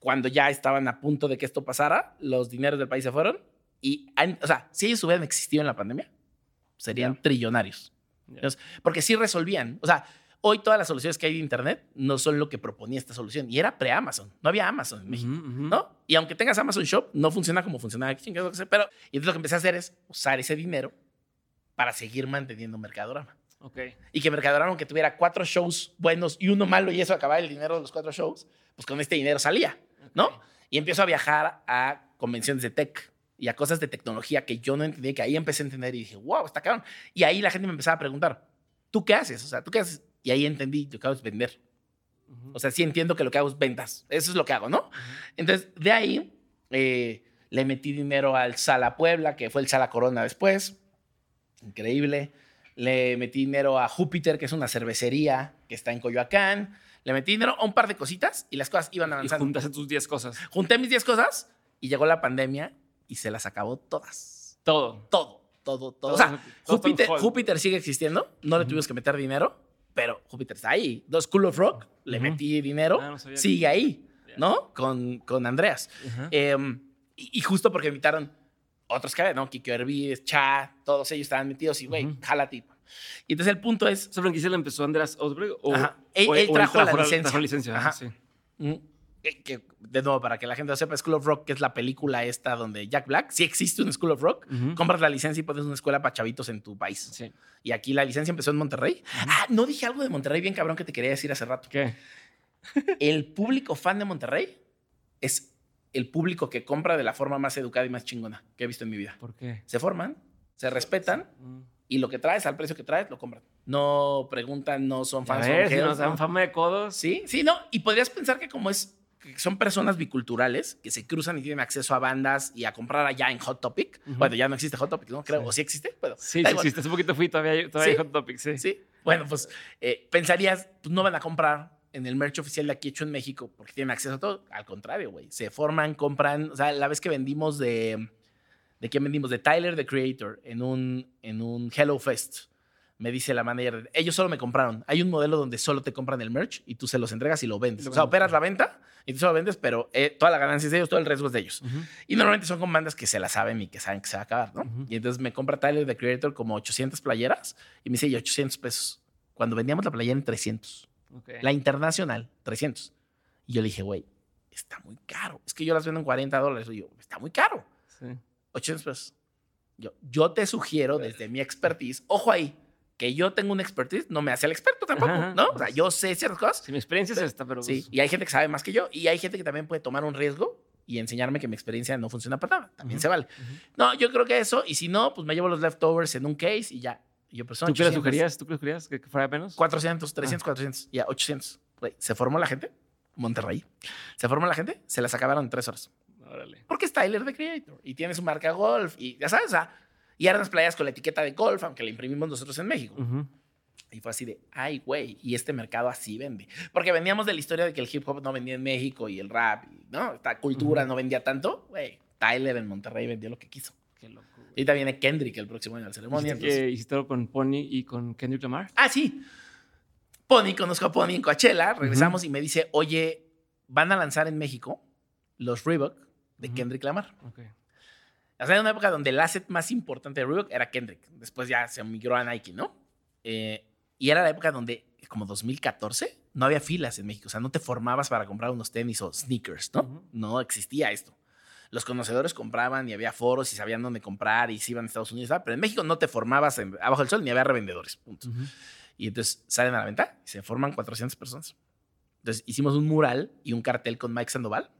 cuando ya estaban a punto de que esto pasara, los dineros del país se fueron y, o sea, si ellos hubieran existido en la pandemia, serían Ya. trillonarios. Ya. Entonces, porque sí resolvían. O sea, hoy todas las soluciones que hay de Internet no son lo que proponía esta solución. Y era pre-Amazon. No había Amazon en México. Ujú, ujú. ¿No? Y aunque tengas Amazon Shop, no funciona como funcionaba aquí. Pero, y entonces lo que empecé a hacer es usar ese dinero para seguir manteniendo Mercadorama. Ok. Y que Mercadorama, aunque tuviera cuatro shows buenos y uno malo y eso acababa el dinero de los cuatro shows, pues con este dinero salía, ¿no? Y empiezo a viajar a convenciones de tech y a cosas de tecnología que yo no entendía, que ahí empecé a entender y dije, wow, está cabrón. Y ahí la gente me empezaba a preguntar, ¿tú qué haces? O sea, ¿tú qué haces? Y ahí entendí, lo que hago es vender. O sea, sí entiendo que lo que hago es ventas. Eso es lo que hago, ¿no? Entonces, de ahí eh, le metí dinero al Sala Puebla, que fue el Sala Corona después. Increíble. Le metí dinero a Júpiter, que es una cervecería que está en Coyoacán. Le metí dinero a un par de cositas y las cosas iban y avanzando. juntaste tus 10 cosas. Junté mis 10 cosas y llegó la pandemia y se las acabó todas. Todo. Todo, todo, todo. Todo o sea, todo Júpiter, sigue existiendo. No le tuvimos que meter dinero, pero Júpiter está ahí. Dos School of Rock, le metí dinero. Ah, no que- sigue ahí. ¿no? Con, con Andreas. Em, y, y justo porque invitaron otros que, ¿no? Kiko Hervides, Cha, todos ellos estaban metidos y, güey, Ujú. jálate. Y entonces el punto es, ¿Esa franquicia la empezó Andrés Osberg? O, Ajá. Él- o- él o trajo la trajo licencia. trajo licencia, Ajá. sí. mm, que, que, de nuevo, para que la gente lo sepa, School of Rock, que es la película esta donde Jack Black, sí existe un School of Rock, Ujú. compras la licencia y pones una escuela para chavitos en tu país. Sí. Y aquí la licencia empezó en Monterrey. Ah, no dije algo de Monterrey bien cabrón que te quería decir hace rato. ¿Qué? El público fan de Monterrey es el público que compra de la forma más educada y más chingona que he visto en mi vida. ¿Por qué? Se forman, se respetan Mm. Y lo que traes al precio que traes lo compran. No preguntan, no son ¿Ya fans. ves? son Si nos haters, dan no. fama de codos. Sí, sí, no. Y podrías pensar que como es que son personas biculturales que se cruzan y tienen acceso a bandas y a comprar allá en Hot Topic. Bueno, ya no existe Hot Topic, ¿no? Creo. Sí. ¿O sí existe? Bueno, Sí, sí existe. Hace poquito fui, todavía, todavía. Hot Topic, sí. Sí. Bueno, pues eh, pensarías, pues no van a comprar en el merch oficial de aquí hecho en México porque tienen acceso a todo. Al contrario, güey. Se forman, compran. O sea, la vez que vendimos de. ¿De quién vendimos? De Tyler, the Creator, en un, en un Hello Fest. Me dice la manager, ellos solo me compraron. Hay un modelo donde solo te compran el merch y tú se los entregas y lo vendes. Lo o sea, operas la venta y tú se lo vendes, pero eh, toda la ganancia es de ellos, todo el riesgo es de ellos. Ujú. Y normalmente son con bandas que se la saben y que saben que se va a acabar, ¿no? Ujú. Y entonces me compra Tyler, the Creator, como 800 playeras y me dice, y 800 pesos. Cuando vendíamos la playera en 300. Ok. La internacional, 300. Y yo le dije, güey, está muy caro. Es que yo las vendo en 40 dólares. Y yo, está muy caro. Sí. 800 pesos. Yo, yo te sugiero desde mi expertise, ojo ahí, que yo tengo una expertise no me hace el experto tampoco, Ajá. ¿no? O sea, yo sé ciertas cosas. Sí, mi experiencia es esta, pero... Sí, pues, y hay gente que sabe más que yo y hay gente que también puede tomar un riesgo y enseñarme que mi experiencia no funciona para nada. También Ujú. se vale. Ujú. No, yo creo que eso, y si no, pues me llevo los leftovers en un case y ya. Y yo, pues ¿Tú qué le 800, sugerías? ¿Tú qué sugerías? ¿Que fuera menos? 400, Ah. 300, 400, ya 800. Güey, se formó la gente, Monterrey. Se formó la gente, se las acabaron en tres horas. Órale. Porque es Tyler the Creator y tiene su marca golf y ya sabes, o sea, y eran las playas con la etiqueta de golf, aunque la imprimimos nosotros en México. Ujú. Y fue así de, ay, güey, y este mercado así vende. Porque veníamos de la historia de que el hip hop no vendía en México y el rap, y, ¿no? Esta cultura no vendía tanto. Güey, Tyler en Monterrey vendió lo que quiso. Qué loco, güey. Y también viene Kendrick el próximo año a la ceremonia. ¿Hiciste, entonces- que hiciste algo con Pony y con Kendrick Lamar? Ah, sí. Pony, conozco a Pony en Coachella. Regresamos y me dice, oye, van a lanzar en México los Reebok de. Kendrick Lamar. Ok. O sea, en una época donde el asset más importante de Reebok era Kendrick. Después ya se migró a Nike, ¿no? Eh, y era la época donde, como 2014, no había filas en México. O sea, no te formabas para comprar unos tenis o sneakers, ¿no? No existía esto. Los conocedores compraban y había foros y sabían dónde comprar y se iban a Estados Unidos. ¿verdad? Pero en México no te formabas en- abajo del sol ni había revendedores. Punto. Y entonces salen a la venta y se forman 400 personas. Entonces hicimos un mural y un cartel con Mike Sandoval.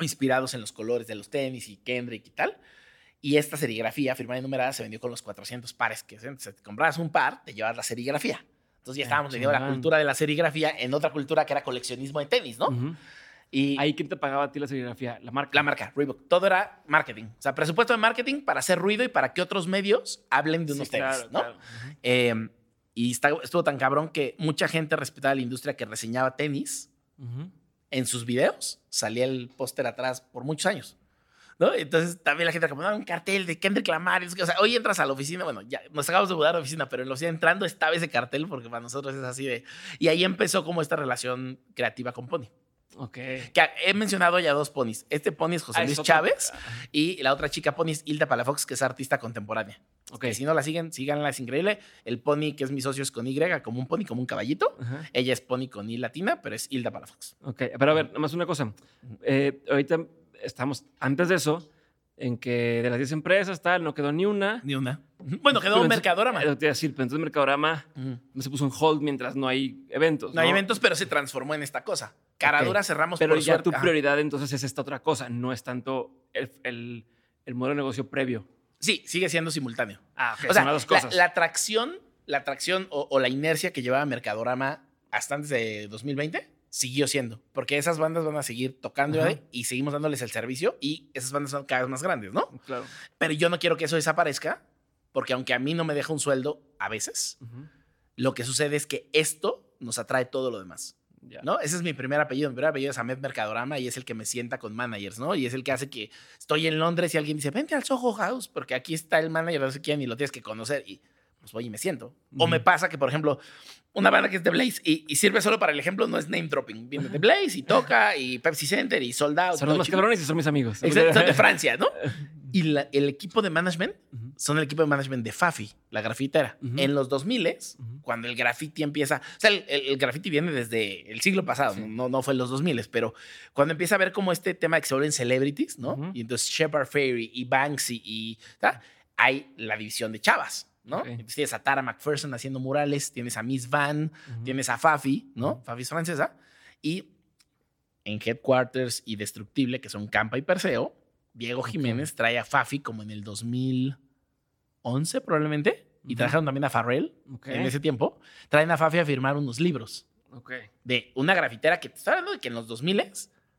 Inspirados en los colores de los tenis y Kendrick y tal. Y esta serigrafía firmada y numerada se vendió con los 400 pares que se, se- te comprabas un par, te llevas la serigrafía. Entonces ya Ah, estábamos vendiendo la cultura de la serigrafía en otra cultura que era coleccionismo de tenis, ¿no? Ujú. Y ¿Ahí quién te pagaba a ti la serigrafía? La marca. la marca, Reebok, todo era marketing. O sea, presupuesto de marketing para hacer ruido y para que otros medios hablen de Sí, unos tenis, claro, ¿no? claro. Eh, y está- estuvo tan cabrón que mucha gente respetaba la industria que reseñaba tenis Ujú. En sus videos salía el póster atrás por muchos años. ¿no? Entonces también la gente como, no, un cartel de Kendrick Lamar. O sea, hoy entras a la oficina, bueno, ya nos acabamos de mudar a la oficina, pero en la oficina entrando estaba ese cartel porque para nosotros es así de... Y ahí empezó como esta relación creativa con Pony. Ok. Que he mencionado ya dos ponis. Este pony es José Ah, Luis. Chávez y la otra chica pony es Hilda Palafox, que es artista contemporánea. Ok. Que si no la siguen, síganla, es increíble. El pony que es mi socio es con Y, como un pony, como un caballito. Ella es pony con I latina, pero es Hilda Palafox. Ok, pero a ver, nada más una cosa. Eh, ahorita estamos, antes de eso, en que de las 10 empresas, tal, no quedó ni una. Ni una. Bueno, quedó entonces- Mercadorama. eh, Te iba a decir, pero entonces Mercadorama se puso en hold mientras no hay eventos. No hay eventos, pero se transformó en esta cosa. Caradura Ok. cerramos Pero por ya suerte. tu Ajá. prioridad entonces es esta otra cosa, no es tanto el, el- el modelo de negocio previo. Sí, sigue siendo simultáneo. Ah, o sea, son las dos la, cosas. la atracción, la atracción o, o la inercia que llevaba Mercadorama hasta antes de 2020 siguió siendo. Porque esas bandas van a seguir tocando Ajá. y seguimos dándoles el servicio y esas bandas son cada vez más grandes, ¿no? Claro. Pero yo no quiero que eso desaparezca porque aunque a mí no me deja un sueldo a veces, lo que sucede es que esto nos atrae todo lo demás. Ya. ¿no? Ese es mi primer apellido. Mi primer apellido es Ahmed Mercadorama y es el que me sienta con managers, ¿no? Y es el que hace que estoy en Londres y alguien dice, vente al Soho House, porque aquí está el manager, no sé quién, y lo tienes que conocer. Y pues voy y me siento. O me pasa que, por ejemplo, una banda que es de Blaze y, y sirve solo para el ejemplo, no es name dropping. Viene de Blaze y toca y Pepsi Center y Sold Out. Son los cabrones y son mis amigos. Exacto, son de Francia, ¿no? Y la- el equipo de management Ujú. son el equipo de management de Fafi, la grafitera. Ujú. En los 2000 Ujú. cuando el graffiti empieza, o sea, el, el- el graffiti viene desde el siglo pasado, Sí. no, no fue en los 2000, pero cuando empieza a ver como este tema de que se vuelven celebrities, ¿no? Y entonces Shepard Fairey y Banksy y hay la división de chavas, ¿no? Entonces tienes a Tara McPherson haciendo murales, tienes a Miss Van, tienes a Fafi, ¿no? Fafi es francesa. Y en Headquarters y Destructible, que son Campa y Perseo, Diego. Jiménez trae a Fafi como en el 2011 probablemente. Y Ujú. trajeron también a Farrell en ese tiempo. Traen a Fafi a firmar unos libros de una grafitera que te está hablando de que en los 2000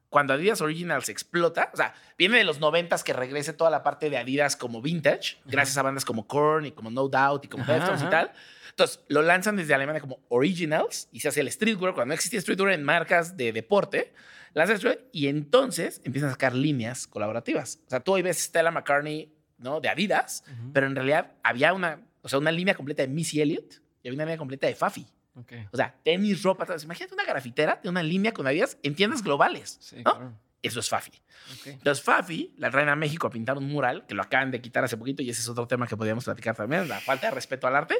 cuando Adidas Originals explota, o sea, viene de los 90 que regrese toda la parte de Adidas como vintage, gracias a bandas como Korn y como No Doubt y como Deftones y tal. Entonces, lo lanzan desde Alemania como Originals y se hace el streetwear. Cuando no existía streetwear en marcas de deporte, lanzan streetwear y entonces empiezan a sacar líneas colaborativas. O sea, tú hoy ves Stella McCartney, ¿no? De Adidas, pero en realidad había una, o sea, una línea completa de Missy Elliott y había una línea completa de Fafi. Ok. O sea, tenis, ropa, todo. Imagínate una grafitera de una línea con Adidas en tiendas globales. Sí, ¿no? claro. Eso es Fafi. Ok. Entonces, Fafi la traen a México a pintar un mural que lo acaban de quitar hace poquito y ese es otro tema que podríamos platicar también, la falta de respeto al arte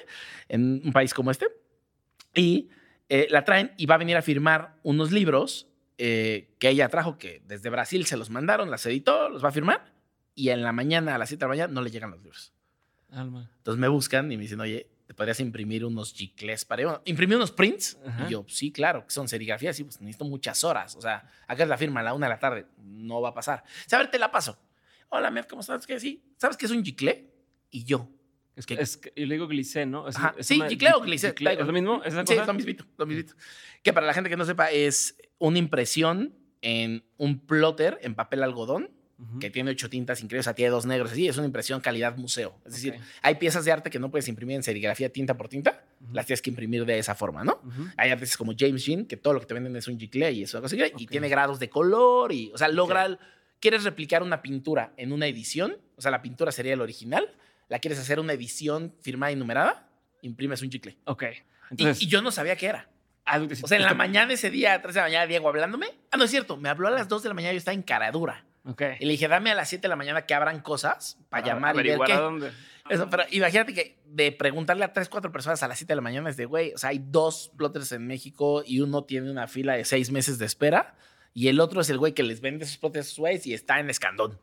en un país como este. Y eh, la traen y va a venir a firmar unos libros eh, que ella trajo, que desde Brasil se los mandaron, las editó, los va a firmar y en la mañana, a las 7 de la mañana, no le llegan los libros. Alma. Entonces me buscan y me dicen, oye, ¿te podrías imprimir unos giclés para bueno, imprimir unos prints? Ajá. Y yo, sí, claro, que son serigrafías, sí, pues necesito muchas horas. O sea, acá es la firma a la una de la tarde, no va a pasar. O sea, a ver, te la paso. Hola, Med, ¿cómo estás? ¿Qué? Sí, ¿sabes qué es un giclé? Y yo. Es que- es que- yo le digo glicé, ¿no? Es, Ajá, es sí, giclé o glicé. giclé, ¿Es lo mismo? ¿Es Sí, cosa? es lo mismito, lo mismito. Que para la gente que no sepa, es una impresión en un plotter en papel algodón Que tiene ocho tintas increíbles, o sea, tiene dos negros, así, es una impresión calidad museo. Es decir, Ok. hay piezas de arte que no puedes imprimir en serigrafía tinta por tinta, Ujú. las tienes que imprimir de esa forma, ¿no? Ujú. Hay artistas como James Jean, que todo lo que te venden es un giclé y eso, y Ok. tiene grados de color y, o sea, logra, quieres replicar una pintura en una edición, o sea, la pintura sería el original, la quieres hacer una edición firmada y numerada, imprimes un giclé. Ok. Y- Entonces, y, yo no sabía qué era. O sea, en la mañana ese día, a 3 de la mañana, Diego hablándome. Ah, no es cierto, me habló a las 2 de la mañana, yo estaba en caradura. Ok. Y le dije, dame a las 7 de la mañana que abran cosas para llamar y ver qué. a dónde. Eso, pero imagínate que de preguntarle a 3, 4 personas a las 7 de la mañana es de, güey, o sea, hay dos plotters en México y uno tiene una fila de 6 meses de espera y el otro es el güey que les vende sus plotters a sus güeyes y está en Escandón.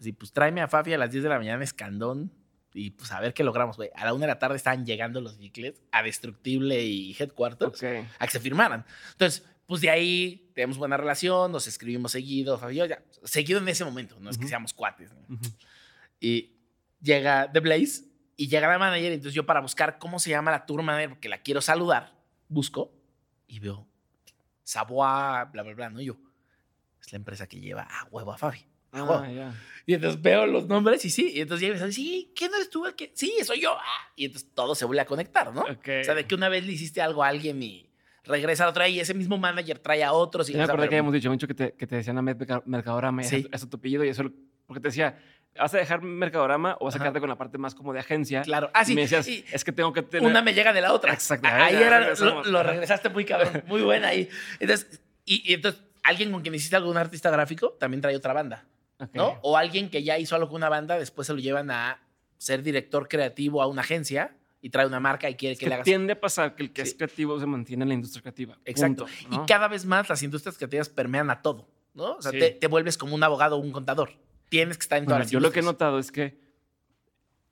Así, pues tráeme a Fafi a las 10 de la mañana en Escandón y pues a ver qué logramos, güey. A la 1 de la tarde estaban llegando los bicles a Destructible y Headquarters a que se firmaran. Entonces, pues de ahí tenemos buena relación, nos escribimos seguido, Fabi y yo, ya, seguido en ese momento, no es que seamos cuates. ¿no? Ujú. Y llega The Blaze y llega la manager, entonces yo para buscar cómo se llama la tour manager, porque la quiero saludar, busco y veo Savoie, bla, bla, bla, ¿no? Y yo, es la empresa que lleva a huevo a Fabi. a huevo. Ah, ya. Y entonces veo los nombres y sí, y entonces ya me dice, sí, ¿quién eres tú? el que Sí, soy yo. Ah, Y entonces todo se vuelve a conectar, ¿no? Ok. O sea, de que una vez le hiciste algo a alguien y regresa a otra y ese mismo manager trae a otros. Y, Ya me o sea, acordé pero- que habíamos dicho mucho que te, que te decían a Mercadorama, Sí. eso- eso tu apellido y eso porque te decía, ¿vas a dejar Mercadorama o vas a quedarte con la parte más como de agencia? Claro. Ah, sí. Y me decías, y es que tengo que tener... Una me llega de la otra. Exacto. Ahí era, lo, regresaste muy cabrón. Muy buena ahí. Entonces, y, y entonces, alguien con quien hiciste algún artista gráfico también trae otra banda. ¿no? O alguien que ya hizo algo con una banda, después se lo llevan a ser director creativo a una agencia y trae una marca y quiere Es que, que le hagas. tiende a pasar que el que es creativo se mantiene en la industria creativa. Exacto. Punto, ¿no? Y cada vez más las industrias creativas permean a todo, ¿no? O sea, Sí. te, te vuelves como un abogado o un contador. Tienes que estar en Bueno, todas las yo lo que he notado es que,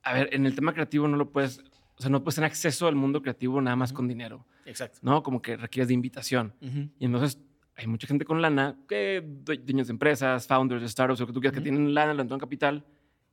a ver, en el tema creativo no lo puedes, o sea, no puedes tener acceso al mundo creativo nada más con dinero, Exacto. ¿no? Como que requieres de invitación. Y entonces hay mucha gente con lana, que due- dueños de empresas, founders de startups, lo que tú quieras, que tienen lana, lo en capital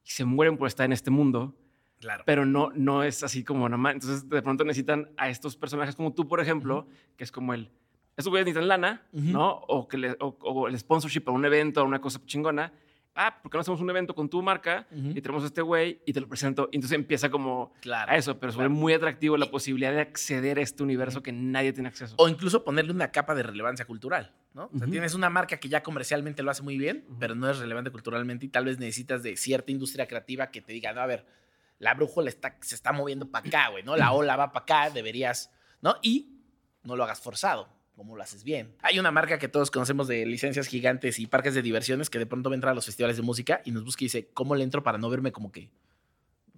y se mueren por estar en este mundo, Claro. pero no, no es así como nada más. Entonces de pronto necesitan a estos personajes como tú, por ejemplo, que es como el, estos güeyes necesitan lana. ¿no? O, que le- o- o el sponsorship a un evento, a una cosa chingona. Ah, ¿por qué no hacemos un evento con tu marca y tenemos a este güey y te lo presento? Y entonces empieza como Claro. a eso, pero se vuelve muy atractivo la posibilidad de acceder a este universo que nadie tiene acceso. O incluso ponerle una capa de relevancia cultural, ¿no? O sea, tienes una marca que ya comercialmente lo hace muy bien, pero no es relevante culturalmente y tal vez necesitas de cierta industria creativa que te diga, no, a ver, la brújula está, se está moviendo para acá, güey, ¿no? La ola va para acá, deberías, ¿no? Y no lo hagas forzado, como lo haces bien. Hay una marca que todos conocemos de licencias gigantes y parques de diversiones que de pronto va a entrar a los festivales de música y nos busca y dice, ¿cómo le entro para no verme como que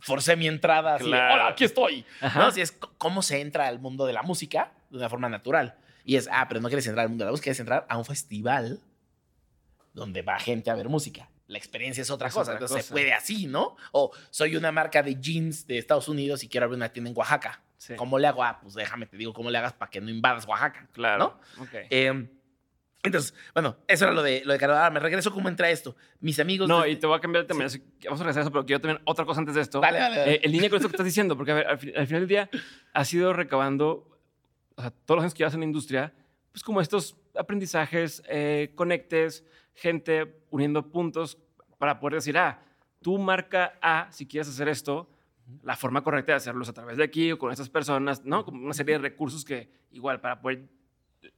forcé mi entrada? Así, de. Hola, aquí estoy. Ajá. ¿no? Así es cómo se entra al mundo de la música de una forma natural. Y es, ah, pero no quieres entrar al mundo de la música, quieres entrar a un festival donde va gente a ver música. La experiencia es otra Es cosa, otra entonces se puede así, ¿no? O soy una marca de jeans de Estados Unidos y quiero abrir una tienda en Oaxaca. Sí. ¿Cómo le hago? Ah, pues déjame, te digo cómo le hagas para que no invadas Oaxaca. Claro. Eh, entonces, bueno, eso era lo de, lo de Canadá. Me regreso cómo entra esto. Mis amigos... No, desde- y te voy a cambiar el tema. Vamos a regresar a eso, pero quiero también otra cosa antes de esto. Dale, dale, dale. Eh, en línea con esto que estás diciendo, porque a ver, al final del día has ido recabando, o sea, todos los años que llevas en la industria, pues como estos aprendizajes, eh, conectes, gente uniendo puntos para poder decir, ah, tú marca A, si quieres hacer esto, la forma correcta de hacerlo es a través de aquí o con estas personas, ¿no? Como una serie de recursos que igual para poder,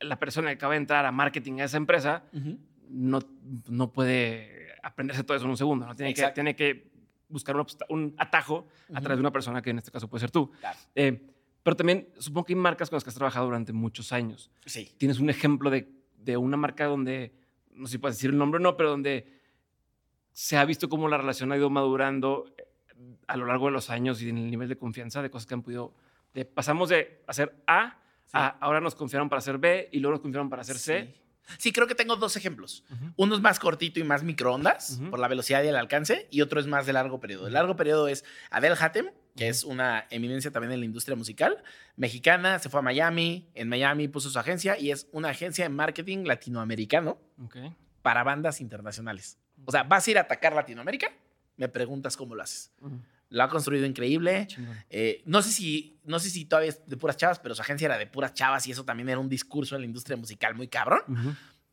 la persona que acaba de entrar a marketing a esa empresa, Ujú. no, no puede aprenderse todo eso en un segundo, ¿no? Tiene, que, tiene que buscar un, un atajo a Ujú. través de una persona que en este caso puede ser tú. Claro. Eh, pero también supongo que hay marcas con las que has trabajado durante muchos años. Sí. ¿Tienes un ejemplo de, de una marca donde, no sé si puedes decir el nombre o no, pero donde se ha visto cómo la relación ha ido madurando eh, a lo largo de los años y en el nivel de confianza de cosas que han podido... de- pasamos de hacer A a ahora nos confiaron para hacer B y luego nos confiaron para hacer C. Sí. Creo que tengo dos ejemplos. Uno es más cortito y más microondas por la velocidad y el alcance, y otro es más de largo periodo. El largo periodo es Adele Hatem, que es una eminencia también en la industria musical, mexicana, se fue a Miami, en Miami puso su agencia y es una agencia de marketing latinoamericano para bandas internacionales. O sea, vas a ir a atacar Latinoamérica, me preguntas cómo lo haces. Lo ha construido increíble. Eh, no, sé si, no sé si todavía es de puras chavas, pero su agencia era de puras chavas y eso también era un discurso en la industria musical muy cabrón.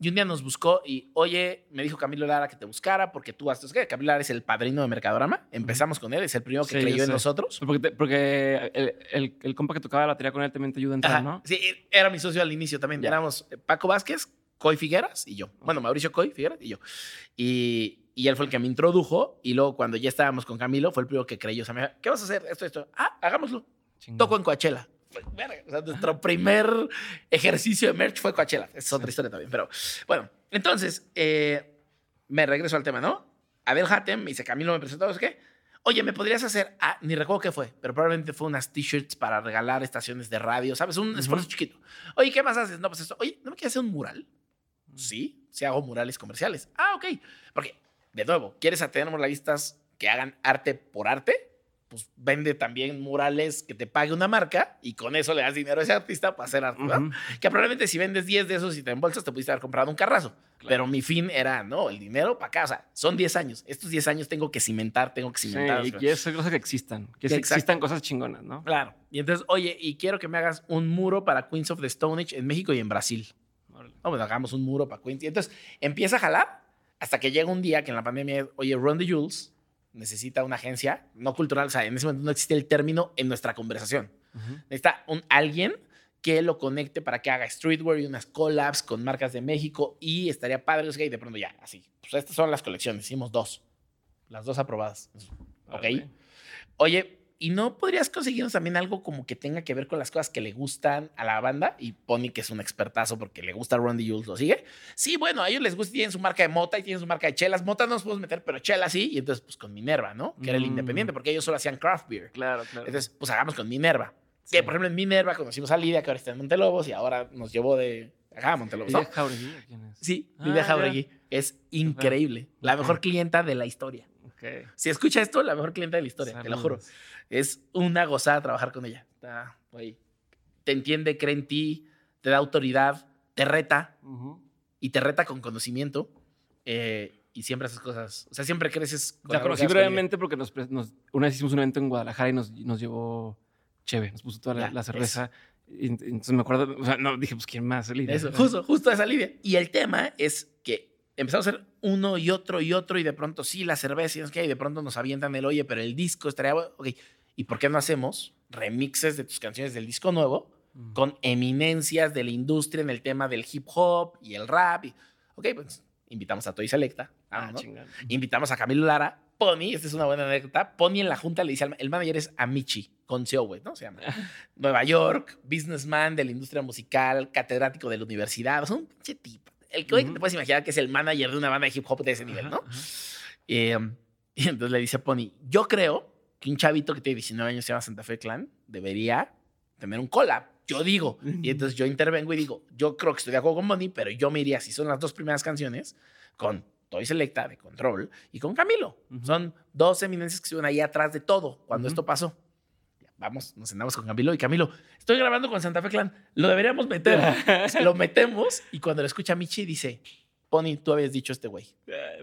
Y un día nos buscó y, oye, me dijo Camilo Lara que te buscara porque tú haces que Camilo Lara es el padrino de Mercadorama. Empezamos con él, es el primero que Sí, creyó en nosotros. Porque, te- porque el, el, el compa que tocaba la batería con él también te ayuda a entrar, Ajá, ¿no? Sí, era mi socio al inicio también. Ya. Éramos eh, Paco Vázquez, Coy Figueras y yo. Bueno, Mauricio Coy Figueras y yo. Y, y él fue el que me introdujo. Y luego, cuando ya estábamos con Camilo, fue el primero que creyó. O sea, me dijo, ¿qué vas a hacer? Esto, esto. Ah, hagámoslo. Chingón. Toco en Coachella. Verga, o sea, nuestro primer ejercicio de merch fue Coachella. Es otra historia también. Pero bueno, entonces eh, me regreso al tema, ¿no? Abel Hatem me dice, Camilo me presentó, ¿es qué? Oye, ¿me podrías hacer? Ah, ni recuerdo qué fue, pero probablemente fue unas t-shirts para regalar estaciones de radio, ¿sabes? Un esfuerzo chiquito. Oye, ¿qué más haces? No, pues esto. Oye, ¿no me quieres hacer un mural? Sí, sí hago murales comerciales. Ah, ok. Porque, de nuevo, ¿quieres atender muralistas que hagan arte por arte? Pues vende también murales que te pague una marca y con eso le das dinero a ese artista para hacer arte. ¿verdad? Ujú. Que probablemente si vendes 10 de esos y te embolsas, te pudiste haber comprado un carrazo. Pero mi fin era, no, el dinero para acá. O sea, son 10 años. Estos 10 años tengo que cimentar, tengo que Sí, cimentar. y quieres hacer cosas que existan. Que Sí, existan cosas chingonas, ¿no? Claro. Y entonces, oye, y quiero que me hagas un muro para Queens of the Stone Age en México y en Brasil. Órale. No, pues hagamos un muro para Queens. Y entonces empieza a jalar hasta que llega un día que en la pandemia, oye, Ron the Jules necesita una agencia no cultural. O sea, en ese momento no existe el término en nuestra conversación. Ujú. Necesita un alguien que lo conecte para que haga streetwear y unas collabs con marcas de México y estaría padre. o sea, Y de pronto ya, así. Pues estas son las colecciones. Hicimos dos. las dos aprobadas. Ok. Oye, ¿y no podrías conseguirnos también algo como que tenga que ver con las cosas que le gustan a la banda? Y Pony, que es un expertazo porque le gusta Randy Jules, ¿lo sigue? Sí, bueno, a ellos les gusta, tienen su marca de mota y tienen su marca de chelas. Mota no nos podemos meter, pero chela sí. Y entonces, pues con Minerva, ¿no? Que era el Mm. independiente, porque ellos solo hacían craft beer. Claro, claro. Entonces, pues hagamos con Minerva. Sí. Que, por ejemplo, en Minerva conocimos a Lidia, que ahora está en Montelobos y ahora nos llevó de acá a Montelobos, ¿no? ¿Lidia Jauregui? ¿o ¿Quién es? Sí, Ah, Lidia ya. Jauregui. Es increíble. La mejor clienta de la historia. Si escucha esto, la mejor clienta de la historia, te lo juro. Es una gozada trabajar con ella. Está, güey, Te entiende, cree en ti, te da autoridad, te reta y te reta con conocimiento. eh, y siempre haces cosas. O sea, siempre creces. con La conocí brevemente porque nos, nos- una vez hicimos un evento en Guadalajara y nos, nos llevó Cheve, nos puso toda la, Ya, la cerveza. Y entonces me acuerdo, o sea, no, dije, pues, ¿quién más? Lidia. Eso, justo, justo esa Lidia. Y el tema es que empezamos a hacer uno y otro y otro y de pronto sí, la cerveza y qué, y de pronto nos avientan el oye, pero el disco estaría bueno. Ok, ¿y por qué no hacemos remixes de tus canciones del disco nuevo Mm. con eminencias de la industria en el tema del hip hop y el rap? Y, ok, pues invitamos a Toy Selecta. Ah, ¿no? Invitamos a Camilo Lara. Pony, esta es una buena anécdota. Pony en la junta le dice al el manager es Amici, con güey, ¿no? Se llama. Nueva York, businessman de la industria musical, catedrático de la universidad. Es un pinche tipo. El que Ujú. te puedes imaginar que es el manager de una banda de hip hop de ese nivel, ¿no? Eh, y entonces le dice a Pony, yo creo que un chavito que tiene 19 años se llama Santa Fe Clan debería tener un collab. Yo digo. Y entonces yo intervengo y digo, yo creo que estoy de acuerdo con Pony, pero yo me iría, si son las dos primeras canciones, con Toy Selecta de Control y con Camilo. Son dos eminencias que estuvieron ahí atrás de todo cuando esto pasó. Vamos, nos sentamos con Camilo y Camilo, estoy grabando con Santa Fe Clan, lo deberíamos meter. lo metemos y cuando lo escucha Michi dice, Pony, tú habías dicho este güey.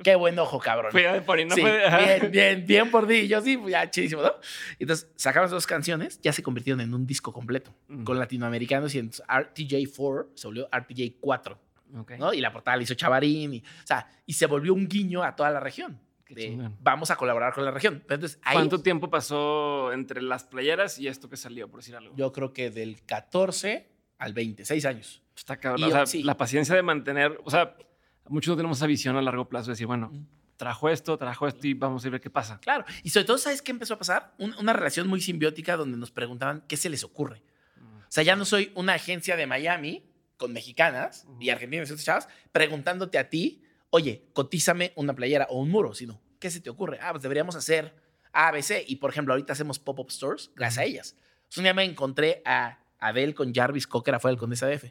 Qué buen ojo, cabrón. Pony, no Sí, bien, bien, bien por ti. Yo sí, pues ya chidísimo, ¿no? Entonces, sacamos dos canciones, ya se convirtieron en un disco completo Mm. con latinoamericanos y entonces RTJ4 se volvió RTJ4, Ok. ¿no? Y la portada la hizo Chavarín, y, o sea, y se volvió un guiño a toda la región. De, vamos a colaborar con la región. Pero entonces, ahí, ¿Cuánto tiempo pasó entre las playeras y esto que salió, por decir algo? yo creo que del 14 al 20, seis años. Está cabrón. Y o sea, sí. la paciencia de mantener, o sea, muchos no tenemos esa visión a largo plazo de decir, bueno, Mm. trajo esto, trajo esto y vamos a ver qué pasa. Claro. Y sobre todo, ¿sabes qué empezó a pasar? Un- una relación muy simbiótica donde nos preguntaban qué se les ocurre. O sea, ya no soy una agencia de Miami con mexicanas y argentinas y otras chavas preguntándote a ti, oye, cotízame una playera o un muro, sino, ¿qué se te ocurre? Ah, pues deberíamos hacer ABC. Y por ejemplo, ahorita hacemos pop-up stores gracias a ellas. Entonces, un día me encontré a Adele con Jarvis Cocker afuera del Condesa DF.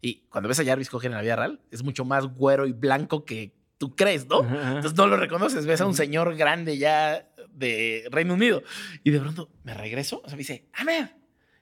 Y cuando ves a Jarvis Cocker en la vida real, es mucho más güero y blanco que tú crees, ¿no? Ajá. Entonces no lo reconoces, ves a un señor grande ya de Reino Unido. Y de pronto me regreso, o sea, me dice, Amer,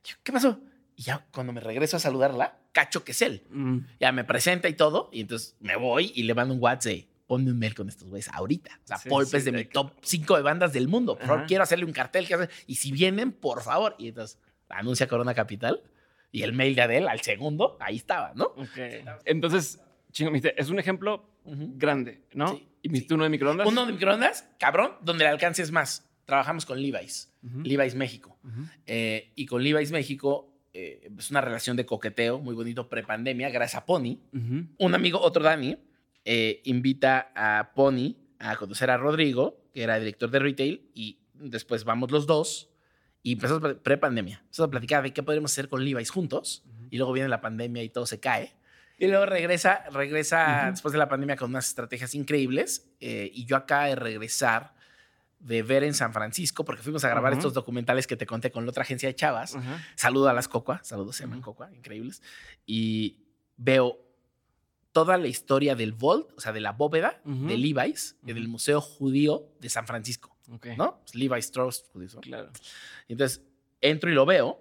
Yo, ¿qué pasó? Y ya cuando me regreso a saludarla, cacho que es él. Mm. Ya me presenta y todo, y entonces me voy y le mando un WhatsApp ponme un mail con estos güeyes ahorita. O sea, Sí, Polp sí, es de mi que- top 5 de bandas del mundo. Por favor, Ajá. quiero hacerle un cartel. que hacer. Y si vienen, por favor. Y entonces anuncia Corona Capital y el mail de Adele al segundo, ahí estaba, ¿no? Ok. Entonces, chingo, es un ejemplo grande, ¿no? Sí, y dijiste uno de microondas. Uno de microondas, cabrón, donde el alcance es más. Trabajamos con Levi's, Ujú. Levi's México. Eh, y con Levi's México eh, es una relación de coqueteo muy bonito prepandemia, gracias a Pony. Ujú. Un amigo, otro Dani, eh, invita a Pony a conocer a Rodrigo, que era director de retail, y después vamos los dos y empezamos pre- prepandemia. Empezamos a platicar de qué podríamos hacer con Levi's juntos, y luego viene la pandemia y todo se cae. Y luego regresa, regresa Ujú. después de la pandemia con unas estrategias increíbles. eh, y yo acá de regresar de ver en San Francisco, porque fuimos a grabar estos documentales que te conté con la otra agencia de chavas. Saludo a las Cocua, saludos, se llaman Ujú. Cocua, increíbles. Y veo toda la historia del Vault, o sea, de la bóveda de Levi's, en el Ujú. Museo Judío de San Francisco, Ok. ¿no? Pues Levi's Trust judíos, ¿no? Claro. Entonces, entro y lo veo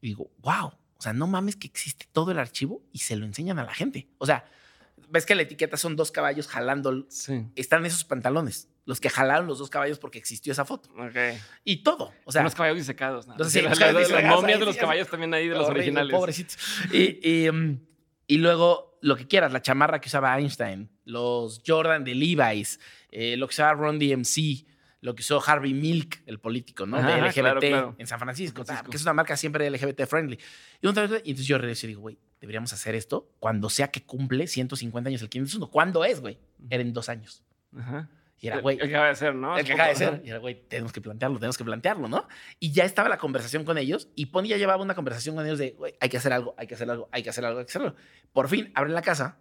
y digo, wow, o sea, no mames que existe todo el archivo y se lo enseñan a la gente. O sea, ves que la etiqueta son dos caballos jalando, Sí. están esos pantalones, los que jalaron los dos caballos porque existió esa foto. Ok. Y todo, o sea, los caballos disecados. ¿no? Entonces, sí, las, las- las momias ahí, de los caballos también ahí de los Horrible, originales. Pobrecitos. Y, y, mm, y luego lo que quieras, la chamarra que usaba Einstein, los Jordan de Levi's, eh, lo que usaba Ron DMC, lo que usó Harvey Milk, el político, ¿no? Ajá, de LGBT claro, claro. en San Francisco, Francisco. que es una marca siempre LGBT friendly. Y entonces yo regreso y digo, güey, deberíamos hacer esto cuando sea que cumple 150 años el 501. ¿Cuándo es, güey? Era en dos años. Ajá. Y era, güey. El que acaba de ser, ¿no? El que acaba de ser. Y era, güey, tenemos que plantearlo, tenemos que plantearlo, ¿no? Y ya estaba la conversación con ellos y Pony ya llevaba una conversación con ellos de, güey, hay que hacer algo, hay que hacer algo, hay que hacer algo, hay que hacer algo. Por fin abren la casa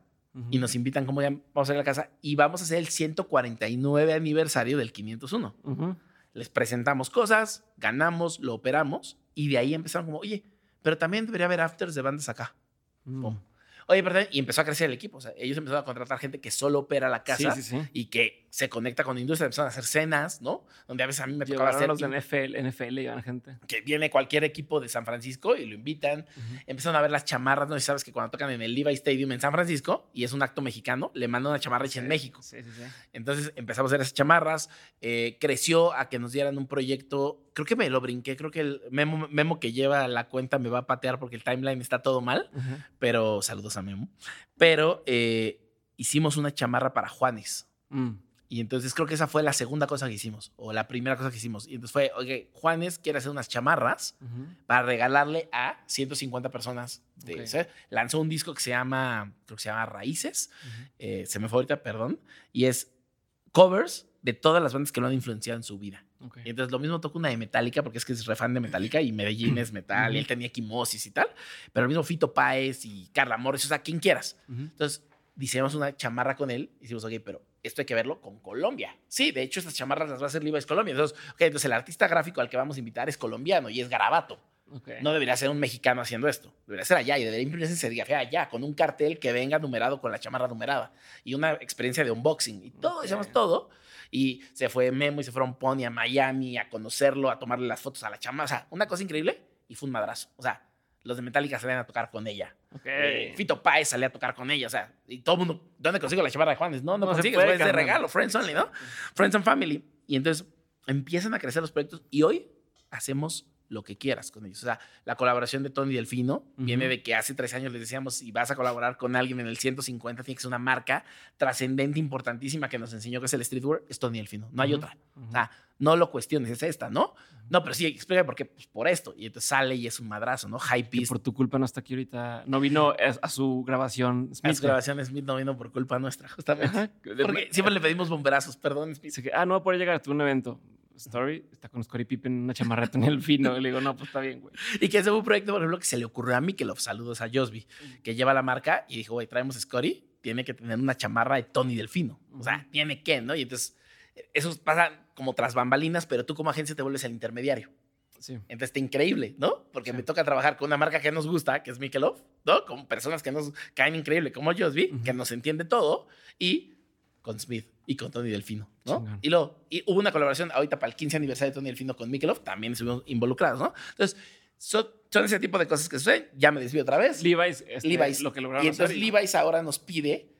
y nos invitan, como ya vamos a ir a la casa y vamos a hacer el 149 aniversario del 501. Ujú. Les presentamos cosas, ganamos, lo operamos y de ahí empezaron como, oye, pero también debería haber afters de bandas acá. Mm. Oye, perdón, y empezó a crecer el equipo. O sea, ellos empezaron a contratar gente que solo opera la casa Sí, sí, sí. y que se conecta con la industria. Empezaron a hacer cenas, ¿no? Donde a veces a mí me tocaba hacer los de NFL, NFL llevan gente. que viene cualquier equipo de San Francisco y lo invitan. Empezaron a ver las chamarras, no si sabes que cuando tocan en el Levi Stadium en San Francisco y es un acto mexicano, le mandan una chamarra hecha en México. Sí, sí, sí. Entonces empezamos a hacer esas chamarras, eh, creció a que nos dieran un proyecto, creo que me lo brinqué, creo que el memo, memo que lleva la cuenta me va a patear porque el timeline está todo mal, pero saludos a Memo. Pero eh, hicimos una chamarra para Juanes. Mm. Y entonces creo que esa fue la segunda cosa que hicimos, o la primera cosa que hicimos. Y entonces fue, oye, Juanes quiere hacer unas chamarras Ujú. para regalarle a 150 personas. De, Ok. ¿sabes? Lanzó un disco que se llama, creo que se llama Raíces, Ujú. eh, se me fue ahorita, perdón, y es covers de todas las bandas que lo han influenciado en su vida. Ok. Y entonces lo mismo toca una de Metallica, porque es que es re fan de Metallica y Medellín es metal, y él tenía Quimosis y tal, pero el mismo Fito Páez y Carla Morris, o sea, quien quieras. Entonces diseñamos una chamarra con él y decimos, ok, pero esto hay que verlo con Colombia. Sí, de hecho estas chamarras las va a hacer Levi's Colombia. Entonces, ok, entonces el artista gráfico al que vamos a invitar es colombiano y es Garabato. Ok. No debería ser un mexicano haciendo esto. Debería ser allá y debería imprimirse ese día allá con un cartel que venga numerado con la chamarra numerada y una experiencia de unboxing y todo, hicimos todo. Y se fue Memo y se fueron Pony a Miami a conocerlo, a tomarle las fotos a la chamarra. O sea, una cosa increíble y fue un madrazo. O sea, los de Metallica salían a tocar con ella. Ok. Eh, Fito Páez salía a tocar con ella. O sea, y todo el mundo, ¿dónde consigo la chamarra de Juanes? No, no, No consigues, es de regalo, Friends Only, ¿no? Friends and Family. Y entonces empiezan a crecer los proyectos y hoy hacemos lo que quieras con ellos. O sea, la colaboración de Tony Delfino viene de que hace tres años les decíamos, si vas a colaborar con alguien en el 150, tiene que ser una marca trascendente, importantísima que nos enseñó que es el streetwear, es Tony Delfino. No hay otra. O sea, no lo cuestiones, es esta, ¿no? No, pero sí, explica por qué. Pues por esto. Y entonces sale y es un madrazo, ¿no? Que Beast. por tu culpa no está aquí ahorita. No vino a a su grabación. Smith. Las grabaciones Smith no vino por culpa nuestra, justamente. Ajá. Porque siempre le pedimos bomberazos, perdón, Smith. Ah, no va a poder llegar a un evento. Story, está con Scottie Pippen en una chamarreta en el fino. Y le digo, no, pues está bien, güey. Y que ese fue un proyecto, por ejemplo, que se le ocurrió a los saludos a Josby, que lleva la marca y dijo, güey, traemos a Scotty, tiene que tener una chamarra de Tony Delfino. O sea, tiene que, ¿no? Y entonces, eso pasa como tras bambalinas, pero tú como agencia te vuelves el intermediario. Sí. Entonces está increíble, ¿no? Porque Sí. me toca trabajar con una marca que nos gusta, que es Michelob, ¿no? Con personas que nos caen increíble, como Josby, Ujú. que nos entiende todo, y con Smith y con Tony Delfino, ¿no? Chingón. Y luego, y hubo una colaboración ahorita para el 15 aniversario de Tony Delfino con Michelob, también estuvimos involucrados, ¿no? Entonces, son, son ese tipo de cosas que suceden. Ya me desvío otra vez. Levi's, este, Levi's. lo que lograron y entonces hacer Levi's ahora nos pide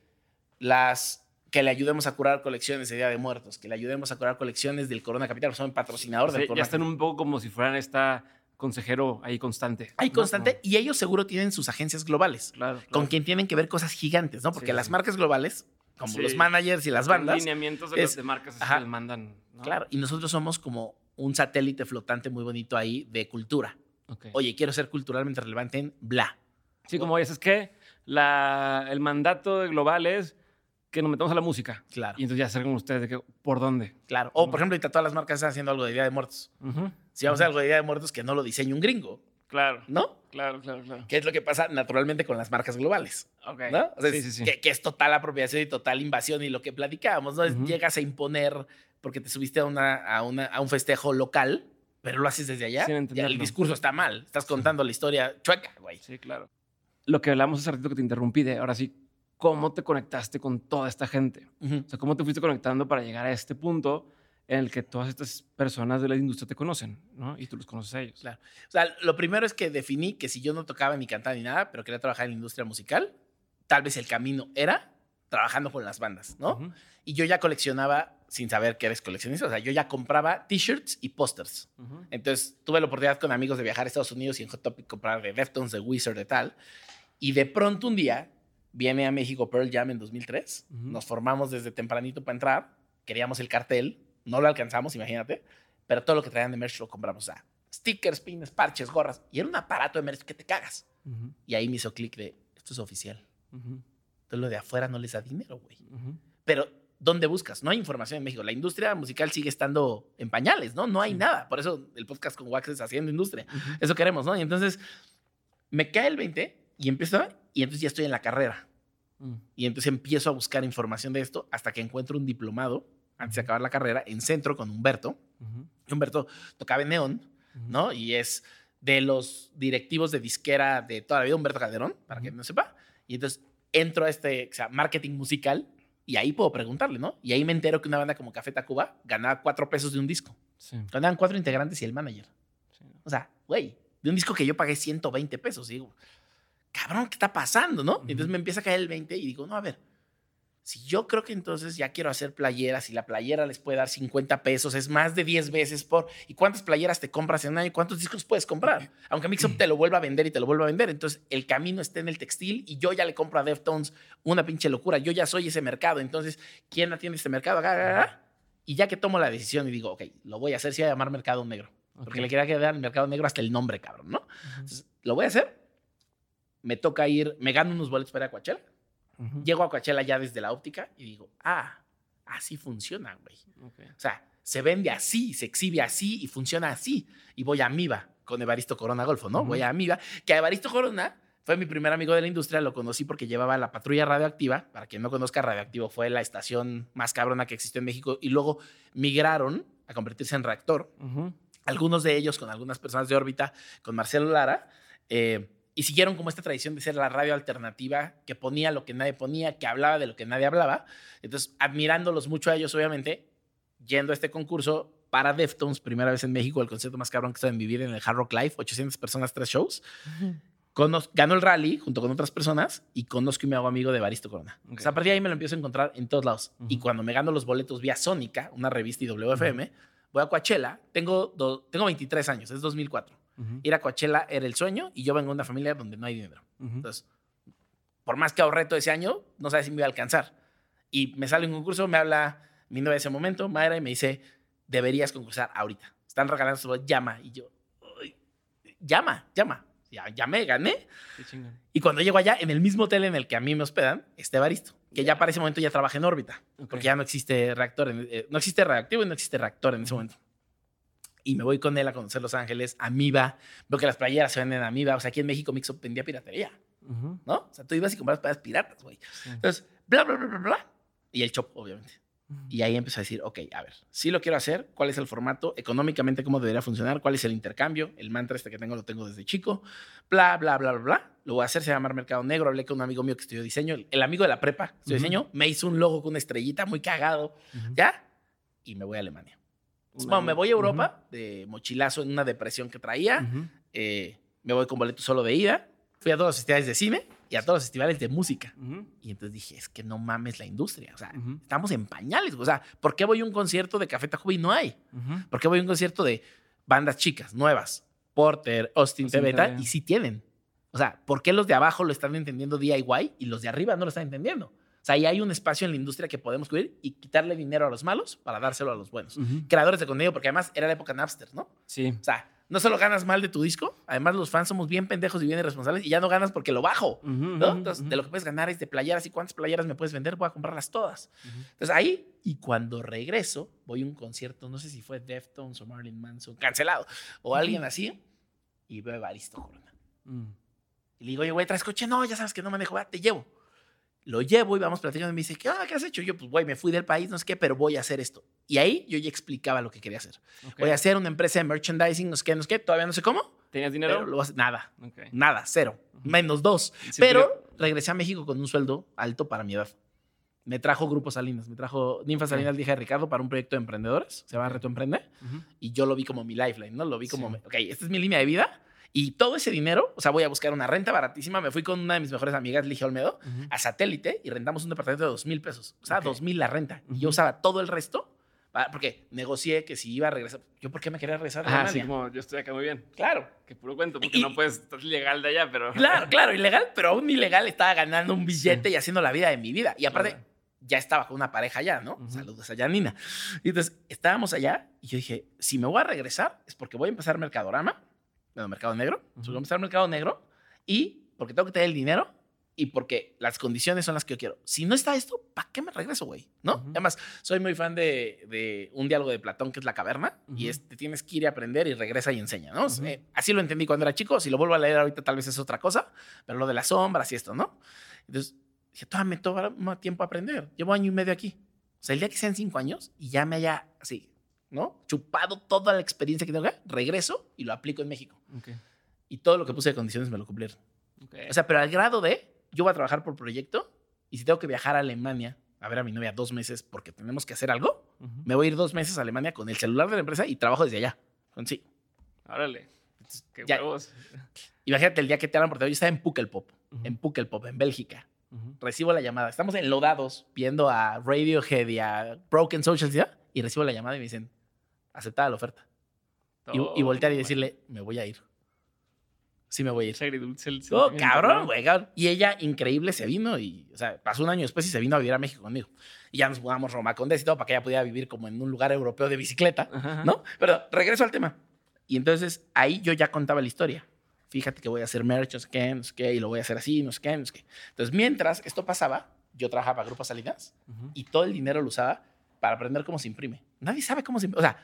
las que le ayudemos a curar colecciones de Día de Muertos, que le ayudemos a curar colecciones del Corona Capital, son patrocinador o sea, del ya Corona están un poco como si fueran esta consejero ahí constante. ¿no? constante y ellos seguro tienen sus agencias globales Claro. claro. con quien tienen que ver cosas gigantes, ¿no? Porque Sí, las sí. marcas globales, como Sí. los managers y las bandas, lineamientos de, es- los de marcas ajá. que les mandan. ¿no? claro, y nosotros somos como un satélite flotante muy bonito ahí de cultura. Ok. Oye, quiero ser culturalmente relevante en bla. Sí, como dices, es que la, el mandato global es que nos metamos a la música. Claro. Y entonces ya saben ustedes de que, por dónde. Claro. O, por ejemplo, ahorita todas las marcas están haciendo algo de Día de Muertos. Si vamos a hacer algo de Día de Muertos, que no lo diseñe un gringo, Claro, ¿no? claro, claro, claro. Que es lo que pasa naturalmente con las marcas globales, Ok. ¿no? O sea, sí, sí, sí. Que, que es total apropiación y total invasión y lo que platicábamos, ¿no? Llegas a imponer porque te subiste a, una, a, una, a un festejo local, pero lo haces desde allá. Sin ya el discurso está mal. Estás contando la historia chueca, güey. Sí, claro. Lo que hablamos hace ratito que te interrumpí de, ahora sí, ¿cómo te conectaste con toda esta gente? O sea, ¿cómo te fuiste conectando para llegar a este punto en el que todas estas personas de la industria te conocen, ¿no? Y tú los conoces a ellos. Claro. O sea, lo primero es que definí que si yo no tocaba ni cantaba ni nada, pero quería trabajar en la industria musical, tal vez el camino era trabajando con las bandas, ¿no? Ujú. Y yo ya coleccionaba sin saber que eres coleccionista. O sea, yo ya compraba t-shirts y pósters. Ujú. Entonces tuve la oportunidad con amigos de viajar a Estados Unidos y en Hot Topic comprar de Deftones, de Wizard, de tal. Y de pronto un día viene a México Pearl Jam en 2003. Ujú. Nos formamos desde tempranito para entrar. Queríamos el cartel. No lo alcanzamos, imagínate. Pero todo lo que traían de merch lo compramos. O sea, stickers, pins, parches, gorras. Y era un aparato de merch que te cagas. Y ahí me hizo clic de, esto es oficial. Ujú. Entonces lo de afuera no les da dinero, güey. Pero ¿dónde buscas? No hay información en México. La industria musical sigue estando en pañales, ¿no? No hay nada. Por eso el podcast con Wax es haciendo industria. Eso queremos, ¿no? Y entonces me cae el 20 y empiezo, y entonces ya estoy en la carrera. Mm. Y entonces empiezo a buscar información de esto hasta que encuentro un diplomado, antes de acabar la carrera, en centro con Humberto. Ujú. Y Humberto tocaba en Neón, ¿no? Y es de los directivos de disquera de toda la vida, Humberto Calderón, para que no sepa. Y entonces entro a este, o sea, marketing musical y ahí puedo preguntarle, ¿no? Y ahí me entero que una banda como Café Tacuba ganaba cuatro pesos de un disco. Sí, Ganaban cuatro integrantes y el manager. sí. O sea, güey, de un disco que yo pagué 120 pesos. Y digo, cabrón, ¿qué está pasando, no? Y entonces Ujú. me empieza a caer el 20 y digo, no, a ver, si yo creo que entonces ya quiero hacer playeras y la playera les puede dar 50 pesos, es más de 10 veces por... ¿Y cuántas playeras te compras en un año? ¿Cuántos discos puedes comprar? Aunque Mixup te lo vuelva a vender y te lo vuelva a vender. Entonces el camino está en el textil y yo ya le compro a Deftones una pinche locura. Yo ya soy ese mercado. Entonces, ¿quién atiende este mercado? Y ya que tomo la decisión y digo, ok, lo voy a hacer, si voy a llamar Mercado Negro. Porque Ok. le quería quedar al Mercado Negro hasta el nombre, cabrón, ¿no? Entonces, lo voy a hacer. Me toca ir, me gano unos boletos para ir Ujú. Llego a Coachella ya desde la óptica y digo, ah, así funciona, güey. Ok. O sea, se vende así, se exhibe así y funciona así. Y voy a Amiba con Evaristo Corona Golfo, ¿no? Ujú. Voy a Amiba, que a Evaristo Corona fue mi primer amigo de la industria, lo conocí porque llevaba la patrulla radioactiva. Para quien no conozca, Radioactivo fue la estación más cabrona que existió en México y luego migraron a convertirse en reactor Ujú. algunos de ellos con algunas personas de órbita, con Marcelo Lara, eh, y siguieron como esta tradición de ser la radio alternativa que ponía lo que nadie ponía, que hablaba de lo que nadie hablaba. Entonces, admirándolos mucho a ellos, obviamente, yendo a este concurso para Deftones, primera vez en México, el concierto más cabrón que estaba en vivir en el Hard Rock Live, 800 personas, tres shows. Conoz- ganó el rally junto con otras personas y conozco y me hago amigo de Baristo Corona. Ok. O sea, a partir de ahí me lo empiezo a encontrar en todos lados. Y cuando me gano los boletos vía Sónica, una revista y WFM, voy a Coachella. Tengo, do- tengo 23 años, es 2004. Ir a Coachella era el sueño y yo vengo de una familia donde no hay dinero. Entonces, por más que ahorré todo ese año, no sabes si me iba a alcanzar. Y me sale un concurso, me habla mi novia de ese momento, Mayra, y me dice, deberías concursar ahorita. Están regalando su llama. Y yo, "Ay, llama, llama. Ya, llamé, gané. Qué chingón. Y cuando llego allá, en el mismo hotel en el que a mí me hospedan, está Evaristo, que ya para ese momento ya trabaja en órbita, porque ya no existe reactor, en- eh, no existe reactivo y no existe reactor en ese momento. Y me voy con él a conocer Los Ángeles, Amiba, veo que las playeras se venden en Amiba, o sea, aquí en México Mixup vendía piratería, Ujú. ¿no? O sea, tú ibas y comprabas playeras piratas, güey. Sí. Entonces, bla, bla, bla, bla, bla. Y el shop, obviamente. Ujú. Y ahí empecé a decir, ok, a ver, si lo quiero hacer, ¿cuál es el formato? Económicamente, ¿cómo debería funcionar? ¿Cuál es el intercambio? El mantra este que tengo lo tengo desde chico. Bla, bla, bla, bla, bla. Lo voy a hacer, se llama Mercado Negro. Hablé con un amigo mío que estudió diseño, el, amigo de la prepa, estudió Ujú. diseño, me hizo un logo con una estrellita muy cagado. ¿ya? Y me voy a Alemania. Un Bueno, me voy a Europa de mochilazo en una depresión que traía. Eh, me voy con boleto solo de ida. Fui a todos los festivales de cine y a todos los festivales de música. Y entonces dije, es que no mames la industria. O sea, estamos en pañales. O sea, ¿por qué voy a un concierto de Café Tacuba y no hay? ¿Por qué voy a un concierto de bandas chicas, nuevas? Porter, Austin, Austin Tebeta, y sí tienen. O sea, ¿por qué los de abajo lo están entendiendo DIY y los de arriba no lo están entendiendo? O sea, ahí hay un espacio en la industria que podemos cubrir y quitarle dinero a los malos para dárselo a los buenos. Creadores de contenido, porque además era la época Napster, ¿no? Sí. O sea, no solo ganas mal de tu disco, además los fans somos bien pendejos y bien irresponsables y ya no ganas porque lo bajo. ¿no? Entonces, de lo que puedes ganar es de playeras y cuántas playeras me puedes vender, voy a comprarlas todas. Entonces ahí, y cuando regreso, voy a un concierto, no sé si fue Deftones o Marilyn Manson, cancelado, o alguien así, y veo a Evaristo Corona. Mm. Y le digo, oye, güey, ¿traes coche? No, ya sabes que no manejo, va, te llevo. Lo llevo y vamos platicando y me dice, ¿qué, onda? ¿qué has hecho? Yo, pues, güey, me fui del país, no sé qué, pero voy a hacer esto. Y ahí yo ya explicaba lo que quería hacer. Voy a hacer una empresa de merchandising, no sé qué, no sé qué, todavía no sé cómo, ¿Tenías dinero? lo a hacer. Nada, nada, cero, menos dos. Sí, pero regresé a México con un sueldo alto para mi edad. Me trajo Grupo Salinas, me trajo Ninfa Salinas, dije de Ricardo, para un proyecto de emprendedores, se llama. Reto Emprende, y yo lo vi como mi lifeline, ¿no? Lo vi como, Sí. ok, esta es mi línea de vida, y todo ese dinero, o sea, voy a buscar una renta baratísima, me fui con una de mis mejores amigas, Ligia Olmedo, a satélite y rentamos un departamento de dos mil pesos, o sea, dos mil la renta, y yo usaba todo el resto, para- porque negocié que si iba a regresar, yo por qué me quería regresar Ah, Alemania? sí, como yo estoy acá muy bien. Claro, Que puro cuento, porque Y- no puedes, estás legal de allá, pero. Claro, claro, ilegal, pero aún ilegal estaba ganando un billete y haciendo la vida de mi vida. Y aparte, Claro. ya estaba con una pareja allá, ¿no? Saludos a Janina. Y entonces estábamos allá y yo dije, si me voy a regresar es porque voy a empezar Mercadorama, bueno, Mercado Negro, Ujú. voy a empezar Mercado Negro y porque tengo que tener el dinero y porque las condiciones son las que yo quiero. Si no está esto, ¿para qué me regreso, güey? ¿No? Además, soy muy fan de, de un diálogo de Platón que es La Caverna y Ujú. es te tienes que ir a aprender y regresa y enseña, ¿no? Eh, así lo entendí cuando era chico. Si lo vuelvo a leer ahorita, tal vez es otra cosa, pero lo de las sombras y esto, ¿no? Entonces, dije, todavía me toma tiempo aprender. Llevo año y medio aquí. O sea, el día que sean cinco años y ya me haya así, ¿no? Chupado toda la experiencia que tengo acá, regreso y lo aplico en México. Y todo lo que puse de condiciones me lo cumplieron. O sea, pero al grado de yo voy a trabajar por proyecto y si tengo que viajar a Alemania a ver a mi novia dos meses porque tenemos que hacer algo, me voy a ir dos meses a Alemania con el celular de la empresa y trabajo desde allá. Con sí. Entonces, Qué Ya. huevos. Imagínate el día que te hablan por teléfono. Yo estaba en Pukkelpop, en Pukkelpop, en Bélgica. Recibo la llamada. Estamos enlodados viendo a Radiohead y a Broken Social ¿sí? y recibo la llamada y me dicen, aceptada la oferta. Y, y voltear y decirle, me voy a ir. Sí me voy a ir. Agridulce el Oh, cabrón, güey, cabrón. Y ella, increíble, se vino y, o sea, pasó un año después y se vino a vivir a México conmigo. Y ya nos mudamos Roma Condés y todo para que ella pudiera vivir como en un lugar europeo de bicicleta, Ajá. ¿no? Pero regreso al tema. Y entonces ahí yo ya contaba la historia. Fíjate que voy a hacer merch, no sé qué, no sé qué, y lo voy a hacer así, no sé qué, no sé qué. Entonces, mientras esto pasaba, yo trabajaba para Grupo Salinas Ujú. y todo el dinero lo usaba para aprender cómo se imprime. Nadie sabe cómo se imprime. O sea,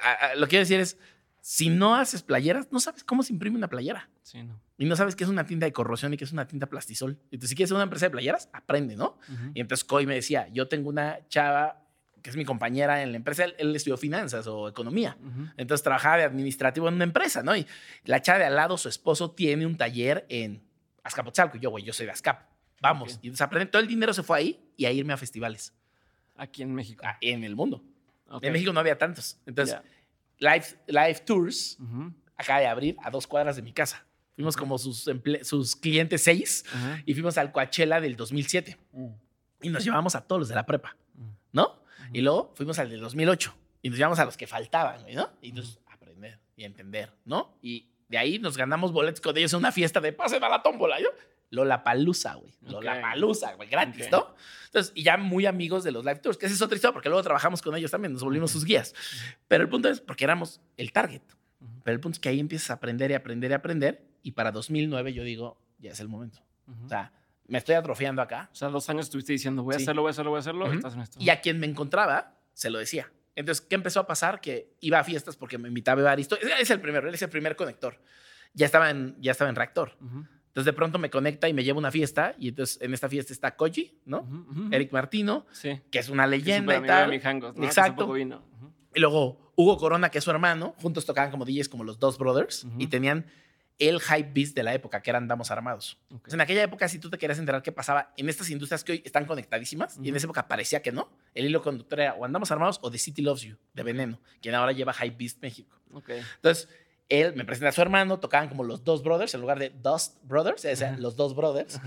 a- a- lo que quiero decir es, si no haces playeras, no sabes cómo se imprime una playera. Sí, no. Y no sabes qué es una tinta de corrosión y qué es una tinta plastisol. Entonces, si quieres ser una empresa de playeras, aprende, ¿no? Ujú. Y entonces Coy me decía, yo tengo una chava que es mi compañera en la empresa, él, él estudió finanzas o economía. Ujú. Entonces trabajaba de administrativo en una empresa, ¿no? Y la chava de al lado, su esposo, tiene un taller en Azcapotzalco. Y yo, güey, yo soy de Azcap. Vamos. Y entonces aprendí, todo el dinero se fue ahí y a irme a festivales Aquí en México. ah, en el mundo. En México no había tantos. Entonces. Live, live Tours acaba de abrir a dos cuadras de mi casa. Fuimos como sus, clientes seis y fuimos al Coachella del 2007 y nos llevamos a todos los de la prepa, Mm. ¿no? Y luego fuimos al del 2008 y nos llevamos a los que faltaban, ¿no? Y entonces aprender y entender, ¿no? Y de ahí nos ganamos boletos con ellos en una fiesta de pase a la tómbola, ¿yo? Lola Palusa, güey. Lola Palusa, güey, gratis, Ok. ¿no? Entonces, y ya muy amigos de los live tours, que esa es otra historia, porque luego trabajamos con ellos también, nos volvimos sus guías. Pero el punto es, porque éramos el target. Pero el punto es que ahí empiezas a aprender y aprender y aprender. Y para 2009 yo digo, ya es el momento. Ujú. O sea, me estoy atrofiando acá. O sea, dos años estuviste diciendo, voy a Sí. hacerlo, voy a hacerlo, voy a hacerlo. Estás en esto. Y a quien me encontraba, se lo decía. Entonces, ¿qué empezó a pasar? Que iba a fiestas porque me invitaba Evaristo. Él Es el primero, él es el primer conector. Ya estaba en, ya estaba en reactor. Ujú. Entonces, de pronto me conecta y me lleva a una fiesta. Y entonces, en esta fiesta está Koji, ¿no? Eric Martino, Sí. que es una es leyenda y de tal. Exacto. Y luego Hugo Corona, que es su hermano, juntos tocaban como DJs como los dos brothers y tenían el hype beast de la época, que eran Damos Armados. Entonces, en aquella época, si tú te querías enterar qué pasaba en estas industrias que hoy están conectadísimas, y en esa época parecía que no, el hilo conductor era o Andamos Armados o The City Loves You, de Veneno, quien ahora lleva Hype Beast México. Ok. Entonces, él me presenta a su hermano, tocaban como los dos brothers en lugar de Dust Brothers, o sea, los dos brothers.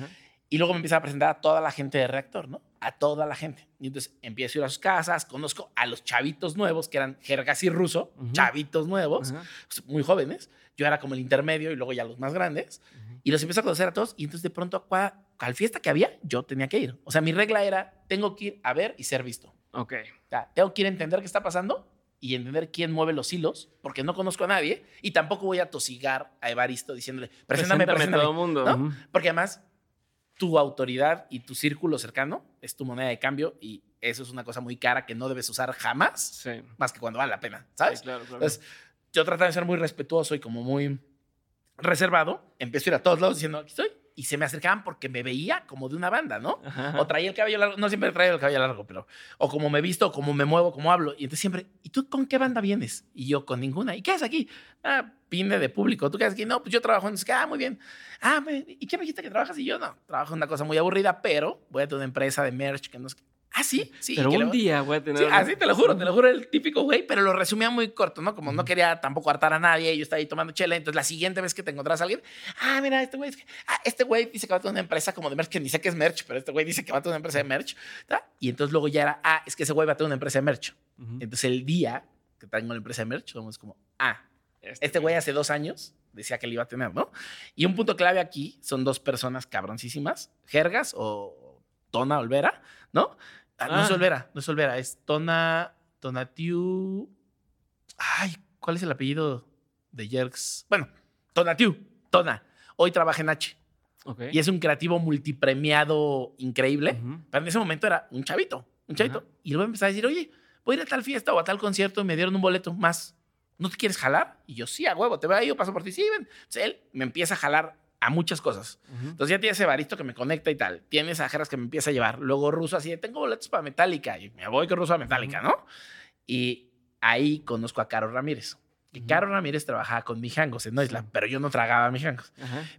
Y luego me empieza a presentar a toda la gente de reactor, ¿no? A toda la gente. Y entonces empiezo a ir a sus casas, conozco a los chavitos nuevos, que eran jergas y ruso, chavitos nuevos, pues, muy jóvenes. Yo era como el intermedio y luego ya los más grandes. Y los empiezo a conocer a todos. Y entonces de pronto a, cua- al fiesta que había, yo tenía que ir. O sea, mi regla era, tengo que ir a ver y ser visto. Ok. O sea, tengo que ir a entender qué está pasando y entender quién mueve los hilos, porque no conozco a nadie y tampoco voy a tosigar a Evaristo diciéndole, preséntame, Preséntame todo el mundo. ¿no? Porque además, tu autoridad y tu círculo cercano es tu moneda de cambio y eso es una cosa muy cara que no debes usar jamás, Sí. más que cuando vale la pena, ¿sabes? Sí, claro, claro. Entonces, yo trataba de ser muy respetuoso y como muy reservado. Empiezo a ir a todos lados diciendo, aquí estoy. Y se me acercaban porque me veía como de una banda, ¿no? Ajá. O traía el cabello largo, no siempre traigo el cabello largo, pero o como me visto, o como me muevo, como hablo. Y entonces siempre, ¿y tú con qué banda vienes? Y yo con ninguna. ¿Y qué haces aquí? Ah, vine de público. ¿Tú qué haces aquí? No, pues yo trabajo en... Ah, muy bien. Ah, ¿y qué me dijiste que trabajas? Y yo no, trabajo en una cosa muy aburrida, pero voy a tener una empresa de merch que no qué. Ah, sí, sí. Pero un día voy a tener. Sí, así te lo juro, te lo juro, el típico güey, pero lo resumía muy corto, ¿no? Como no quería tampoco hartar a nadie, yo estaba ahí tomando chela, entonces la siguiente vez que te encontrás a alguien, ah, mira, este güey, es que- ah, este güey dice que va a tener una empresa como de merch, que ni sé qué es merch, pero este güey dice que va a tener una empresa de merch, ¿tá? y entonces luego ya era, ah, es que ese güey va a tener una empresa de merch. Entonces el día que tengo la empresa de merch, somos como, ah, este güey hace dos años decía que le iba a tener, ¿no? Y un punto clave aquí son dos personas cabroncísimas, Jergas o Tona Olvera, ¿no? Ah, no es Ah. Olvera, no es Olvera, es Tona, Tonatiu. Ay, ¿cuál es el apellido de Jerks? Bueno, Tonatiu, Tona. Hoy trabaja en H. Y es un creativo multipremiado increíble. Pero en ese momento era un chavito, un chavito. Y luego empezaba a decir, oye, voy a ir a tal fiesta o a tal concierto y me dieron un boleto más. ¿No te quieres jalar? Y yo, sí, a huevo, te veo ahí, yo paso por ti. Sí, ven. Entonces él me empieza a jalar a muchas cosas. Ujú. Entonces ya tiene ese barito que me conecta y tal. Tienes a Jeras que me empieza a llevar. Luego Ruso así, de, tengo boletos para Metallica. Y me voy con Ruso a Metallica, ¿no? Y ahí conozco a Caro Ramírez. Ujú. Caro Ramírez trabajaba con Mijangos en Noisland, pero yo no tragaba Mijangos.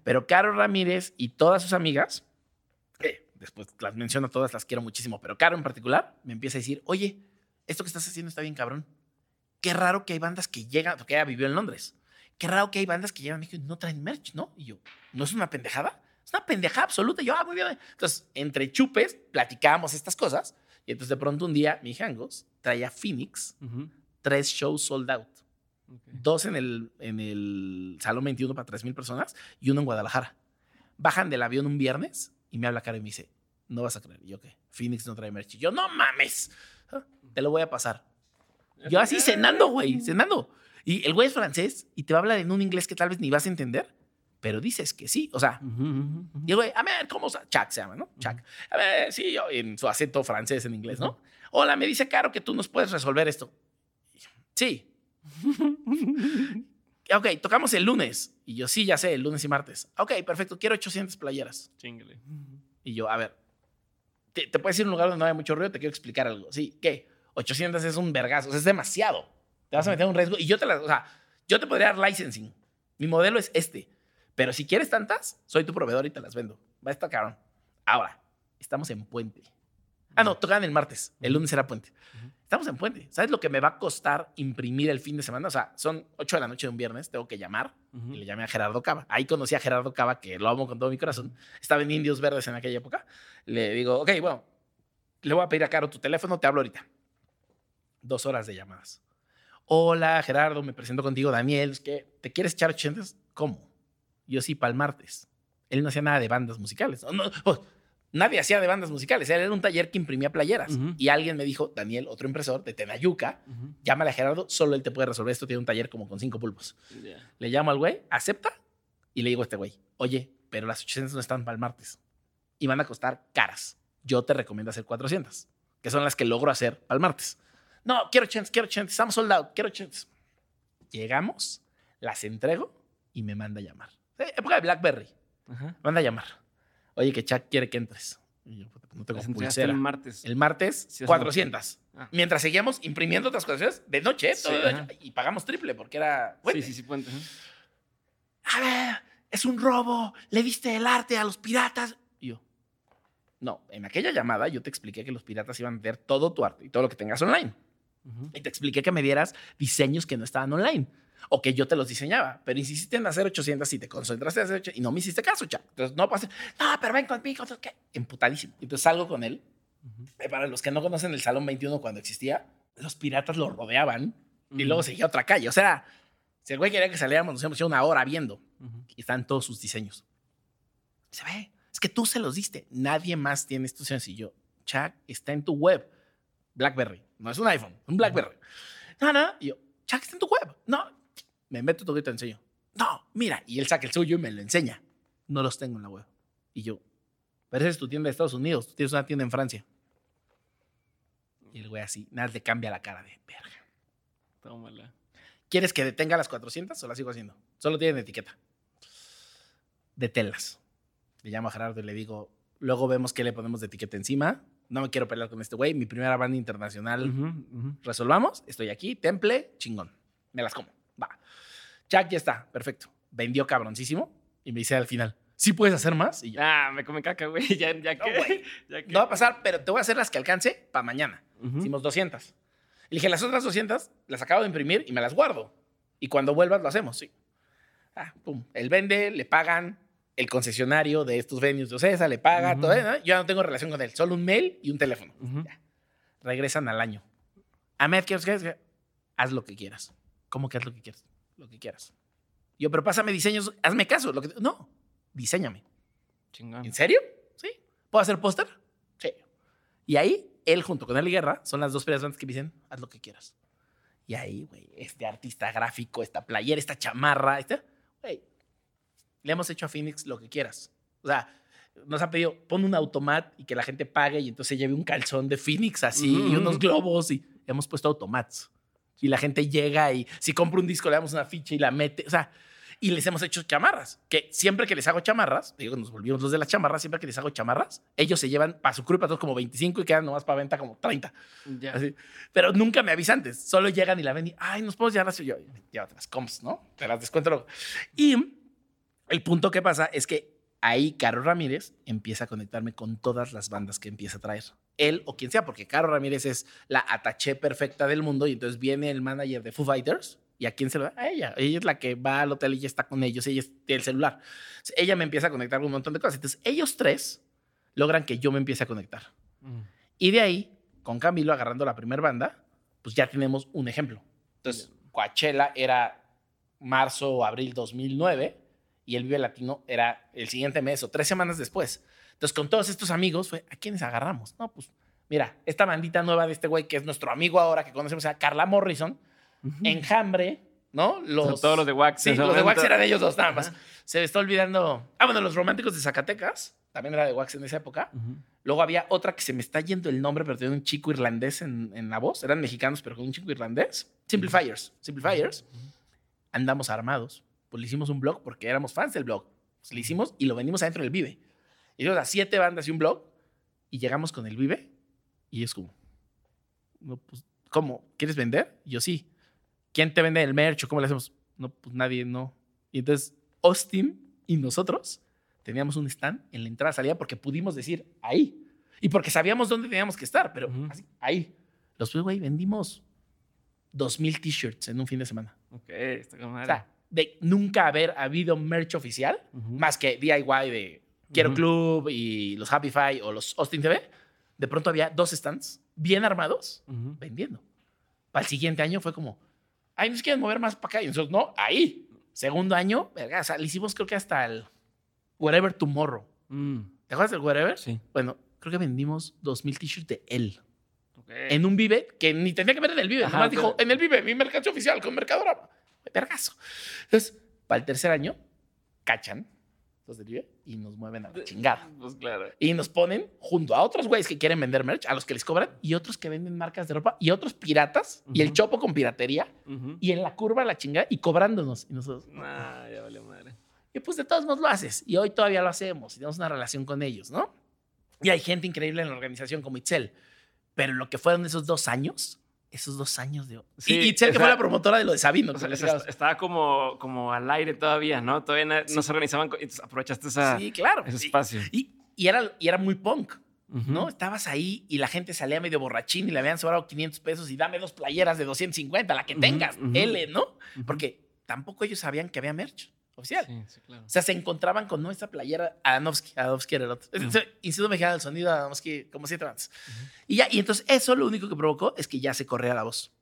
Pero Caro Ramírez y todas sus amigas, que después las menciono todas, las quiero muchísimo, pero Caro en particular me empieza a decir, oye, esto que estás haciendo está bien cabrón. Qué raro que hay bandas que llegan, porque ella vivió en Londres. Qué raro que hay bandas que llegan a México y no traen merch, ¿no? Y yo, ¿no es una pendejada? Es una pendejada absoluta. Y yo, ah, muy bien. Entonces, entre chupes, platicábamos estas cosas. Y entonces, de pronto, un día, mi Hangos traía Phoenix, Ujú. tres shows sold out dos en el, en el Salón 21 para 3.000 personas y uno en Guadalajara. Bajan del avión un viernes y me habla Caro y me dice, no vas a creer. Y yo, ¿qué? Phoenix no trae merch. Y yo, no mames, Ah, te lo voy a pasar. Yo así cenando, güey, cenando. Y el güey es francés y te va a hablar en un inglés que tal vez ni vas a entender, pero dices que sí. O sea, ujú. y el güey, a ver, ¿cómo se Chuck se llama, ¿no? Chuck. A ver, sí, yo, en su acento francés en inglés, ¿no? Hola, me dice Caro que tú nos puedes resolver esto. Sí. ok, tocamos el lunes. Y yo, sí, ya sé, el lunes y martes. Ok, perfecto, quiero 800 playeras. Chíngale. Y yo, a ver, ¿te, te puedes ir a un lugar donde no haya mucho ruido? Te quiero explicar algo. Sí, ¿qué? 800 es un vergazo, o sea, es demasiado. Te vas a meter un riesgo. Y yo te las, o sea, yo te podría dar licensing. Mi modelo es este. Pero si quieres tantas, soy tu proveedor y te las vendo. Va a estar cabrón. Ahora, estamos en puente. Ah, no, tocaban el martes. El lunes era puente. Estamos en puente. ¿Sabes lo que me va a costar imprimir el fin de semana? O sea, son 8 de la noche de un viernes, tengo que llamar. Y le llamé a Gerardo Cava. Ahí conocí a Gerardo Cava, que lo amo con todo mi corazón. Estaba en Indios Verdes en aquella época. Le digo, ok, bueno, le voy a pedir a Caro tu teléfono, te hablo ahorita. Dos horas de llamadas. Hola, Gerardo, me presento contigo, Daniel. Es que, ¿te quieres echar ochentas? ¿Cómo? Yo sí, para el martes. Él no hacía nada de bandas musicales. No, no, pues, nadie hacía de bandas musicales. Él era un taller que imprimía playeras. Y alguien me dijo, Daniel, otro impresor de Tenayuca, Ujú. llámale a Gerardo, solo él te puede resolver esto. Tiene un taller como con cinco pulpos. Le llamo al güey, acepta y le digo a este güey, oye, pero las 800 no están para el martes y van a costar caras. Yo te recomiendo hacer 400, que son las que logro hacer para el martes. No, quiero 800, quiero 800, estamos soldados, quiero 800. Llegamos, las entrego y me manda a llamar. Eh, época de Blackberry, Ajá. me manda a llamar. Oye, que Chuck quiere que entres. Y yo, no tengo pulsera. el martes. El martes, Sí, o sea, 400. Ah. Mientras seguíamos imprimiendo otras cosas de noche. Sí, Todo y pagamos triple porque era... Sí, puente. sí, sí, puente. a ver, es un robo, le diste el arte a los piratas. Y yo, no, en aquella llamada yo te expliqué que los piratas iban a ver todo tu arte y todo lo que tengas online. Ujú. Y te expliqué que me dieras diseños que no estaban online o que yo te los diseñaba, pero insististe en hacer 800 y te concentraste en hacer 800 y no me hiciste caso, chaval. Entonces no pasa, no, pero ven conmigo, ¿qué? Emputadísimo. Entonces salgo con él. Ujú. Eh, Para los que no conocen el Salón 21 cuando existía, los piratas lo rodeaban y Ujú. luego seguía otra calle. O sea, si el güey quería que saliéramos, nos íbamos una hora viendo Ujú. y están todos sus diseños. Se ve, es que tú se los diste. Nadie más tiene estos diseños. Y yo, Chuck, está en tu web. Blackberry, no es un iPhone, un Blackberry. No, no. Y yo, Chuck, está en tu web. No, me meto todo y te enseño. No, mira. Y él saca el suyo y me lo enseña. No los tengo en la web. Y yo, pero esa es tu tienda de Estados Unidos. Tú tienes una tienda en Francia. Y el güey así, nada, le cambia la cara de verga. Tómala. ¿Quieres que detenga las 400 o las sigo haciendo? Solo tienen etiqueta. De telas. Le llamo a Gerardo y le digo, luego vemos qué le ponemos de etiqueta encima. No me quiero pelear con este güey. Mi primera banda internacional. Resolvamos. Estoy aquí. Temple. Chingón. Me las como. Va. Chuck ya está. Perfecto. Vendió cabroncísimo. Y me dice al final, ¿sí puedes hacer más? Y yo, Ah, me come caca, güey. Ya, ya No, que. ya que. no va a pasar, pero te voy a hacer las que alcance para mañana. Ujú. Hicimos 200. Y dije, las otras 200 las acabo de imprimir y me las guardo. Y cuando vuelvas lo hacemos, sí. Ah, pum. Él vende, le pagan, el concesionario de estos venues de Ocesa le paga, Ujú. todo. ¿eh? ¿no? Yo no tengo relación con él, solo un mail y un teléfono. Ya. Regresan al año. ¿qué quieres? Haz lo que quieras. ¿Cómo que haz lo que quieras? Lo que quieras. Yo, pero pásame diseños, hazme caso. Lo que te- No, diseñame. Chingón. ¿En serio? Sí. ¿Puedo hacer póster? Sí. Y ahí, él junto con él Guerra son las dos primeras bandas que me dicen, haz lo que quieras. Y ahí, güey, este artista gráfico, esta playera, esta chamarra, este, güey, le hemos hecho a Phoenix lo que quieras. O sea, nos ha pedido, pon un automat y que la gente pague y entonces lleve un calzón de Phoenix así y unos globos y hemos puesto automats. Y la gente llega y si compra un disco le damos una ficha y la mete. O sea, y les hemos hecho chamarras. Que siempre que les hago chamarras, digo, nos volvimos los de las chamarras, siempre que les hago chamarras, ellos se llevan para su crew y para todos como 25 y quedan nomás para venta como 30. Ya. Así. Pero nunca me avisan antes. Solo llegan y la ven y, ay, nos podemos llevar así. Yo, llévate las comps, ¿no? Te las descuento luego. Y el punto que pasa es que ahí Caro Ramírez empieza a conectarme con todas las bandas que empieza a traer. Él o quien sea, porque Caro Ramírez es la ataché perfecta del mundo y entonces viene el manager de Foo Fighters ¿Y a quién se lo da? A ella. Ella es la que va al hotel y ya está con ellos. Ella tiene el celular. Ella me empieza a conectar con un montón de cosas. Entonces, ellos tres logran que yo me empiece a conectar. Mm. Y de ahí, con Camilo agarrando la primera banda, pues ya tenemos un ejemplo. Entonces, Coachella era marzo o abril 2009 y el Vive Latino era el siguiente mes o tres semanas después. Entonces, con todos estos amigos, fue, ¿a quiénes agarramos? No, pues, mira, esta bandita nueva de este güey que es nuestro amigo ahora que conocemos, a Carla Morrison, Enjambre, ¿no? Los, todos los de Wax. Sí, los de Wax eran ellos dos, nada más. Se me está olvidando. Ah, bueno, los románticos de Zacatecas, también era de Wax en esa época. Luego había otra que se me está yendo el nombre, pero tenía un chico irlandés en, en, la voz. Eran mexicanos, pero con un chico irlandés. Simplifiers. Simplifiers. Andamos armados. Pues le hicimos un blog porque éramos fans del blog. Pues le hicimos y lo vendimos adentro del Vive. Y a siete bandas y un blog. Y llegamos con el Vive. Y es como, no, pues, ¿cómo? ¿Quieres vender? Y yo sí. ¿quién te vende el merch cómo le hacemos? No, pues nadie, no. Y entonces Austin y nosotros teníamos un stand en la entrada salida porque pudimos decir ahí. Y porque sabíamos dónde teníamos que estar, pero así, ahí. Los fui, güey, vendimos 2.000 t-shirts en un fin de semana. Ok, está como O sea, de nunca haber habido merch oficial, más que DIY de Quiero Club y los Happy Five o los Austin TV, de pronto había dos stands bien armados vendiendo. Para el siguiente año fue como, ay, nos quieren mover más para acá. Y nosotros, no, ahí. Segundo año, verga, o sea, le hicimos creo que hasta el Whatever Tomorrow. Mm. ¿Te acuerdas del Whatever? Sí. Bueno, creo que vendimos 2.000 t-shirts de él. En un Vive que ni tenía que ver en el Vive. Ajá, dijo, en el Vive, mi mercado oficial con Mercadora. Vergazo. Entonces, para el tercer año, cachan y nos mueven a la chingada. Pues claro. Y nos ponen junto a otros güeyes que quieren vender merch, a los que les cobran, y otros que venden marcas de ropa, y otros piratas, y el chopo con piratería, y en la curva la chingada, y cobrándonos. Y nosotros. Ah, ya vale madre. Y pues de todos modos lo haces. Y hoy todavía lo hacemos. Y tenemos una relación con ellos, ¿no? Y hay gente increíble en la organización como Itzel. Pero lo que fueron esos dos años, esos dos años de... Sí, y Itzel, que fue la promotora de lo de Sabino. estaba como, como al aire todavía, ¿no? Todavía no, se organizaban y aprovechaste esa, sí, claro. ese espacio. Y, y, era, y era muy punk, ¿no? Estabas ahí y la gente salía medio borrachín y le habían sobrado 500 pesos y dame dos playeras de 250, la que tengas, L, ¿no? Porque tampoco ellos sabían que había merch oficial. Sí, sí, claro. O sea, se encontraban con nuestra playera Adamovsky, Adamovsky era el otro. Instituto Mexicano del Sonido, Adamovsky, como siete años. Y ya, y entonces eso lo único que provocó es que ya se corría la voz.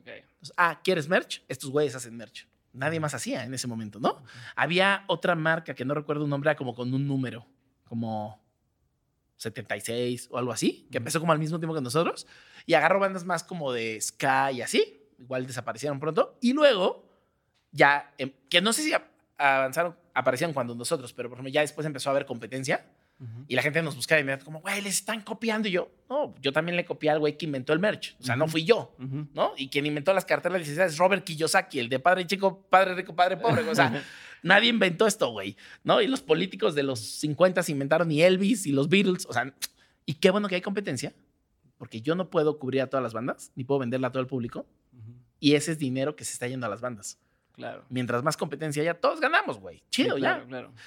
Okay. ah, ¿quieres merch? Estos güeyes hacen merch. Nadie más hacía en ese momento, ¿no? Había otra marca que no recuerdo un nombre, era como con un número, como 76 o algo así, que empezó como al mismo tiempo que nosotros, y agarró bandas más como de ska y así, igual desaparecieron pronto, y luego ya, em, que no sé si avanzaron, aparecían cuando nosotros, pero por ejemplo ya después empezó a haber competencia y la gente nos buscaba y me como, güey, les están copiando. Y yo, no, yo también le copié al güey que inventó el merch. O sea, no fui yo, ¿no? Y quien inventó las carteras de es Robert Kiyosaki, el de padre chico, padre rico, padre pobre. O sea, nadie inventó esto, güey, ¿no? Y los políticos de los 50 inventaron y Elvis y los Beatles. O sea, y qué bueno que hay competencia, porque yo no puedo cubrir a todas las bandas, ni puedo venderla a todo el público. Y ese es dinero que se está yendo a las bandas. Claro. Mientras más competencia haya, todos ganamos, güey. Chido, ya.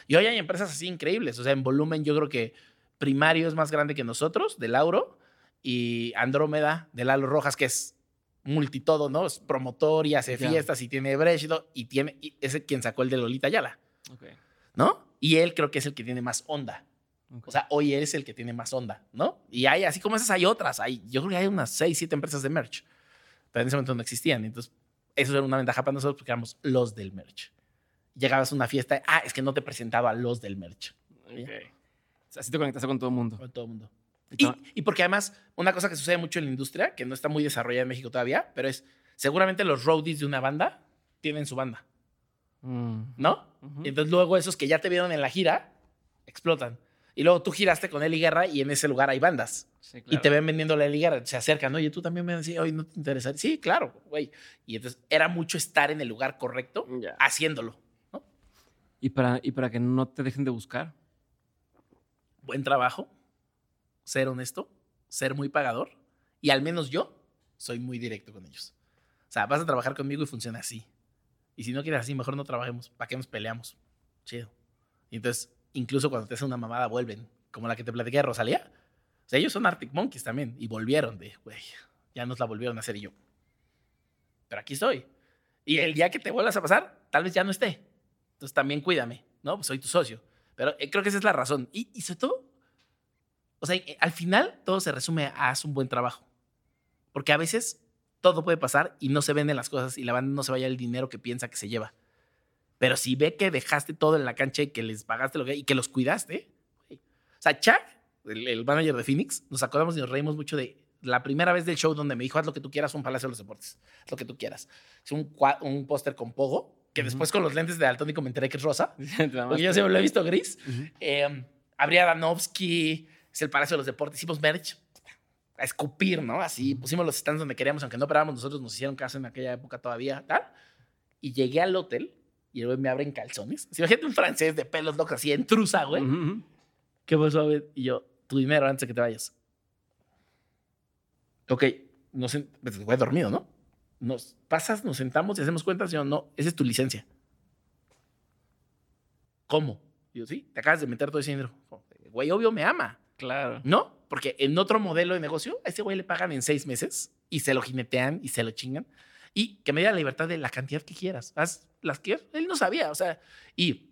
Y hoy hay empresas así increíbles. O sea, en volumen yo creo que Primario es más grande que nosotros, de Lauro, y Andrómeda, de Lalo Rojas, que es multitodo, ¿no? Es promotor y hace fiestas y tiene brecha y tiene, y es quien sacó el de Lolita Yala. ¿No? Y él creo que es el que tiene más onda. O sea, hoy él es el que tiene más onda, ¿no? Y hay, así como esas, hay otras. Hay, yo creo que hay unas seis, siete empresas de merch. Pero en ese momento no existían. Entonces, eso era una ventaja para nosotros porque éramos los del merch. Llegabas a una fiesta, ah, es que no te presentaba a los del merch. Así te conectaste con todo el mundo. Con todo el mundo. Y, porque además, una cosa que sucede mucho en la industria, que no está muy desarrollada en México todavía, pero es, seguramente los roadies de una banda tienen su banda. Mm. ¿No? Entonces luego esos que ya te vieron en la gira, explotan. Y luego tú giraste con Eli Guerra y en ese lugar hay bandas. Sí, Y te ven vendiendo la Eli Guerra, se acercan, oye, tú también me decías, oye, ¿no te interesa? Sí, claro, güey. Y entonces era mucho estar en el lugar correcto Ya. haciéndolo. ¿no? Y para, y para que no te dejen de buscar. Buen trabajo, ser honesto, ser muy pagador. Y al menos yo soy muy directo con ellos. O sea, vas a trabajar conmigo y funciona así. Y si no quieres así, mejor no trabajemos. ¿Para qué nos peleamos? Chido. Y entonces, incluso cuando te hacen una mamada, vuelven. Como la que te platiqué de Rosalía. O sea, ellos son Arctic Monkeys también. Y volvieron de, güey, ya nos la volvieron a hacer y yo. Pero aquí estoy. Y el día que te vuelvas a pasar, tal vez ya no esté. Entonces también cuídame, ¿no? Pues soy tu socio. Pero eh, creo que esa es la razón. Y, y sobre todo, o sea, eh, al final todo se resume a haz un buen trabajo. Porque a veces todo puede pasar y no se venden las cosas y la banda no se vaya el dinero que piensa que se lleva. Pero si ve que dejaste todo en la cancha y que les pagaste lo que y que los cuidaste. O sea, Chuck, el, el manager de Phoenix, nos acordamos y nos reímos mucho de la primera vez del show donde me dijo, haz lo que tú quieras, un Palacio de los Deportes. Haz lo que tú quieras. Es un, un póster con Pogo, que Ujú. después con los lentes de Daltónico me enteré que es rosa. Porque yo siempre lo he visto gris. Ujú. Eh, habría Danovsky, es el Palacio de los Deportes. Hicimos merch a escupir, ¿no? Así pusimos los stands donde queríamos, aunque no operábamos nosotros, nos hicieron caso en aquella época todavía, tal. Y llegué al hotel y el güey me abre en calzones. Así, imagínate un francés de pelos locos así, en trusa, güey. Ujú, ujú. ¿Qué pasó, güey? Y yo, tu dinero antes de que te vayas. Ok, no sé, pues, güey, dormido, ¿no? Nos pasas, nos sentamos y hacemos cuentas. Y yo, no, esa es tu licencia. ¿Cómo? Y yo, sí, te acabas de meter todo ese dinero. Güey, obvio me ama. Claro. ¿No? Porque en otro modelo de negocio, a ese güey le pagan en seis meses y se lo jinetean y se lo chingan. Y que me dé la libertad de la cantidad que quieras. Haz las que él no sabía. O sea, y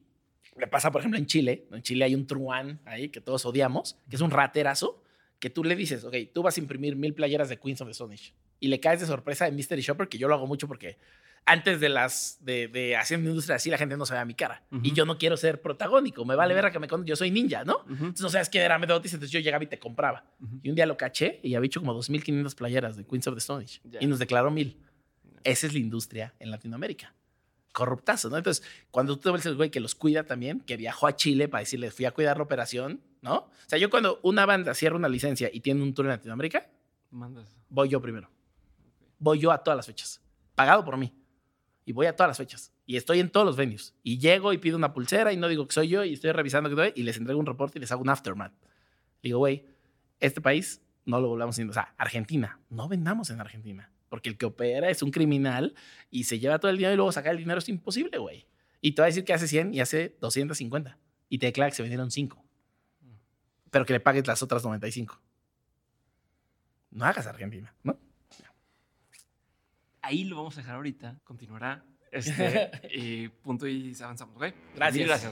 le pasa, por ejemplo, en Chile. En Chile hay un truán ahí que todos odiamos, que es un raterazo, que tú le dices, ok, tú vas a imprimir mil playeras de Queens of the Stone. Y le caes de sorpresa en Mystery Shopper, que yo lo hago mucho porque antes de las de, de haciendo industria así la gente no sabía mi cara y Ujú. yo no quiero ser protagónico me vale ver que me con yo soy ninja no Ujú. entonces no sabes quién era Medotis entonces yo llegaba y te compraba Ujú. y un día lo caché y había hecho como 2.500 playeras de Queens of the Stone. Ya. Y nos declaró mil. Esa es la industria en Latinoamérica. Corruptazo, ¿no? Entonces, cuando tú ves el güey que los cuida también, que viajó a Chile para decirle, fui a cuidar la operación, ¿no? O sea, yo cuando una banda cierra una licencia y tiene un tour en Latinoamérica, Mandas. voy yo primero. Voy yo a todas las fechas. Pagado por mí. Y voy a todas las fechas. Y estoy en todos los venues. Y llego y pido una pulsera y no digo que soy yo y estoy revisando que soy y les entrego un reporte y les hago un aftermath. Digo, güey, este país no lo volvamos haciendo. O sea, Argentina, no vendamos en Argentina. Porque el que opera es un criminal y se lleva todo el dinero y luego sacar el dinero es imposible, güey. Y te va a decir que hace 100 y hace 250. Y te declara que se vendieron 5. Pero que le pagues las otras 95. No hagas Argentina, ¿no? Ahí lo vamos a dejar ahorita. Continuará. Este, y punto y avanzamos, ¿ok? Gracias. Gracias.